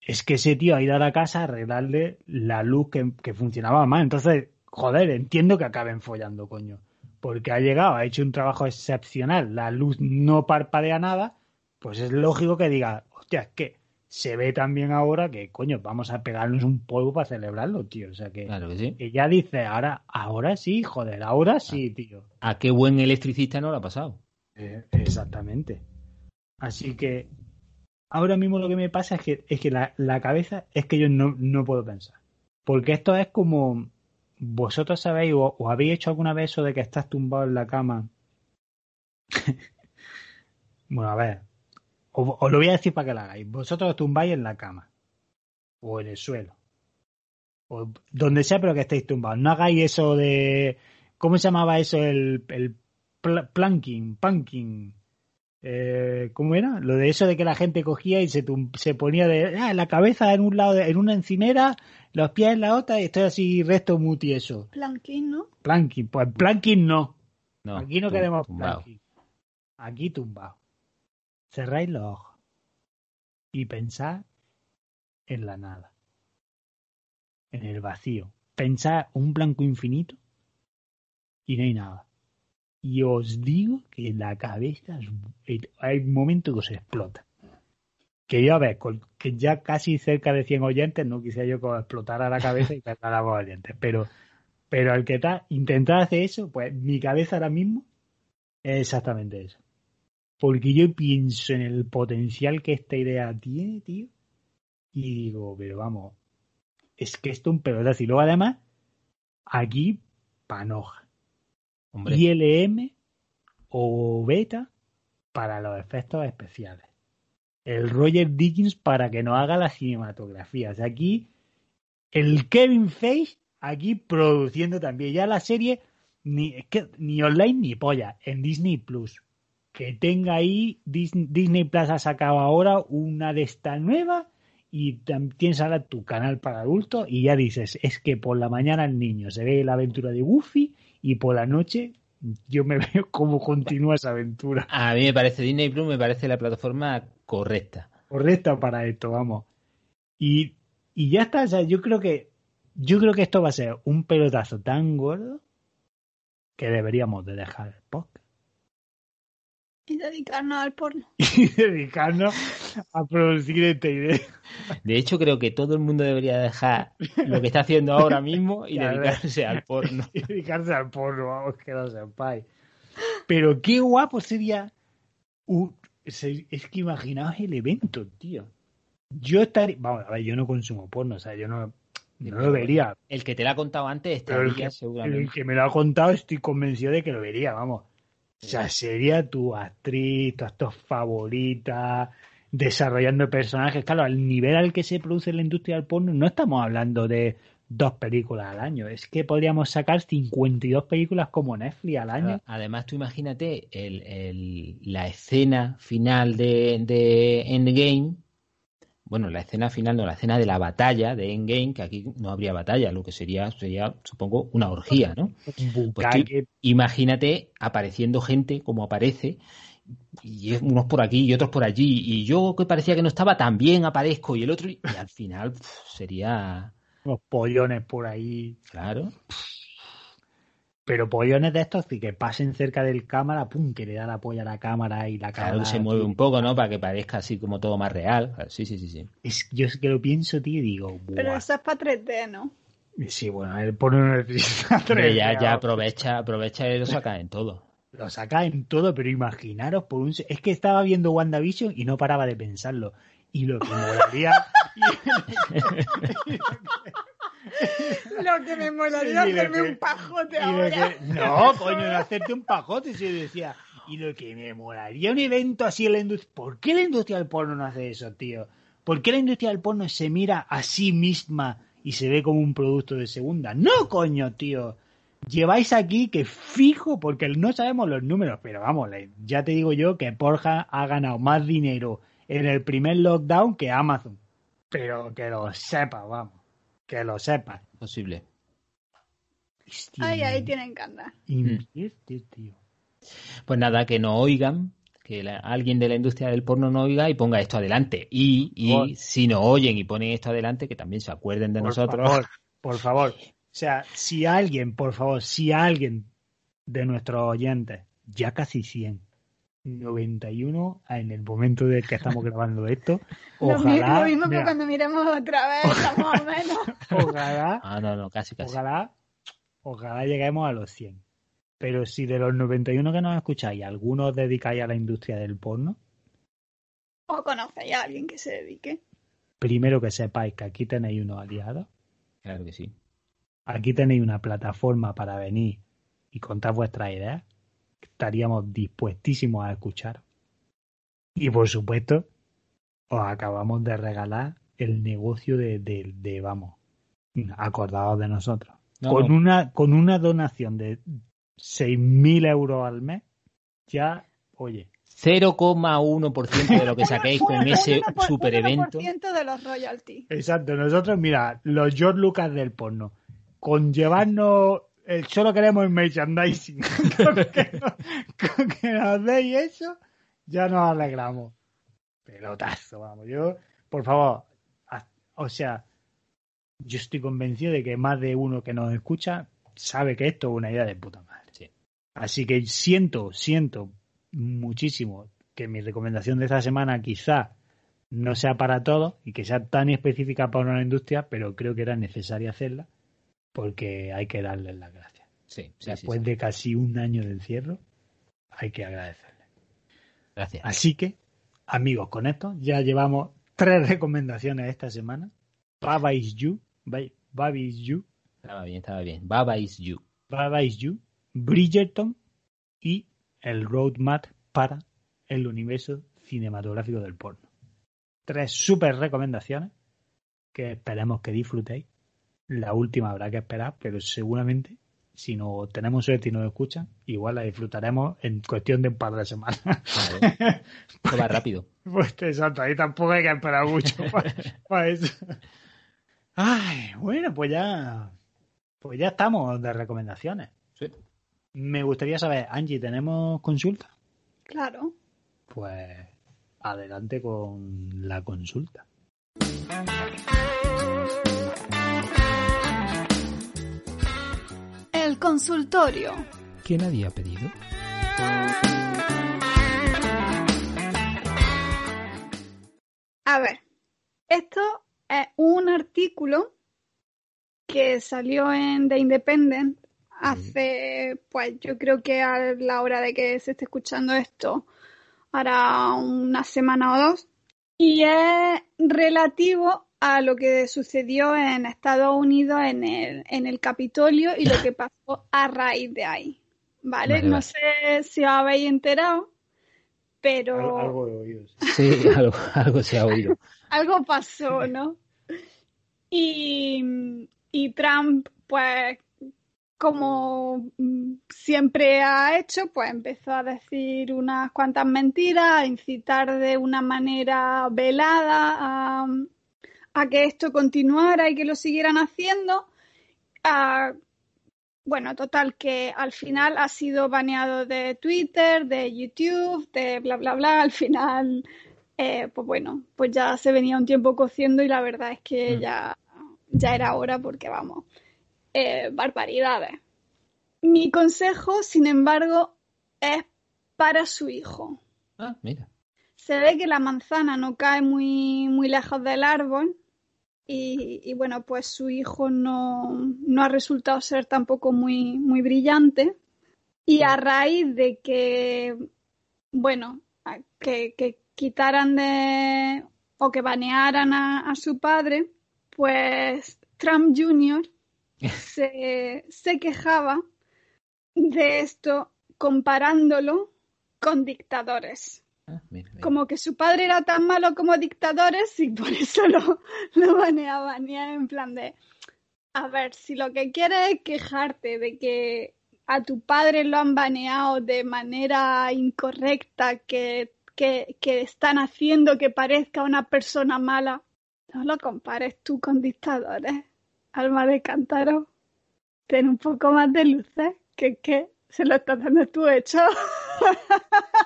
[SPEAKER 1] es que ese tío ha ido a la casa a arreglarle la luz que, que funcionaba mal. Entonces, joder, entiendo que acaben follando, coño porque ha llegado, ha hecho un trabajo excepcional, la luz no parpadea nada, pues es lógico que diga, hostia, es que se ve también ahora que, coño, vamos a pegarnos un polvo para celebrarlo, tío. O sea que,
[SPEAKER 3] claro que sí.
[SPEAKER 1] ella dice, ahora, ahora sí, joder, ahora sí, tío.
[SPEAKER 3] ¿A qué buen electricista no lo ha pasado?
[SPEAKER 1] Eh, exactamente. Así que ahora mismo lo que me pasa es que, es que la, la cabeza es que yo no, no puedo pensar. Porque esto es como, ¿Vosotros sabéis o, habéis hecho alguna vez eso de que estás tumbado en la cama? bueno, a ver, os, lo voy a decir para que lo hagáis. Vosotros os tumbáis en la cama o en el suelo o donde sea, pero que estéis tumbados. No hagáis eso de. ¿Cómo se llamaba eso? El, el planking, punking. Eh, ¿Cómo era? Lo de eso de que la gente cogía y se, se ponía de ah, la cabeza en un lado, en una encimera los pies en la otra y estoy así resto muti eso.
[SPEAKER 2] Planking, ¿no?
[SPEAKER 1] Planking, pues planking no. no Aquí no queremos planking. Aquí tumbado. Cerráis los ojos y pensad en la nada. En el vacío. Pensad un blanco infinito y no hay nada. Y os digo que la cabeza hay un momento que os explota que yo a ver, que ya casi cerca de 100 oyentes, no quisiera yo que explotara la cabeza y perder a los oyentes, pero, pero el que está, intentar hacer eso, pues mi cabeza ahora mismo es exactamente eso. Porque yo pienso en el potencial que esta idea tiene, tío, y digo, pero vamos, es que esto es un pelotazo. Y luego además, aquí, panoja. Hombre. ILM o beta para los efectos especiales el Roger Dickens para que no haga las cinematografías. Aquí el Kevin Feige aquí produciendo también ya la serie ni, que, ni online ni polla en Disney Plus. Que tenga ahí Disney, Plus ha sacado ahora una de esta nueva y tienes ahora tu canal para adultos y ya dices, es que por la mañana el niño se ve la aventura de Goofy y por la noche yo me veo cómo continúa esa aventura.
[SPEAKER 3] A mí me parece Disney Plus, me parece la plataforma correcta.
[SPEAKER 1] Correcta para esto, vamos. Y, y ya está, o sea, yo creo que yo creo que esto va a ser un pelotazo tan gordo que deberíamos de dejar el podcast.
[SPEAKER 2] Y dedicarnos al porno.
[SPEAKER 1] Y dedicarnos a producir esta idea.
[SPEAKER 3] De hecho, creo que todo el mundo debería dejar lo que está haciendo ahora mismo y dedicarse al porno.
[SPEAKER 1] Y dedicarse al porno, vamos, que lo sepáis. Pero qué guapo sería es, que imaginaos el evento, tío. Yo estaría, vamos, a ver, yo no consumo porno, o sea, yo no, no lo vería.
[SPEAKER 3] El que te lo ha contado antes
[SPEAKER 1] el
[SPEAKER 3] estaría
[SPEAKER 1] que,
[SPEAKER 3] seguramente.
[SPEAKER 1] el que me lo ha contado estoy convencido de que lo vería, vamos. O sea, sería tu actriz, tu actor favorita, desarrollando personajes. Claro, al nivel al que se produce la industria del porno, no estamos hablando de dos películas al año. Es que podríamos sacar 52 películas como Netflix al año.
[SPEAKER 3] Además, tú imagínate el, el- la escena final de, de Endgame. Bueno, la escena final, no, la escena de la batalla de Endgame, que aquí no habría batalla, lo que sería, sería supongo, una orgía, ¿no? Pues imagínate apareciendo gente como aparece, y unos por aquí y otros por allí, y yo que parecía que no estaba tan bien aparezco, y el otro, y al final pf, sería,
[SPEAKER 1] unos pollones por ahí.
[SPEAKER 3] claro,
[SPEAKER 1] Pero pollones de estos sí, que pasen cerca del cámara, pum, que le da la polla a la cámara y la cámara.
[SPEAKER 3] claro que se mueve un poco, ¿no? Para que parezca así como todo más real. Sí, sí, sí, sí.
[SPEAKER 1] Es, yo es que lo pienso, tío, y digo,
[SPEAKER 2] Pero eso es para 3D, ¿no?
[SPEAKER 1] Sí, bueno, necesita
[SPEAKER 3] Hombre, ya,
[SPEAKER 1] 3D,
[SPEAKER 3] ya
[SPEAKER 1] ¿no?
[SPEAKER 3] aprovecha, aprovecha y lo saca en todo.
[SPEAKER 1] Lo saca en todo, pero imaginaros por un... Es que estaba viendo WandaVision y no paraba de pensarlo. Y lo que molaría...
[SPEAKER 2] Lo que me molaría hacerme
[SPEAKER 1] que-
[SPEAKER 2] un pajote ahora.
[SPEAKER 1] que- No, coño, no hacerte un pajote, si yo decía... Y lo que me molaría un evento así en la industria... ¿Por qué la industria del porno no hace eso, tío? ¿Por qué la industria del porno se mira a sí misma y se ve como un producto de segunda? No, coño, tío. Lleváis aquí que fijo, porque no sabemos los números, pero vamos, ya te digo yo que Porja ha ganado más dinero en el primer lockdown que Amazon. Pero que lo sepa, vamos. Que lo sepa.
[SPEAKER 3] Posible.
[SPEAKER 1] Hostia,
[SPEAKER 2] Ay, ahí tienen que andar.
[SPEAKER 1] invierte, tío.
[SPEAKER 3] Pues nada, que no oigan, que la- alguien de la industria del porno no oiga y ponga esto adelante. Y, y si no oyen y ponen esto adelante, que también se acuerden de
[SPEAKER 1] por
[SPEAKER 3] nosotros.
[SPEAKER 1] Favor, por favor. O sea, si alguien, por favor, si alguien de nuestros oyentes, ya casi 100, 91 en el momento de que estamos grabando esto,
[SPEAKER 2] Lo, mi-
[SPEAKER 1] ojalá,
[SPEAKER 2] lo mismo que
[SPEAKER 1] mira,
[SPEAKER 2] cuando miremos otra vez, más o menos.
[SPEAKER 1] ojalá,
[SPEAKER 3] Ah, no, no, casi, casi.
[SPEAKER 1] ojalá, ojalá lleguemos a los 100. Pero si de los 91 que nos escucháis, algunos os dedicáis a la industria del porno,
[SPEAKER 2] O conocéis a alguien que se dedique.
[SPEAKER 1] primero que sepáis que aquí tenéis unos aliados,
[SPEAKER 3] Claro que sí.
[SPEAKER 1] Aquí tenéis una plataforma para venir y contar vuestras ideas. Estaríamos dispuestísimos a escuchar. Y por supuesto, os acabamos de regalar el negocio de, de, de, vamos, acordados de nosotros.
[SPEAKER 3] No,
[SPEAKER 1] con,
[SPEAKER 3] no,
[SPEAKER 1] Una, con una donación de 6.000 euros al mes, ya, oye,
[SPEAKER 3] 0,1% de lo que saquéis con ese super evento.
[SPEAKER 2] 1% de los royalties.
[SPEAKER 1] Exacto, nosotros, mira, los George Lucas del porno, con llevarnos, eh, solo queremos el merchandising, con, que, nos- con que nos deis eso, ya nos alegramos. Pelotazo, vamos, yo, por favor, haz- o sea, yo estoy convencido de que más de uno que nos escucha sabe que esto es una idea de puta madre.
[SPEAKER 3] Sí.
[SPEAKER 1] Así que siento, siento muchísimo que mi recomendación de esta semana quizá no sea para todos y que sea tan específica para una industria, pero creo que era necesaria hacerla porque hay que darles las gracias.
[SPEAKER 3] Sí, sí,
[SPEAKER 1] Después
[SPEAKER 3] sí.
[SPEAKER 1] de casi un año de encierro, hay que agradecerle.
[SPEAKER 3] Gracias.
[SPEAKER 1] Así que, amigos, con esto ya llevamos tres recomendaciones esta semana. Baba is you, Ba- Baba is you,
[SPEAKER 3] Estaba bien, estaba bien. Baba is you.
[SPEAKER 1] Baba is you, Bridgerton y el roadmap para el universo cinematográfico del porno. Tres super recomendaciones que esperemos que disfrutéis. La última habrá que esperar, pero seguramente si no tenemos suerte y nos escuchan, igual la disfrutaremos en cuestión de un par de semanas.
[SPEAKER 3] Claro. Va rápido.
[SPEAKER 1] Pues exacto, ahí tampoco hay que esperar mucho para, eso. Ay, bueno, pues ya, pues ya estamos de recomendaciones.
[SPEAKER 3] Sí.
[SPEAKER 1] Me gustaría saber, Angie, ¿tenemos consulta?
[SPEAKER 2] Claro.
[SPEAKER 1] Pues adelante con la consulta.
[SPEAKER 2] El consultorio.
[SPEAKER 3] ¿Qué nadie ha pedido?
[SPEAKER 2] A ver, esto es un artículo que salió en The Independent hace, pues yo creo que a la hora de que se esté escuchando esto, hará una semana o dos. Y es relativo a lo que sucedió en Estados Unidos en el, en el Capitolio y lo que pasó a raíz de ahí. ¿Vale?
[SPEAKER 3] Vale,
[SPEAKER 2] no
[SPEAKER 3] vale.
[SPEAKER 2] sé si os habéis enterado, pero
[SPEAKER 1] Algo, algo he oído. sí.
[SPEAKER 3] Sí, algo, algo se ha oído.
[SPEAKER 2] algo pasó, ¿no? Y, y Trump, pues, como siempre ha hecho, pues empezó a decir unas cuantas mentiras, a incitar de una manera velada a, a que esto continuara y que lo siguieran haciendo. Bueno, total, que al final ha sido baneado de Twitter, de YouTube, de bla, bla, bla. Al final, eh, pues bueno, pues ya se venía un tiempo cociendo y la verdad es que
[SPEAKER 3] Mm.
[SPEAKER 2] ya, ya era hora porque vamos, eh, barbaridades. Mi consejo, sin embargo, es para su hijo.
[SPEAKER 3] Ah, mira.
[SPEAKER 2] Se ve que la manzana no cae muy, muy lejos del árbol y, y bueno, pues su hijo no, no ha resultado ser tampoco muy, muy brillante. Y a raíz de que, bueno, que quitaran de o que banearan a, a su padre, pues Trump Jr. se, se quejaba de esto comparándolo con dictadores Como que su padre era tan malo como dictadores y por eso lo, lo baneaban. Y en plan de, a ver, si lo que quieres es quejarte de que a tu padre lo han baneado de manera incorrecta, que, que, que están haciendo que parezca una persona mala, no lo compares tú con dictadores. Alma de cántaro, ten un poco más de luces, que que se lo estás dando tú hecho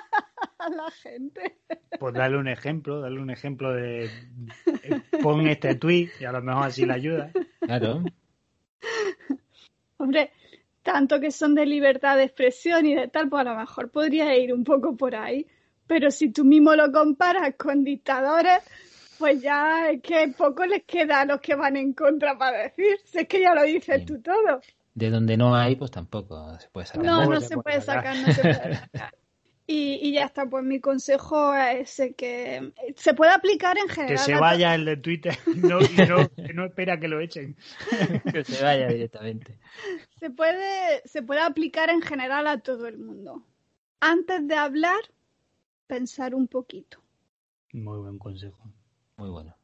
[SPEAKER 2] la gente.
[SPEAKER 1] Pues darle un ejemplo, darle un ejemplo de eh, pon este tweet y a lo mejor así le ayuda.
[SPEAKER 3] Claro.
[SPEAKER 2] Hombre, tanto que son de libertad de expresión y de tal, pues a lo mejor podría ir un poco por ahí. Pero si tú mismo lo comparas con dictadores, pues ya es que poco les queda a los que van en contra para decir. Si es que ya lo dices
[SPEAKER 3] Bien.
[SPEAKER 2] tú todo.
[SPEAKER 3] De donde no hay, pues tampoco se puede sacar.
[SPEAKER 2] No, no
[SPEAKER 1] se
[SPEAKER 2] se
[SPEAKER 1] puede sacar.
[SPEAKER 2] sacar, no se puede sacar. Y, y ya está, pues mi consejo es ese que se puede aplicar en general.
[SPEAKER 1] Que se vaya el de Twitter no, y no, que no espera que lo echen.
[SPEAKER 3] que se vaya directamente.
[SPEAKER 2] Se puede, se puede aplicar en general a todo el mundo. Antes de hablar, pensar un poquito.
[SPEAKER 1] Muy buen consejo.
[SPEAKER 3] Muy bueno.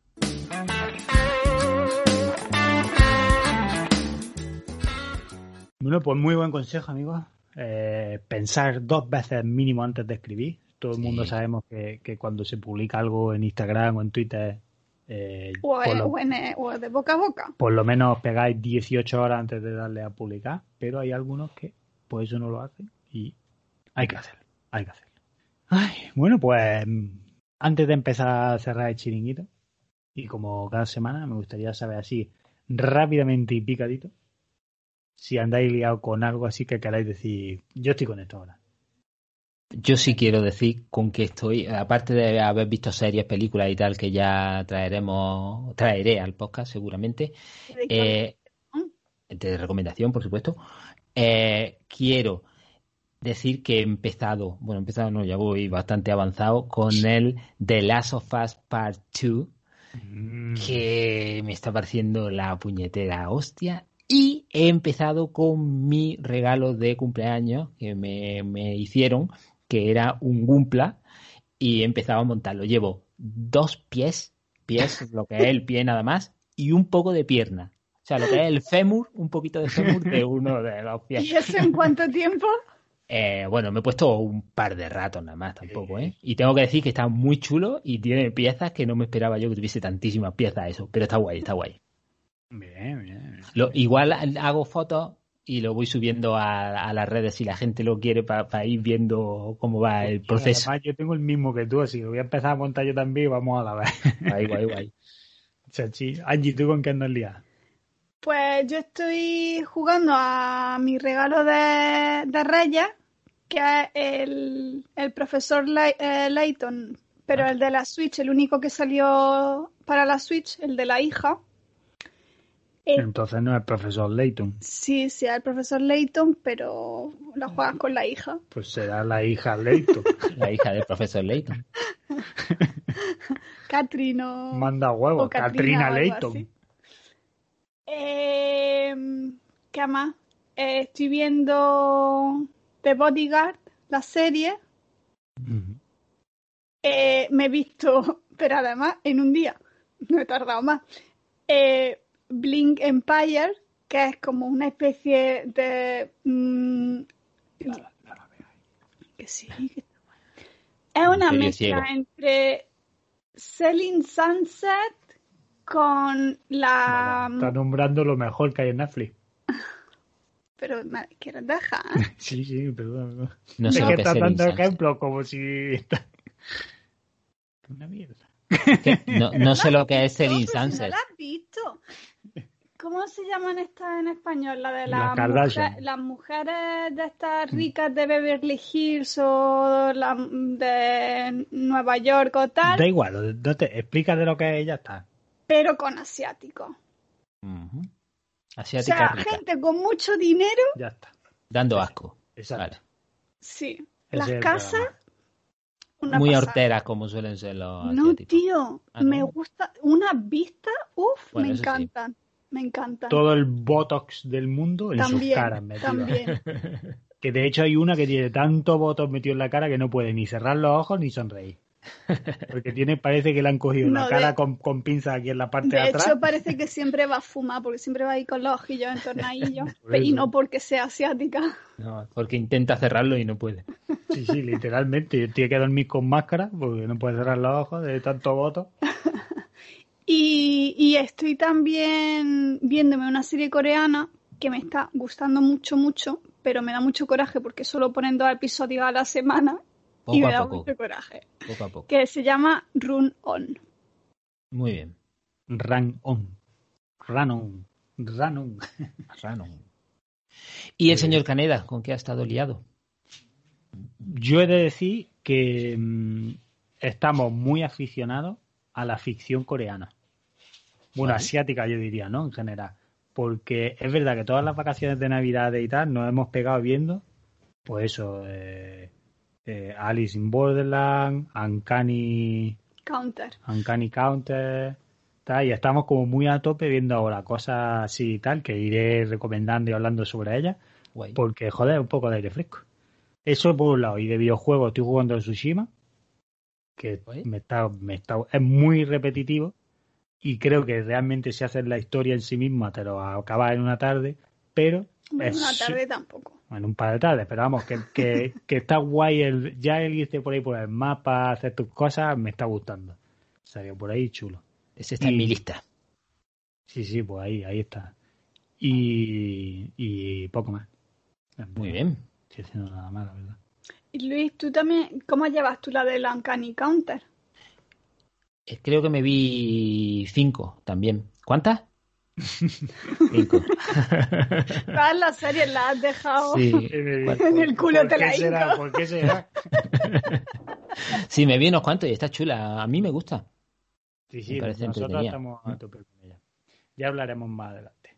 [SPEAKER 1] Bueno, pues muy buen consejo, amigos. Eh, pensar dos veces mínimo antes de escribir. Todo el mundo sabemos que, que cuando se publica algo en Instagram o en Twitter, eh,
[SPEAKER 2] O,
[SPEAKER 1] por,
[SPEAKER 2] es-
[SPEAKER 1] lo,
[SPEAKER 2] o en- o de boca a boca.
[SPEAKER 1] por lo menos pegáis 18 horas antes de darle a publicar. Pero hay algunos que pues eso no lo hacen y hay que hacerlo. Hay que hacerlo. Ay, bueno, pues antes de empezar a cerrar el chiringuito, y como cada semana me gustaría saber así rápidamente y picadito si andáis liados con algo así que queráis decir, yo estoy con esto ahora.
[SPEAKER 3] Yo sí quiero decir con que estoy, aparte de haber visto series, películas y tal, que ya traeremos, traeré al podcast seguramente, eh, de recomendación, por supuesto, eh, quiero decir que he empezado, bueno, he empezado, no, ya voy bastante avanzado con el The Last of Us Part 2,
[SPEAKER 1] Mm.
[SPEAKER 3] que me está pareciendo la puñetera hostia. Y he empezado con mi regalo de cumpleaños que me, me hicieron, que era un Gumpla, y he empezado a montarlo. Llevo dos pies, pies, lo que es el pie nada más, y un poco de pierna. O sea, lo que es el fémur, un poquito de fémur de uno de los pies.
[SPEAKER 2] ¿Y eso en cuánto tiempo?
[SPEAKER 3] Eh, bueno, me he puesto un par de ratos nada más tampoco, ¿eh? Y tengo que decir que está muy chulo y tiene piezas que no me esperaba yo que tuviese tantísimas piezas eso, pero está guay, está guay.
[SPEAKER 1] Bien, bien. bien.
[SPEAKER 3] Lo, igual hago fotos y lo voy subiendo a, a las redes si la gente lo quiere para ir viendo cómo va el proceso.
[SPEAKER 1] Además, yo tengo el mismo que tú, así que voy a empezar a montar yo también y vamos a la vez.
[SPEAKER 3] Guay, guay, guay.
[SPEAKER 1] Chachi. Angie, ¿tú con qué andas liada?
[SPEAKER 2] Pues yo estoy jugando a mi regalo de, de Reyes, que es el, el profesor Lay- eh, Layton, pero
[SPEAKER 3] Ah.
[SPEAKER 2] el de la Switch, el único que salió para la Switch, el de la hija.
[SPEAKER 1] Entonces no es el profesor Layton,
[SPEAKER 2] sí, sí, el profesor Layton, pero lo juegas con la hija.
[SPEAKER 1] pues será la hija Layton.
[SPEAKER 3] La hija del profesor Layton.
[SPEAKER 2] Catherine o...
[SPEAKER 1] Manda huevos,
[SPEAKER 2] o Katrina
[SPEAKER 1] Katrina
[SPEAKER 2] o algo
[SPEAKER 1] Leighton.
[SPEAKER 2] así. Eh, ¿Qué más? Eh, estoy viendo The Bodyguard, la serie. Eh, me he visto, pero además en un día, no he tardado más, eh, Blink Empire, que es como una especie de... mm, que sí, que. Es una mezcla
[SPEAKER 3] ciego.
[SPEAKER 2] entre Selling Sunset con la...
[SPEAKER 1] Está nombrando lo mejor que hay en Netflix.
[SPEAKER 2] Pero me quieres dejar.
[SPEAKER 1] Sí, sí, perdón.
[SPEAKER 3] No
[SPEAKER 1] es
[SPEAKER 3] sé
[SPEAKER 1] que
[SPEAKER 3] lo que es
[SPEAKER 1] está dando ejemplos como si... está- Una mierda.
[SPEAKER 3] Que No, no sé lo que es
[SPEAKER 2] pero si no la has visto. ¿Cómo se llaman estas en español? La de
[SPEAKER 1] Las
[SPEAKER 2] mujer- mujeres de estas ricas de Beverly Hills o la, de Nueva York o tal,
[SPEAKER 1] Da igual, no te explicas de lo que es ya está.
[SPEAKER 2] pero con asiáticos.
[SPEAKER 3] Ujú.
[SPEAKER 2] O
[SPEAKER 3] Asiática
[SPEAKER 2] sea,
[SPEAKER 3] rica,
[SPEAKER 2] gente con mucho dinero,
[SPEAKER 1] Ya está.
[SPEAKER 3] dando asco.
[SPEAKER 1] Exacto.
[SPEAKER 3] Vale.
[SPEAKER 2] sí. Las casas, una
[SPEAKER 3] Muy
[SPEAKER 2] pasada.
[SPEAKER 3] horteras como suelen ser los
[SPEAKER 2] No,
[SPEAKER 3] asiáticos.
[SPEAKER 2] tío,
[SPEAKER 3] Ah, ¿no?
[SPEAKER 2] me gusta. Unas vistas, uff,
[SPEAKER 3] Bueno,
[SPEAKER 2] me
[SPEAKER 3] sí.
[SPEAKER 2] Me encantan.
[SPEAKER 1] Todo el botox del mundo en sus
[SPEAKER 2] también,
[SPEAKER 1] caras metido.
[SPEAKER 2] también.
[SPEAKER 1] Que de hecho hay una que tiene tanto botox metido en la cara que no puede ni cerrar los ojos ni sonreír. Porque tiene, parece que le han cogido
[SPEAKER 2] No,
[SPEAKER 1] la
[SPEAKER 2] de-
[SPEAKER 1] cara con, con pinzas aquí en la parte de,
[SPEAKER 2] De
[SPEAKER 1] atrás.
[SPEAKER 2] hecho, parece que siempre va a fumar, porque siempre va ahí con los ojillos entornadillos. Y no porque sea asiática.
[SPEAKER 3] No, porque intenta cerrarlo y no puede.
[SPEAKER 1] Sí, sí, literalmente. Tiene que dormir con máscara porque no puede cerrar los ojos de tanto botox.
[SPEAKER 2] Y, y estoy también viéndome una serie coreana que me está gustando mucho, mucho, pero me da mucho coraje porque solo ponen dos episodios a la semana y me da
[SPEAKER 3] poco.
[SPEAKER 2] mucho coraje.
[SPEAKER 3] Poco a poco.
[SPEAKER 2] Que se llama Run On.
[SPEAKER 3] Muy bien.
[SPEAKER 1] Run on. Run on. Run on.
[SPEAKER 3] Rano. ¿Y el señor Caneda, con qué ha estado liado?
[SPEAKER 1] Yo he de decir que mm, estamos muy aficionados a la ficción coreana. Bueno,
[SPEAKER 3] Vale.
[SPEAKER 1] asiática yo diría, ¿no? En general. Porque es verdad que todas las vacaciones de Navidad y tal nos hemos pegado viendo, pues eso, eh, eh, Alice in Borderland, Uncanny,
[SPEAKER 2] Counter.
[SPEAKER 1] Uncanny Counter, tal, y estamos como muy a tope viendo ahora cosas así y tal, que iré recomendando y hablando sobre ellas.
[SPEAKER 3] Guay.
[SPEAKER 1] Porque, joder, un poco de aire fresco. Eso por un lado. Y de videojuegos estoy jugando el Tsushima, que me está, me está, es muy repetitivo. Y creo que realmente si haces la historia en sí misma te lo acabas en una tarde, pero
[SPEAKER 2] Bueno,
[SPEAKER 1] es
[SPEAKER 2] una tarde tampoco.
[SPEAKER 1] en un par de tardes, pero vamos, que, que, que está guay el, ya el irte por ahí por el mapa, hacer tus cosas, me está gustando. Salió por ahí chulo.
[SPEAKER 3] Ese está en mi lista.
[SPEAKER 1] Sí, sí, pues ahí, ahí está. Y, y poco más.
[SPEAKER 3] Muy bien.
[SPEAKER 1] Estoy haciendo nada más, la verdad.
[SPEAKER 2] Y Luis, tú también, ¿cómo llevas tú la de la Uncanny Counter?
[SPEAKER 3] Eh, Creo que me vi cinco también. ¿Cuántas? cinco.
[SPEAKER 2] Todas las series las has dejado.
[SPEAKER 3] Sí.
[SPEAKER 2] En el culo
[SPEAKER 1] ¿Por
[SPEAKER 2] te
[SPEAKER 1] qué
[SPEAKER 2] la
[SPEAKER 1] será? ¿Por qué será?
[SPEAKER 3] Sí, me vi unos cuantos y está chula. A mí me gusta.
[SPEAKER 1] Sí, sí, nosotros estamos a tope con ella. Ya hablaremos más adelante.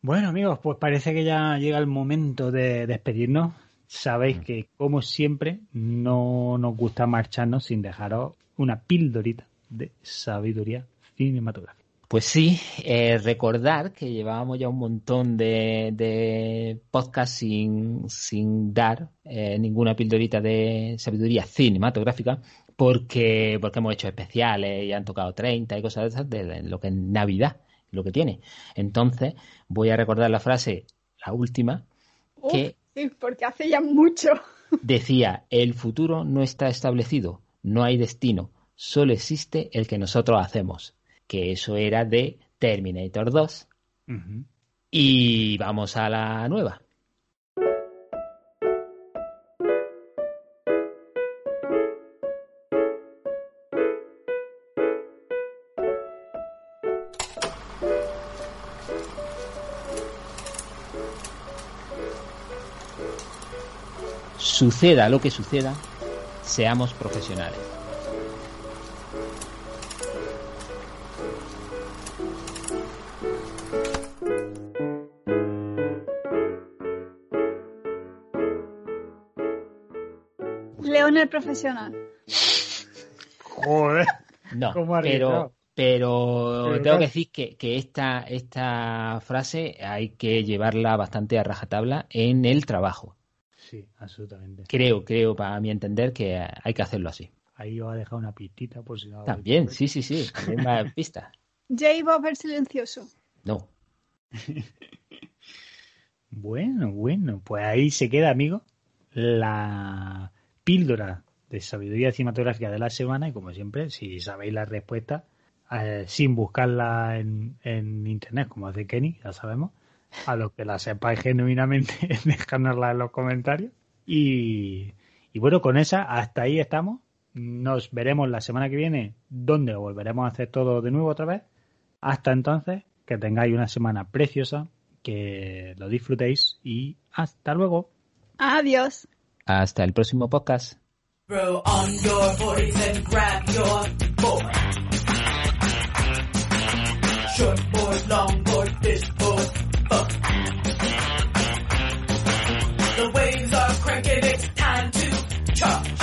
[SPEAKER 1] Bueno, amigos, pues parece que ya llega el momento de despedirnos. Sabéis que, como siempre, no nos gusta marcharnos sin dejaros una pildorita de sabiduría cinematográfica.
[SPEAKER 3] Pues sí, eh, recordar que llevábamos ya un montón de, de podcasts sin, sin dar eh, ninguna pildorita de sabiduría cinematográfica porque, porque hemos hecho especiales y han tocado 30 y cosas de esas de lo que es Navidad, lo que tiene. Entonces, voy a recordar la frase, la última,
[SPEAKER 2] Uf,
[SPEAKER 3] que
[SPEAKER 2] sí, porque hace ya mucho.
[SPEAKER 3] decía, el futuro no está establecido, no hay destino, solo existe el que nosotros hacemos. Que eso era de Terminator 2.
[SPEAKER 1] Ujú.
[SPEAKER 3] Y vamos a la nueva. Suceda lo que suceda, seamos profesionales.
[SPEAKER 2] León el profesional.
[SPEAKER 1] Joder.
[SPEAKER 3] No,
[SPEAKER 1] ¿Cómo ha
[SPEAKER 3] pero, pero
[SPEAKER 1] Pero
[SPEAKER 3] tengo que decir que, que esta, esta frase hay que llevarla bastante a rajatabla en el trabajo.
[SPEAKER 1] Sí, absolutamente.
[SPEAKER 3] Creo, creo, para mi entender, que hay que hacerlo así.
[SPEAKER 1] Ahí os ha dejado una pistita por si no.
[SPEAKER 3] También, sí, sí, sí. También más pista.
[SPEAKER 2] J-Bob el silencioso.
[SPEAKER 3] No.
[SPEAKER 1] Bueno, bueno, pues ahí se queda, amigo, la píldora de sabiduría cinematográfica de la semana y como siempre, si sabéis la respuesta, eh, sin buscarla en, en internet, como hace Kenny, ya sabemos, a los que la sepáis genuinamente, dejárnosla en los comentarios. Y, y bueno, con esa, hasta ahí estamos. Nos veremos la semana que viene, donde volveremos a hacer todo de nuevo otra vez. Hasta entonces, que tengáis una semana preciosa, que lo disfrutéis y hasta luego.
[SPEAKER 2] Adiós.
[SPEAKER 3] Hasta el próximo podcast.
[SPEAKER 4] Throw on your boys and grab your board. Short board, long board, this board, The waves are cranking, it's time to chop.